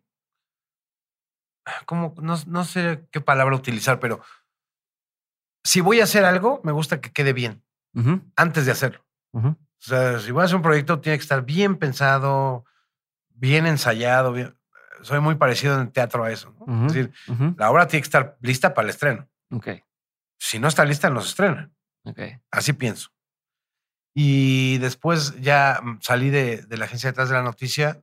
Como, no, no sé qué palabra utilizar, pero si voy a hacer algo, me gusta que quede bien antes de hacerlo. O sea, si voy a hacer un proyecto, tiene que estar bien pensado, bien ensayado. Soy muy parecido en el teatro a eso. Es decir, la obra tiene que estar lista para el estreno. Okay. Si no está lista, no se estrena. Okay. Así pienso. Y después ya mm, salí de, de la agencia detrás de la noticia,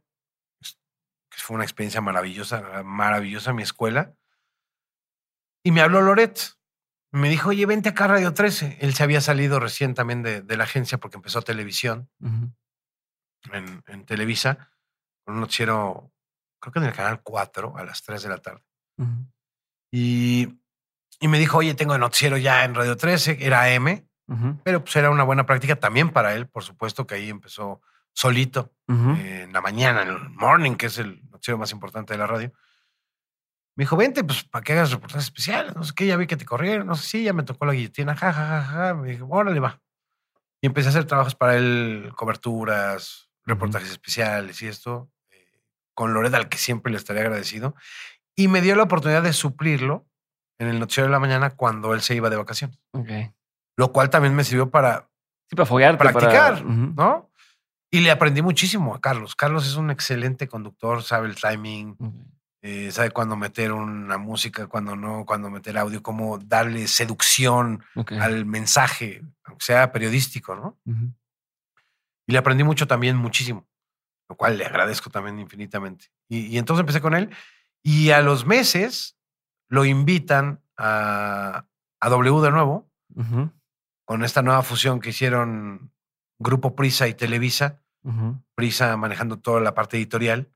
que fue una experiencia maravillosa, maravillosa mi escuela. Y me habló Loret me dijo, oye, vente acá a Radio 13. Él se había salido recién también de, la agencia porque empezó televisión en, Televisa, con un noticiero, creo que en el canal 4 a las 3 de la tarde. y, me dijo, oye, tengo el noticiero ya en Radio 13, era M, pero pues era una buena práctica también para él, por supuesto que ahí empezó solito en la mañana, en el morning, que es el noticiero más importante de la radio. Me dijo, vente, pues, para que hagas reportajes especiales. No sé qué, ya vi que te corrieron. No sé, sí, ya me tocó la guillotina. Ja, ja, ja, ja. Me dije, órale, va. Y empecé a hacer trabajos para él, coberturas, reportajes especiales y esto, eh, con Loreda, al que siempre le estaría agradecido. Y me dio la oportunidad de suplirlo en el noticiero de la mañana cuando él se iba de vacaciones. Okay. Lo cual también me sirvió para, sí, para practicar, ¿no? Y le aprendí muchísimo a Carlos. Carlos es un excelente conductor, sabe el timing, eh, sabe cuándo meter una música, cuándo no, cuándo meter audio, cómo darle seducción al mensaje, aunque sea periodístico, ¿no? Y le aprendí mucho también, muchísimo, lo cual le agradezco también infinitamente. Y, entonces empecé con él y a los meses lo invitan a, a W de nuevo, con esta nueva fusión que hicieron Grupo Prisa y Televisa, Prisa manejando toda la parte editorial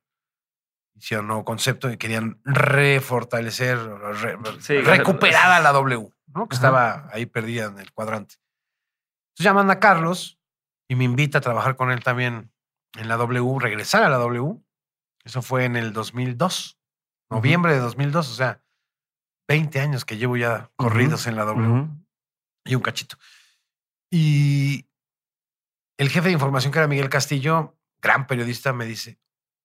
hicieron un nuevo concepto y querían refortalecer, recuperar a la W, ¿no? que estaba ahí perdida en el cuadrante. Entonces llaman a Carlos y me invita a trabajar con él también en la W, regresar a la W. Eso fue en el 2002, noviembre de 2002, o sea, 20 años que llevo ya corridos en la W y un cachito. Y el jefe de información, que era Miguel Castillo, gran periodista, me dice,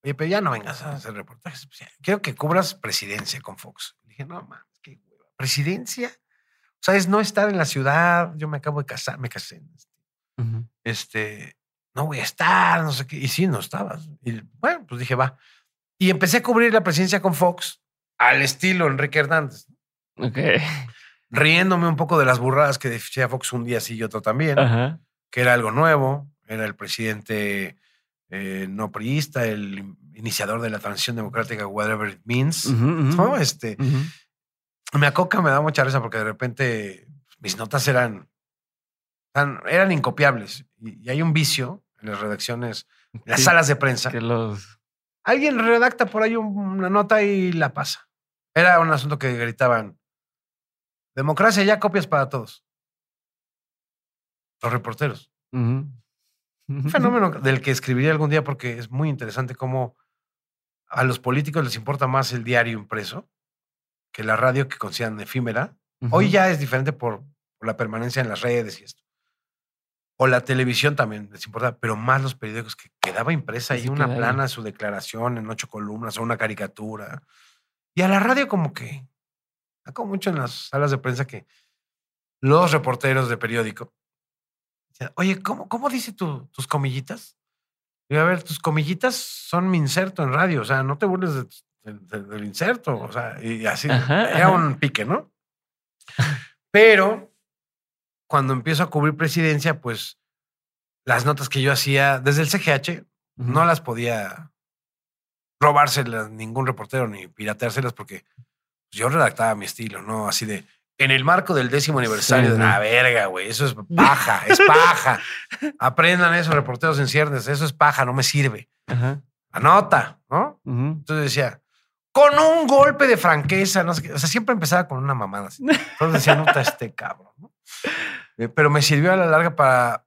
Oye, pero ya no vengas a hacer reportajes. Quiero que cubras presidencia con Fox. dije, no, mames, qué hueva. ¿Presidencia? O sea, es no estar en la ciudad. Yo me acabo de casar, me casé. Este, no voy a estar, no sé qué. Y sí, no estabas. Y bueno, pues dije, va. Y empecé a cubrir la presidencia con Fox al estilo Enrique Hernández. Ok. Riéndome un poco de las burradas que decía Fox un día sí y otro también, que era algo nuevo. Era el presidente eh, no priista, el iniciador de la transición democrática, whatever it means. ¿no? Este, Me acoca, me da mucha risa porque de repente mis notas eran, eran, incopiables. Y, hay un vicio en las redacciones, en las salas de prensa. Que los... Alguien redacta por ahí una nota y la pasa. Era un asunto que gritaban, democracia ya copias para todos. Los reporteros. Un fenómeno del que escribiría algún día porque es muy interesante cómo a los políticos les importa más el diario impreso que la radio que consideran efímera. Hoy ya es diferente por, la permanencia en las redes y esto. O la televisión también les importa, pero más los periódicos que quedaba impresa y una plana su declaración en ocho columnas o una caricatura. Y a la radio como que, como mucho en las salas de prensa que los reporteros de periódico Oye, ¿cómo, cómo dice tus comillitas? Y a ver, tus comillitas son mi inserto en radio, o sea, no te burles del inserto, o sea, y así. era un pique, ¿no? Pero cuando empiezo a cubrir presidencia, pues las notas que yo hacía desde el CGH no las podía robárselas ningún reportero ni pirateárselas porque yo redactaba mi estilo, ¿no? Así de, en el marco del décimo aniversario de la verga, güey. Eso es paja, es paja. Aprendan eso, reporteros en ciernes. Eso es paja, no me sirve. Anota, ¿no? Entonces decía, con un golpe de franqueza, no sé qué. O sea, siempre empezaba con una mamada así. Entonces decía, nota este cabrón. Eh, pero me sirvió a la larga para,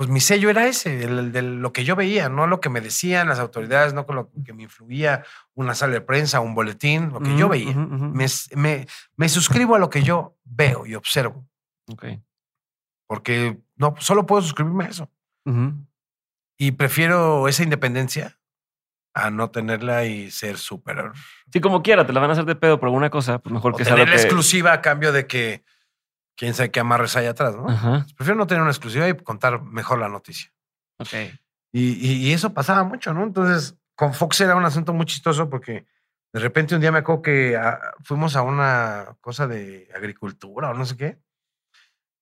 pues mi sello era ese, el, de lo que yo veía, no lo que me decían las autoridades, no con lo que me influía una sala de prensa, un boletín, lo que yo veía. me, me, me, suscribo a lo que yo veo y observo. Ok. Porque no, solo puedo suscribirme a eso. Y prefiero esa independencia a no tenerla y ser súper. Sí, como quiera, te la van a hacer de pedo por alguna cosa, pues mejor que sea la exclusiva a cambio de que quién sabe qué amarres hay atrás, ¿no? Pues prefiero no tener una exclusiva y contar mejor la noticia. Ok. Y, eso pasaba mucho, ¿no? Entonces, con Fox era un asunto muy chistoso porque de repente un día me acuerdo que ah, fuimos a una cosa de agricultura o no sé qué.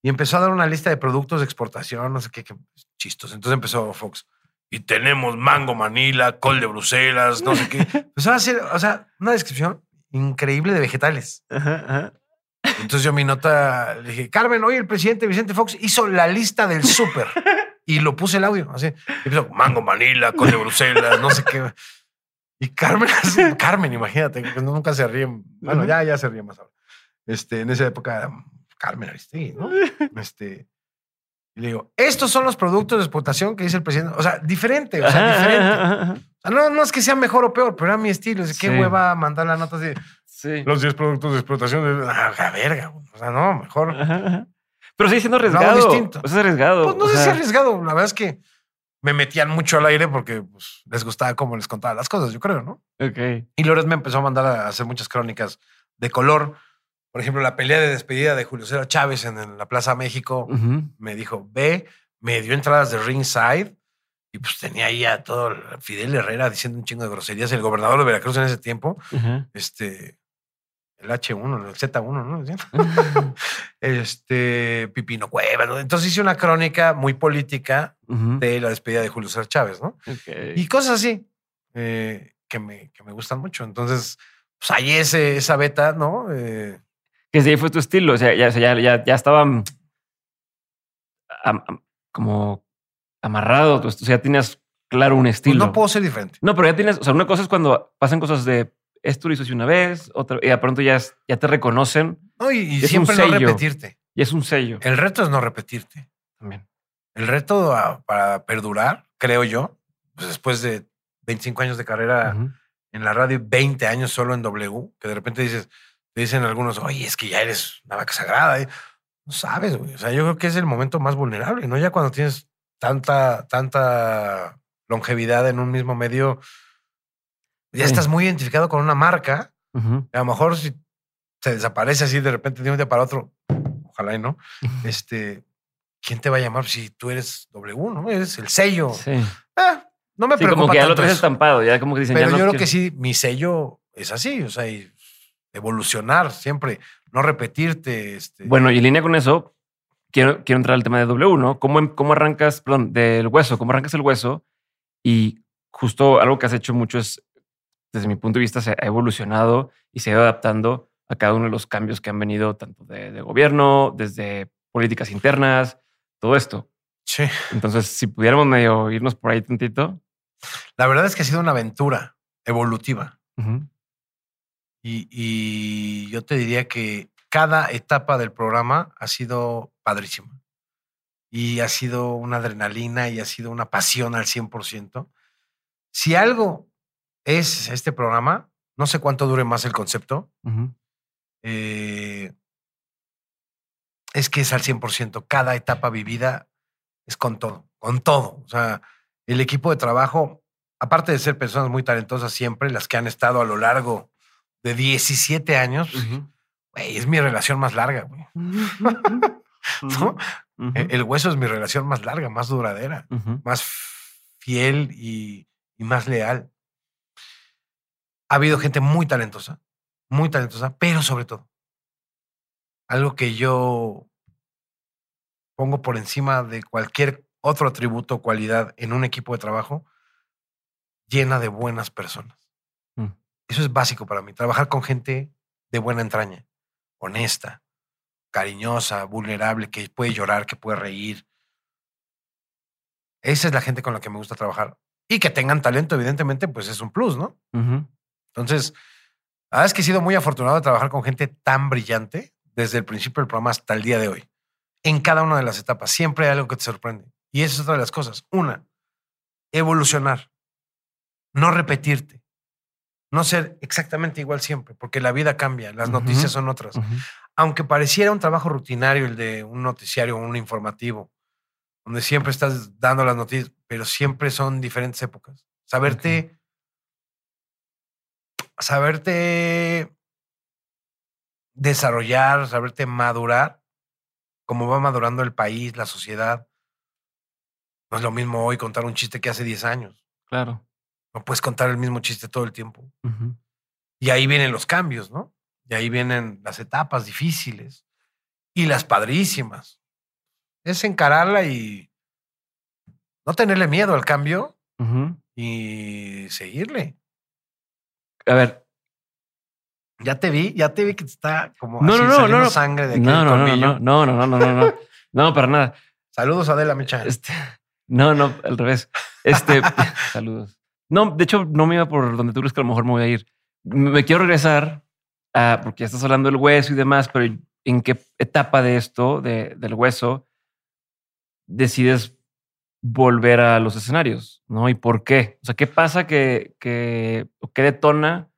Y empezó a dar una lista de productos de exportación, no sé qué, qué chistos. Entonces empezó Fox y tenemos mango manila, col de Bruselas, no sé qué. Va a ser, o sea, una descripción increíble de vegetales. Entonces yo mi nota le dije, Carmen, hoy el presidente Vicente Fox hizo la lista del súper y lo puse el audio, así. Y empezó, mango manila, col de Bruselas, no sé qué. Y Carmen, Carmen, imagínate, que nunca se ríe. Bueno, ya, ya se ríe más ahora. Este, en esa época, Carmen Aristegui, ¿no? Este, y le digo, estos son los productos de exportación que dice el presidente. O sea, diferente, o sea, diferente. no, no es que sea mejor o peor, pero era mi estilo. Es qué hueva mandar la nota así. Sí. Los 10 productos de explotación. De, ah, la verga. O sea, no, mejor. Pero sigue siendo arriesgado. No, distinto. es arriesgado. Pues no sé si arriesgado. La verdad es que me metían mucho al aire porque pues, les gustaba cómo les contaba las cosas, yo creo, ¿no? Ok. Y Lores me empezó a mandar a hacer muchas crónicas de color por ejemplo, la pelea de despedida de Julio César Chávez en, la Plaza México, me dijo, ve, me dio entradas de ringside y pues tenía ahí a todo Fidel Herrera diciendo un chingo de groserías, el gobernador de Veracruz en ese tiempo, este, el H1, el Z1, ¿no? este, Pipino Cueva, ¿no? Entonces hice una crónica muy política de la despedida de Julio César Chávez, ¿no? Y cosas así eh, que, me, que me gustan mucho. Entonces, pues ahí ese, esa beta, ¿no? Eh, que sí fue tu estilo. O sea, ya, ya, ya, ya estaba como amarrado. O sea, ya tenías claro un pues estilo. no puedo ser diferente. No, pero ya tienes, o sea, una cosa es cuando pasan cosas de esto lo hizo una vez, otra, y de pronto ya, ya te reconocen. No, y, siempre no repetirte. Y es un sello. El reto es no repetirte. También. El reto para perdurar, creo yo, pues después de 25 años de carrera en la radio, 20 años solo en W, que de repente dices, dicen algunos, oye, es que ya eres una vaca sagrada. ¿eh? No sabes, güey. O sea, yo creo que es el momento más vulnerable, ¿no? Ya cuando tienes tanta, tanta longevidad en un mismo medio, ya estás muy identificado con una marca. A lo mejor si se desaparece así de repente de un día para otro, ojalá y no, este, ¿quién te va a llamar si tú eres W, no? Eres el sello. Sí. Ah, no me sí, preocupa como que ya lo tienes estampado, ya como que dicen, Pero yo creo que sí, mi sello es así, o sea, y evolucionar siempre, no repetirte. Este... Bueno, y en línea con eso, quiero, quiero entrar al tema de W, ¿no? ¿Cómo, em, ¿Cómo arrancas, perdón, del hueso? ¿Cómo arrancas el hueso? Y justo algo que has hecho mucho es, desde mi punto de vista, se ha evolucionado y se ha ido adaptando a cada uno de los cambios que han venido tanto de, gobierno, desde políticas internas, todo esto. Sí. Entonces, si pudiéramos medio irnos por ahí tantito. La verdad es que ha sido una aventura evolutiva. Y, yo te diría que cada etapa del programa ha sido padrísima. Y ha sido una adrenalina y ha sido una pasión al 100%. Si algo es este programa, no sé cuánto dure más el concepto, eh, es que es al 100%. Cada etapa vivida es con todo, con todo. O sea, el equipo de trabajo, aparte de ser personas muy talentosas siempre, las que han estado a lo largo de 17 años, es mi relación más larga, güey. E, el hueso es mi relación más larga, más duradera, más fiel y, más leal. Ha habido gente muy talentosa, muy talentosa, pero sobre todo, algo que yo pongo por encima de cualquier otro atributo o cualidad en un equipo de trabajo, llena de buenas personas. Eso es básico para mí, trabajar con gente de buena entraña, honesta, cariñosa, vulnerable, que puede llorar, que puede reír. Esa es la gente con la que me gusta trabajar. Y que tengan talento, evidentemente, pues es un plus, ¿no? Entonces, La verdad es que he sido muy afortunado de trabajar con gente tan brillante desde el principio del programa hasta el día de hoy. En cada una de las etapas siempre hay algo que te sorprende. Y esa es otra de las cosas. Una, evolucionar. No repetirte. No ser exactamente igual siempre, porque la vida cambia, las noticias son otras. Aunque pareciera un trabajo rutinario el de un noticiario o un informativo, donde siempre estás dando las noticias, pero siempre son diferentes épocas. Saberte, saberte desarrollar, saberte madurar, como va madurando el país, la sociedad. No es lo mismo hoy contar un chiste que hace 10 años. Claro. No puedes contar el mismo chiste todo el tiempo. Y ahí vienen los cambios, ¿no? Y ahí vienen las etapas difíciles y las padrísimas. Es encararla y no tenerle miedo al cambio y seguirle. A ver. Ya te vi, ya te vi que está como no, así no, no, saliendo no, sangre de no, no, no, no, no, no, no, no, no, no, para nada. Saludos, Adela Micha. Este, no, no, al revés. Este, saludos. No, de hecho, no me iba por donde tú crees que a lo mejor me voy a ir. Me quiero regresar a, porque ya estás hablando del hueso y demás, pero ¿en qué etapa de esto, de, del hueso, decides volver a los escenarios? ¿No? ¿Y por qué? O sea, ¿qué pasa que, que qué detona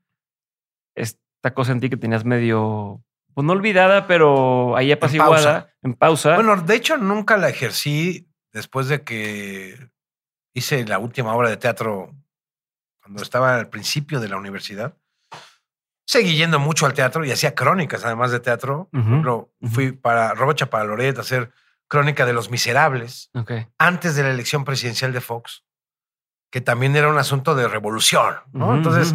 esta cosa en ti que tenías medio, pues no olvidada, pero ahí apaciguada, en pausa? Bueno, de hecho, nunca la ejercí después de que hice la última obra de teatro cuando estaba al principio de la universidad. Seguí yendo mucho al teatro y hacía crónicas, además de teatro. Por ejemplo, fui para Robo Chapaloret a hacer crónica de Los Miserables Okay. antes de la elección presidencial de Fox, que también era un asunto de revolución, ¿no? Entonces,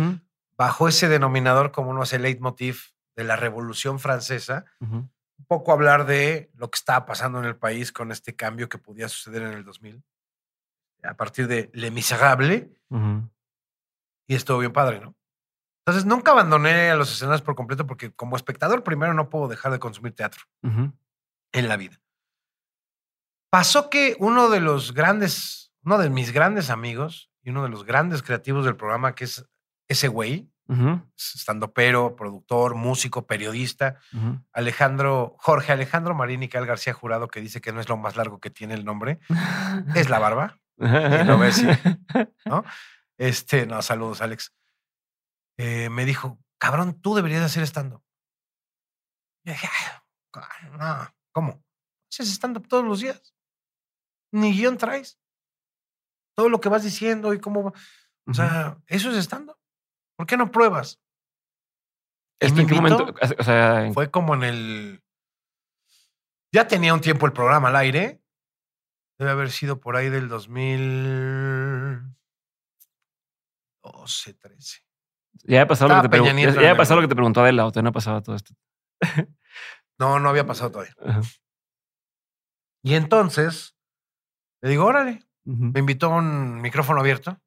bajo ese denominador, como no hace leitmotiv de la revolución francesa, un poco hablar de lo que estaba pasando en el país con este cambio que podía suceder en el 2000, a partir de Le Miserable, y estuvo bien padre, ¿no? Entonces, nunca abandoné a los escenarios por completo porque como espectador primero no puedo dejar de consumir teatro en la vida. Pasó que uno de los grandes, uno de mis grandes amigos y uno de los grandes creativos del programa, que es ese güey, estando pero, productor, músico, periodista. Alejandro, Jorge Alejandro Marín y Cal García Jurado, que dice que no es lo más largo que tiene el nombre, es la barba, lo ves, sí. ¿no? Este, no, saludos, Alex. Eh, me dijo, cabrón, tú deberías hacer estando. Y dije, "Ay, no, ¿cómo? Haces stand todos los días. Ni guion traes. Todo lo que vas diciendo y cómo. va- O sea, eso es estando. ¿Por qué no pruebas? Y ¿Esto me en qué momento? O sea, en- Fue como en el. Ya tenía un tiempo el programa al aire. Debe haber sido por ahí del 2012, 13. ya ha pasado, lo que, te ya- en ya ha el- pasado lo que te preguntó Adela, o te no ha pasado todo esto. No, no había pasado todavía. Ajá. Y entonces le digo, órale. Me invitó a un micrófono abierto,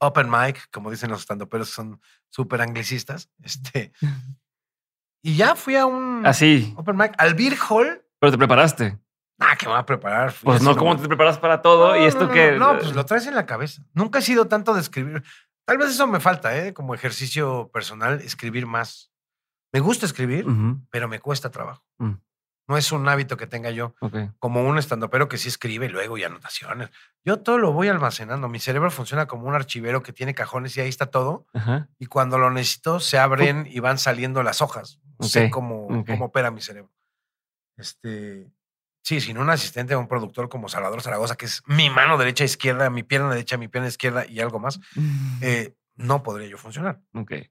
open mic, como dicen los estandoperos, son súper anglicistas. Este, y ya fui a un Así. open mic al Beer Hall. Pero te preparaste. Ah, que me va a preparar. Fui Pues no, ¿cómo te preparas para todo? No, y esto no, no, que. No, pues lo traes en la cabeza. Nunca he sido tanto de escribir. Tal vez eso me falta, ¿eh? Como ejercicio personal, escribir más. Me gusta escribir, pero me cuesta trabajo. Mm. No es un hábito que tenga yo Ok. como un estandopero que sí escribe luego y anotaciones. Yo todo lo voy almacenando. Mi cerebro funciona como un archivero que tiene cajones y ahí está todo. Ajá. Y cuando lo necesito, se abren y van saliendo las hojas. Sé Ok, cómo, ok. cómo opera mi cerebro. Este, sí, sin un asistente o un productor como Salvador Zaragoza, que es mi mano derecha, izquierda, mi pierna derecha, mi pierna izquierda y algo más, eh, no podría yo funcionar,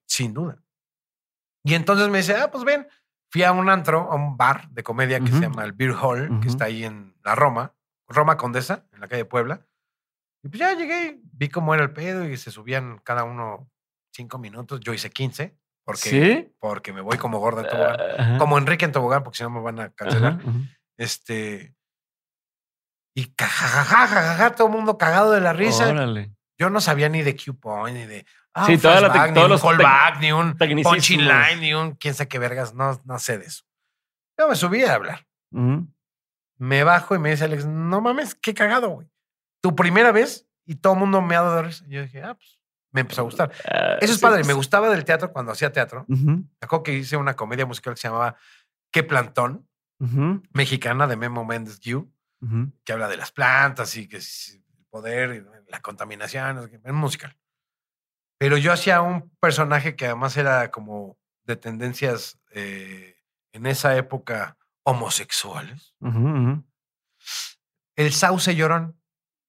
sin duda. Y entonces me dice, ah, pues ven, fui a un antro, a un bar de comedia que se Ujú. llama el Beer Hall, que Ujú. está ahí en la Roma, Roma Condesa, en la calle Puebla. Y pues ya llegué, vi cómo era el pedo y se subían cada uno cinco minutos. Yo hice 15, porque, ¿Sí? porque me voy como gorda en tobogán. Ajá. Como Enrique en tobogán, porque si no me van a cancelar. Este. Y jajajaja, todo el mundo cagado de la risa. Órale. Yo no sabía ni de Q-Point, ni de. Ah, Sí, un toda la flashback, ni todos un los callback, ni un punching line, ni un quién sabe qué vergas. No, no sé de eso. Yo me subí a hablar. Ujú. Me bajo y me dice Alex, no mames, qué cagado, güey. Tu primera vez y todo el mundo me ha dado risa. Yo dije, ah, pues me empezó a gustar. Ah, Eso es padre. Me gustaba del teatro cuando hacía teatro. Me acuerdo que hice una comedia musical que se llamaba ¿Qué plantón? Mexicana de Memo Méndez Gu, que habla de las plantas y que el poder, y la contaminación, es musical. Pero yo hacía un personaje que además era como de tendencias eh, en esa época homosexuales. El sauce llorón,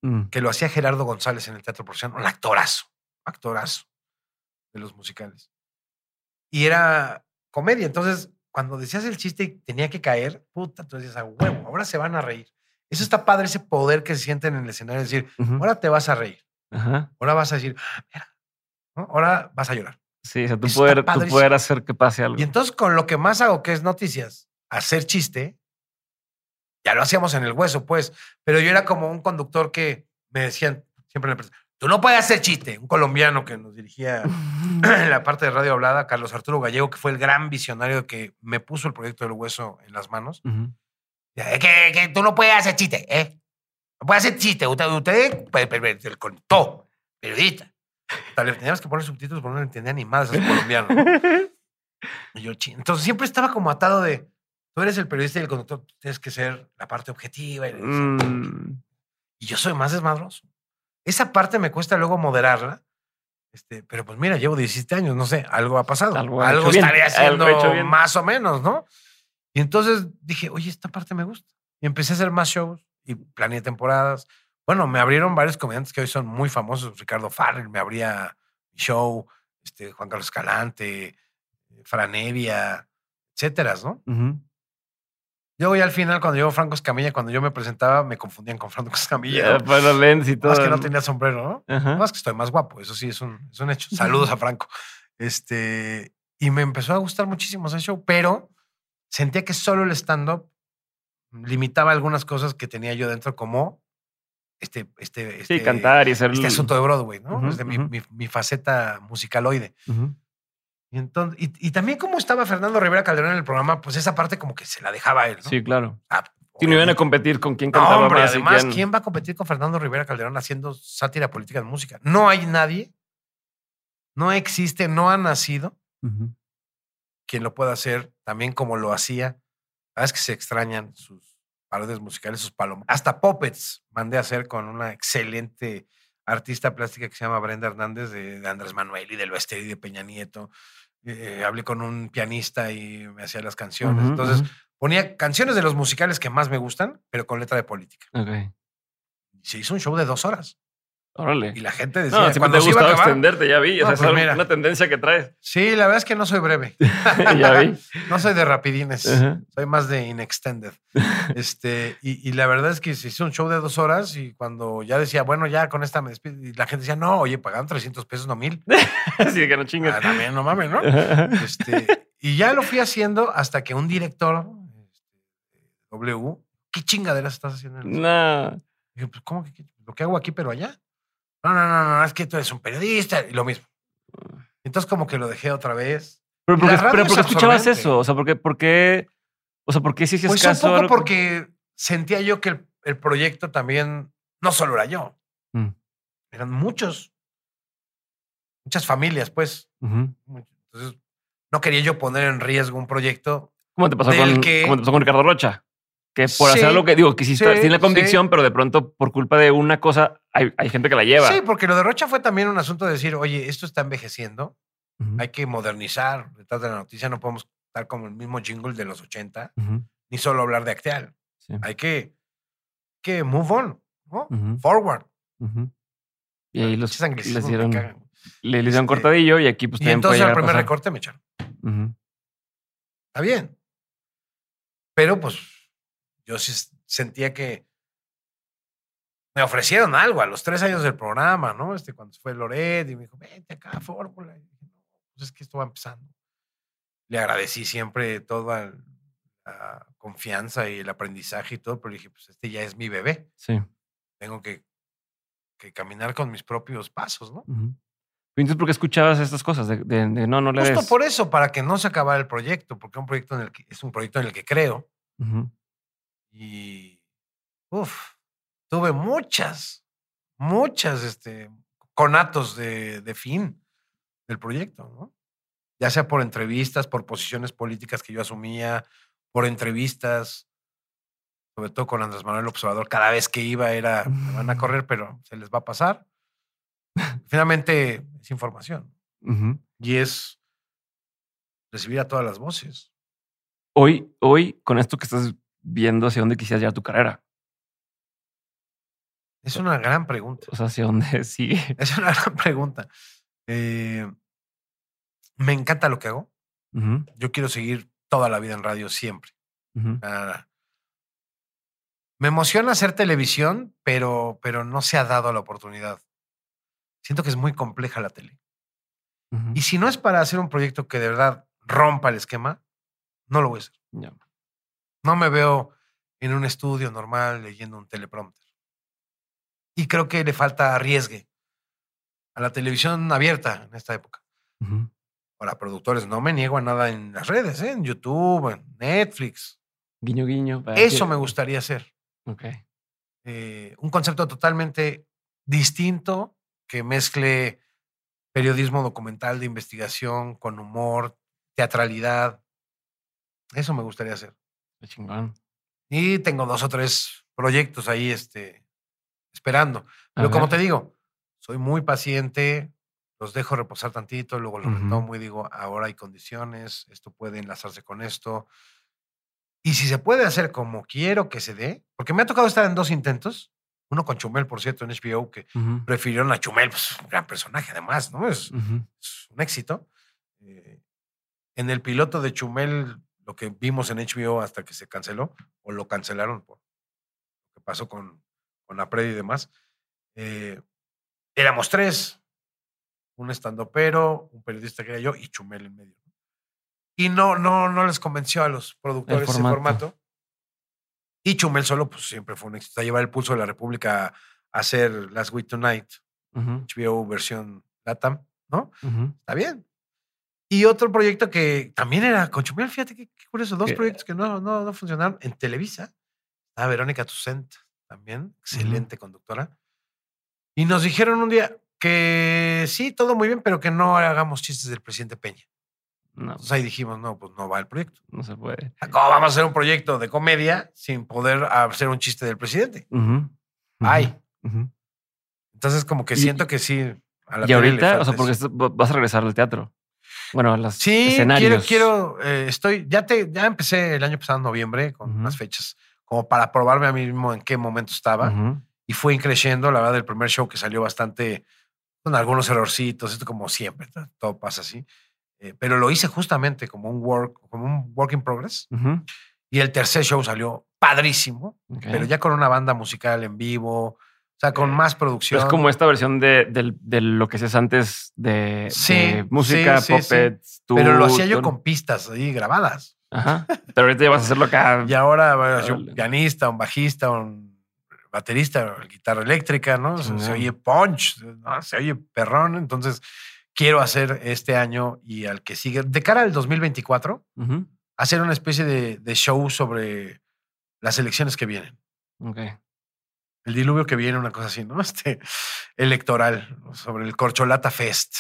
mm. que lo hacía Gerardo González en el Teatro Profesional, un actorazo, actorazo de los musicales. Y era comedia. Entonces, cuando decías el chiste y tenía que caer, puta, tú decías, a huevo, ahora se van a reír. Eso está padre, ese poder que se sienten en el escenario, decir, ahora te vas a reír. Ahora vas a decir, ah, mira, ahora vas a llorar. Sí, o sea, tú poder, hacer que pase algo. Y entonces, con lo que más hago, que es noticias, hacer chiste, ya lo hacíamos en el hueso, pues, pero yo era como un conductor que me decían siempre en la tú no puedes hacer chiste. Un colombiano que nos dirigía en la parte de radio hablada, Carlos Arturo Gallego, que fue el gran visionario que me puso el proyecto del hueso en las manos. que, tú no puedes hacer chiste, ¿eh? No puedes hacer chiste. Usted, usted el contó, periodista. Teníamos que poner subtítulos porque no entendía ni más a ese colombiano. Y yo, entonces siempre estaba como atado de, tú eres el periodista y el conductor, tienes que ser la parte objetiva. Y, mm. y yo soy más desmadroso. Esa parte me cuesta luego moderarla. Este, pero pues mira, llevo 17 años, no sé, algo ha pasado. Algo, estaría haciendo más o menos, ¿no? Y entonces dije, oye, esta parte me gusta. Y empecé a hacer más shows y planeé temporadas. Bueno, me abrieron varios comediantes que hoy son muy famosos. Ricardo Farrell me abría show, este, Juan Carlos Escalante, Franevia, etcétera, ¿no? Yo ya al final, cuando llegó Franco Escamilla, cuando yo me presentaba, me confundían con Franco Escamilla. Para lens y todo. Más que no tenía sombrero, ¿no? Más que estoy más guapo, eso sí, es un, es un hecho. Saludos a Franco. Este, y me empezó a gustar muchísimo ese show, pero sentía que solo el stand-up limitaba algunas cosas que tenía yo dentro, como este, este, este, cantar y hacer este asunto de Broadway, ¿no? mi, mi, mi, faceta musicaloide. Y, entonces, y, también como estaba Fernando Rivera Calderón en el programa, pues esa parte como que se la dejaba a él. Sí, claro. Ah, si no iban a competir con quién cantaba hombre, Además, quién... va a competir con Fernando Rivera Calderón haciendo sátira política de música? No hay nadie, no existe, no ha nacido quien lo pueda hacer también como lo hacía. Sabes que se extrañan sus parodias musicales, sus palomas. Hasta puppets mandé a hacer con una excelente artista plástica que se llama Brenda Hernández de, Andrés Manuel y del Bester y de Peña Nieto. Eh, hablé con un pianista y me hacía las canciones. Entonces, ponía canciones de los musicales que más me gustan, pero con letra de política. Okay. Se hizo un show de dos horas. Órale. Y la gente decía, no, cuando te gusta extenderte, ya vi. o sea, pues es una tendencia que traes. Sí, la verdad es que no soy breve. ya vi. no soy de rapidines. Soy más de inextended. este, y, la verdad es que se hizo un show de dos horas y cuando ya decía, bueno, ya con esta me despido, y la gente decía, no, oye, pagan 300 pesos, no mil. Así que no chingas. Ah, también, no mames, ¿no? este, y ya lo fui haciendo hasta que un director, este, W, ¿qué chingaderas estás haciendo? No. Dije, pues, ¿cómo que lo que hago aquí, pero allá? No, no, no, no, es que tú eres un periodista y lo mismo. Entonces, como que lo dejé otra vez. Pero ¿por qué escuchabas eso? O sea, ¿por qué, por qué, o sea, ¿por qué sí hacías pues caso? un poco porque sentía yo que el, proyecto también no solo era yo. Mm. Eran muchos. Muchas familias, pues. Entonces, no quería yo poner en riesgo un proyecto. ¿Cómo te pasó, con, ¿cómo te pasó con Ricardo Rocha? Que por hacer lo que digo, que sí, tiene la convicción, pero de pronto por culpa de una cosa hay, hay, gente que la lleva. Sí, porque lo de Rocha fue también un asunto de decir, oye, esto está envejeciendo, hay que modernizar detrás de la noticia, no podemos estar como el mismo jingle de los 80, ni solo hablar de Acteal. Hay que, que move on, ¿no? Forward. Y ahí los les dieron, le, dieron este, cortadillo y aquí pues Y entonces al primer recorte me echaron. Está bien. Pero pues yo sí sentía que me ofrecieron algo a los tres años del programa, ¿no? Este, cuando fue Loret y me dijo, vente acá, fórmula. Y dije, no, pues es que esto va empezando. Le agradecí siempre toda la confianza y el aprendizaje y todo, pero dije, pues este ya es mi bebé. Sí. Tengo que, que caminar con mis propios pasos, ¿no? Entonces, ¿por qué escuchabas estas cosas? De, no, no le Justo por eso, para que no se acabara el proyecto, porque un proyecto en el que, es un proyecto en el que creo. Y, uff, tuve muchas, muchas este, conatos de, de fin del proyecto, ¿no? Ya sea por entrevistas, por posiciones políticas que yo asumía, por entrevistas, sobre todo con Andrés Manuel Observador, cada vez que iba era, me van a correr, pero se les va a pasar. Finalmente es información. Y es recibir a todas las voces. Hoy, hoy, con esto que estás viendo, ¿hacia dónde quisieras llevar tu carrera? Es una gran pregunta. O sea, ¿hacia dónde sigue? Es una gran pregunta. Eh, me encanta lo que hago. Yo quiero seguir toda la vida en radio siempre. Me emociona hacer televisión, pero, pero no se ha dado la oportunidad. Siento que es muy compleja la tele. Y si no es para hacer un proyecto que de verdad rompa el esquema, no lo voy a hacer. No me veo en un estudio normal leyendo un teleprompter. Y creo que le falta arriesgue a la televisión abierta en esta época. Para productores, no me niego a nada en las redes, ¿eh? en YouTube, en Netflix. Guiño, guiño. Eso me gustaría hacer. Eh, un concepto totalmente distinto que mezcle periodismo documental de investigación con humor, teatralidad. Eso me gustaría hacer. Qué chingón. Y tengo dos o tres proyectos ahí este, esperando. Pero como te digo, soy muy paciente, los dejo reposar tantito, luego los retomo y digo, ahora hay condiciones, esto puede enlazarse con esto. Y si se puede hacer como quiero que se dé, porque me ha tocado estar en dos intentos, uno con Chumel, por cierto, en HBO, que prefirieron a Chumel, pues un gran personaje además, ¿no? Es, un éxito. Eh, en el piloto de Chumel, lo que vimos en HBO hasta que se canceló, o lo cancelaron por lo que pasó con, con la Pred y demás, eh, éramos tres. Un estandopero, un periodista que era yo y Chumel en medio. Y no, no, no les convenció a los productores ese formato. Y Chumel solo, pues siempre fue un éxito. A llevar el pulso de la República a hacer Last Week Tonight, HBO versión Latam, ¿no? Está bien. Y otro proyecto que también era con Chumel, fíjate qué, curioso, dos proyectos que no, no, no funcionaron en Televisa. a Verónica Tucent también, excelente conductora. Y nos dijeron un día que sí, todo muy bien, pero que no hagamos chistes del presidente Peña. No. Entonces ahí dijimos, no, pues no va el proyecto. No se puede. ¿Cómo vamos a hacer un proyecto de comedia sin poder hacer un chiste del presidente? Ay. Entonces, como que siento que sí. y ahorita, o sea, porque vas a regresar al teatro. Bueno, a las sí, escenarios. quiero, quiero, eh, estoy, ya te, ya empecé el año pasado en noviembre con unas fechas como para probarme a mí mismo en qué momento estaba. Y fue creciendo, la verdad, el primer show que salió bastante con algunos errorcitos, esto como siempre, todo pasa así. Eh, pero lo hice justamente como un work, como un work in progress. Y el tercer show salió padrísimo, pero ya con una banda musical en vivo, o sea, con más producción. Es como esta versión de, lo que haces antes de, música, sí, puppets. pero lo hacía yo con pistas ahí grabadas. Ajá. Pero ahorita ya vas a hacerlo acá. Y ahora, bueno, un pianista, un bajista, un baterista, guitarra eléctrica, ¿no? Se, oye punch, se oye perrón. Entonces, quiero hacer este año y al que sigue, de cara al 2024, hacer una especie de, show sobre las elecciones que vienen. Ok. El diluvio que viene, una cosa así, ¿no? Este electoral, sobre el Corcholata Fest.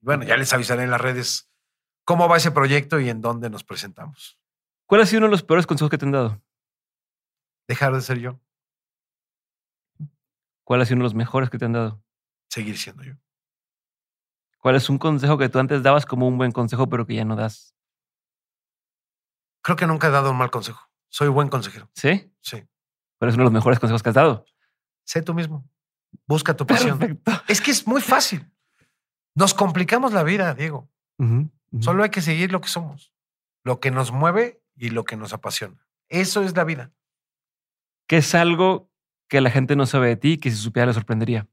Bueno, ya les avisaré en las redes cómo va ese proyecto y en dónde nos presentamos. ¿Cuál ha sido uno de los peores consejos que te han dado? Dejar de ser yo. ¿Cuál ha sido uno de los mejores que te han dado? Seguir siendo yo. ¿Cuál es un consejo que tú antes dabas como un buen consejo, pero que ya no das? Creo que nunca he dado un mal consejo. Soy buen consejero. ¿Sí? Sí. ¿Cuál es uno de los mejores consejos que has dado? Sé tú mismo. Busca tu pasión. Perfecto. Es que es muy fácil. Nos complicamos la vida, Diego. Solo hay que seguir lo que somos, lo que nos mueve y lo que nos apasiona. Eso es la vida. ¿Qué es algo que la gente no sabe de ti que si supiera le sorprendería?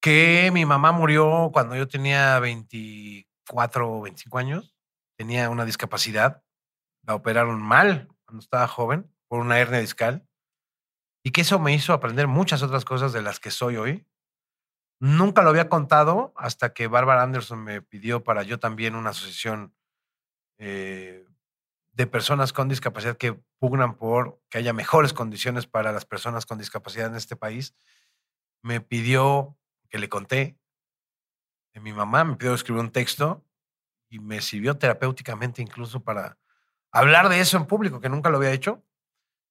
Que mi mamá murió cuando yo tenía 24 o 25 años. Tenía una discapacidad. La operaron mal cuando estaba joven por una hernia discal. Y que eso me hizo aprender muchas otras cosas de las que soy hoy Nunca lo había contado hasta que Barbara Anderson me pidió para yo también una asociación eh, de personas con discapacidad que pugnan por que haya mejores condiciones para las personas con discapacidad en este país. Me pidió que le conté de mi mamá, me pidió escribir un texto y me sirvió terapéuticamente incluso para hablar de eso en público, que nunca lo había hecho.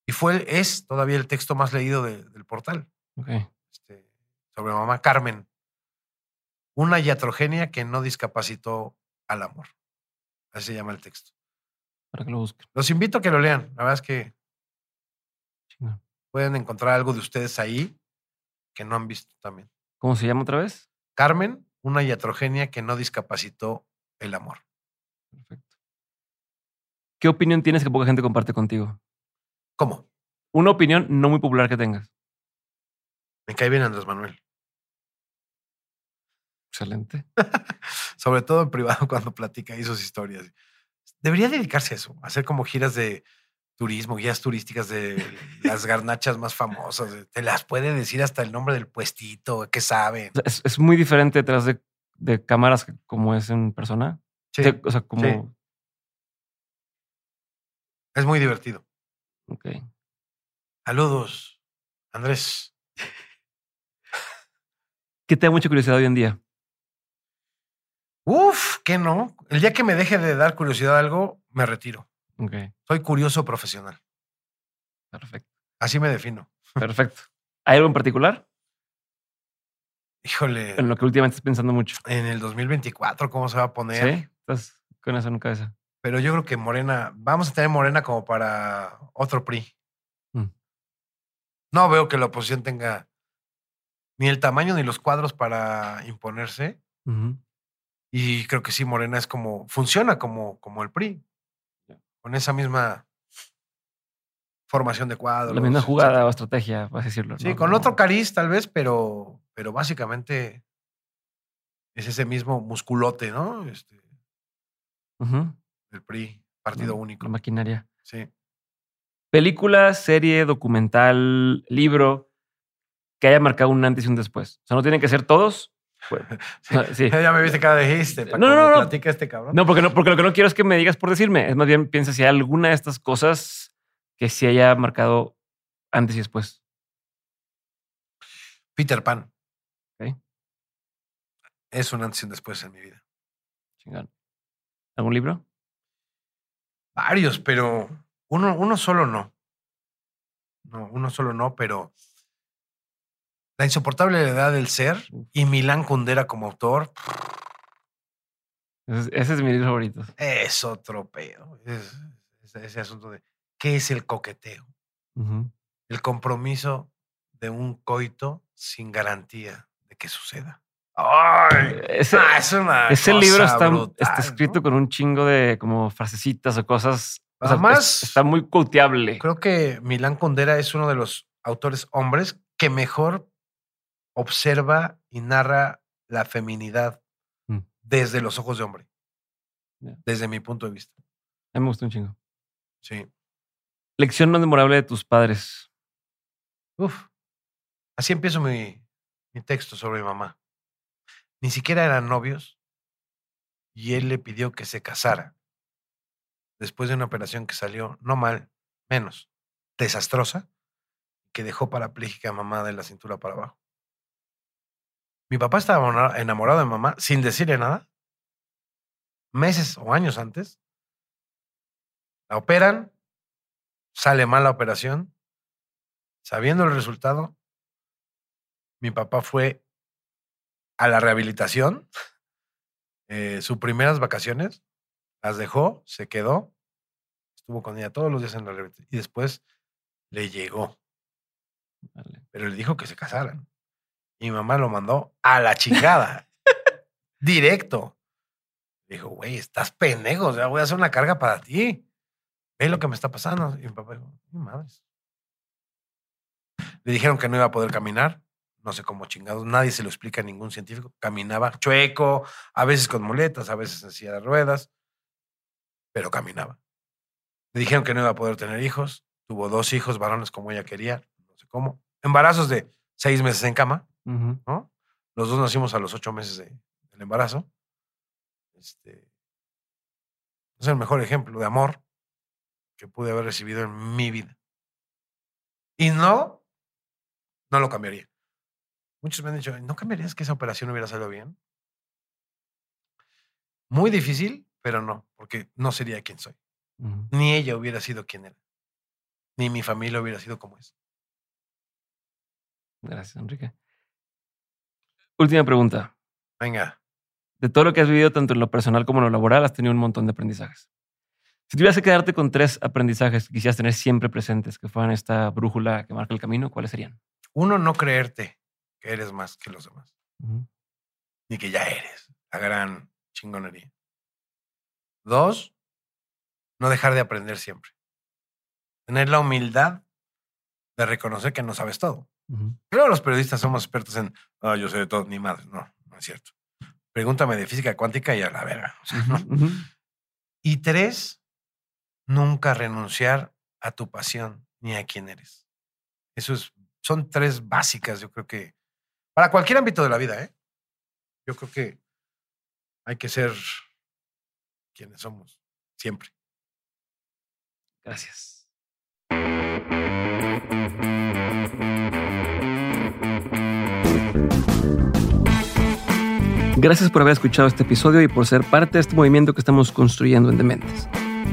Y fue, es todavía el texto más leído del portal. Este, sobre mamá Carmen. Una iatrogenia que no discapacitó al amor. Así se llama el texto. Para que lo busquen. Los invito a que lo lean. La verdad es que pueden encontrar algo de ustedes ahí que no han visto también. ¿Cómo se llama otra vez? Carmen, una iatrogenia que no discapacitó el amor. Perfecto. ¿Qué opinión tienes que poca gente comparte contigo? ¿Cómo? Una opinión no muy popular que tengas. Me cae bien Andrés Manuel. Excelente. Sobre todo en privado cuando platica ahí sus historias. Debería dedicarse a eso, hacer como giras de turismo, guías turísticas de las garnachas más famosas. Te las puede decir hasta el nombre del puestito, qué saben. Es, muy diferente detrás de, cámaras como es en persona. Sí. o sea, como. Es muy divertido. Ok. Saludos, Andrés. ¿Qué te da mucha curiosidad hoy en día? Uf, que no. El día que me deje de dar curiosidad a algo, me retiro. Soy curioso profesional. Perfecto. Así me defino. Perfecto. ¿Hay algo en particular? Híjole. En lo que últimamente estás pensando mucho. En el 2024, ¿cómo se va a poner? Sí, estás con eso en cabeza. Pero yo creo que Morena, vamos a tener Morena como para otro PRI. Mm. No veo que la oposición tenga ni el tamaño ni los cuadros para imponerse. Y creo que sí, Morena es como, funciona como, como el PRI con esa misma formación de cuadros. La misma jugada o estrategia, vas a decirlo. Sí, con otro cariz tal vez, pero, pero básicamente es ese mismo musculote, ¿no? Este, El PRI, partido único. La maquinaria. Sí. Película, serie, documental, libro que haya marcado un antes y un después. O sea, no tienen que ser todos, Ya me viste cada dijiste. no, no, no. Platica este cabrón. No, porque no, porque lo que no quiero es que me digas por decirme. Es más bien piensa si hay alguna de estas cosas que se haya marcado antes y después. Peter Pan. Es un antes y un después en mi vida. Chingón. ¿Algún libro? Varios, pero uno, uno solo no. No, uno solo no, pero la insoportable edad del ser y Milán Kundera como autor. Ese es mi libro favorito. Es otro pedo. Es, ese asunto de qué es el coqueteo. El compromiso de un coito sin garantía de que suceda. ¡Ay! Ese, ah, ese libro está, está escrito con un chingo de como frasecitas o cosas. Además, está muy coteable. Creo que Milán Kundera es uno de los autores hombres que mejor observa y narra la feminidad mm. desde los ojos de hombre. Desde mi punto de vista. A mí me gusta un chingo. Sí. Lección no memorable de tus padres. Uf. Así empiezo mi, mi texto sobre mi mamá. Ni siquiera eran novios y él le pidió que se casara. Después de una operación que salió no mal, menos, desastrosa, que dejó parapléjica a mamá de la cintura para abajo. Mi papá estaba enamorado de mamá sin decirle nada. Meses o años antes. La operan, sale mal la operación. Sabiendo el resultado, mi papá fue a la rehabilitación. Eh, sus primeras vacaciones las dejó, se quedó, estuvo con ella todos los días en la rehabilitación y después le llegó. Pero le dijo que se casaran. Y mi mamá lo mandó a la chingada. Directo. Dijo, güey, estás pendejo. O sea, voy a hacer una carga para ti. Ve lo que me está pasando. Y mi papá dijo, mi madre. Le dijeron que no iba a poder caminar. No sé cómo chingados. Nadie se lo explica a ningún científico. Caminaba chueco, a veces con muletas, a veces en silla de ruedas. Pero caminaba. Le dijeron que no iba a poder tener hijos. Tuvo dos hijos varones como ella quería. No sé cómo. Embarazos de seis meses en cama. ¿no? Los dos nacimos a los ocho meses de, del embarazo. Este, es el mejor ejemplo de amor que pude haber recibido en mi vida. Y no, no lo cambiaría. Muchos me han dicho, ¿no cambiarías que esa operación hubiera salido bien? Muy difícil, pero no, porque no sería quien soy. Ni ella hubiera sido quien era. Ni mi familia hubiera sido como es. Gracias, Enrique. Última pregunta. Venga. De todo lo que has vivido, tanto en lo personal como en lo laboral, has tenido un montón de aprendizajes. Si tuvieras que quedarte con tres aprendizajes que quisieras tener siempre presentes, que fueran esta brújula que marca el camino, ¿cuáles serían? Uno, no creerte que eres más que los demás. Ni que ya eres la gran chingonería. Dos, no dejar de aprender siempre. Tener la humildad de reconocer que no sabes todo. Creo los periodistas somos expertos en, ah, yo sé de todo, ni más. No, no es cierto. Pregúntame de física cuántica y a la verga. Y tres, nunca renunciar a tu pasión ni a quién eres. Eso es, son tres básicas, yo creo que, para cualquier ámbito de la vida, ¿eh? Yo creo que hay que ser quienes somos, siempre. Gracias. Gracias por haber escuchado este episodio y por ser parte de este movimiento que estamos construyendo en Dementes.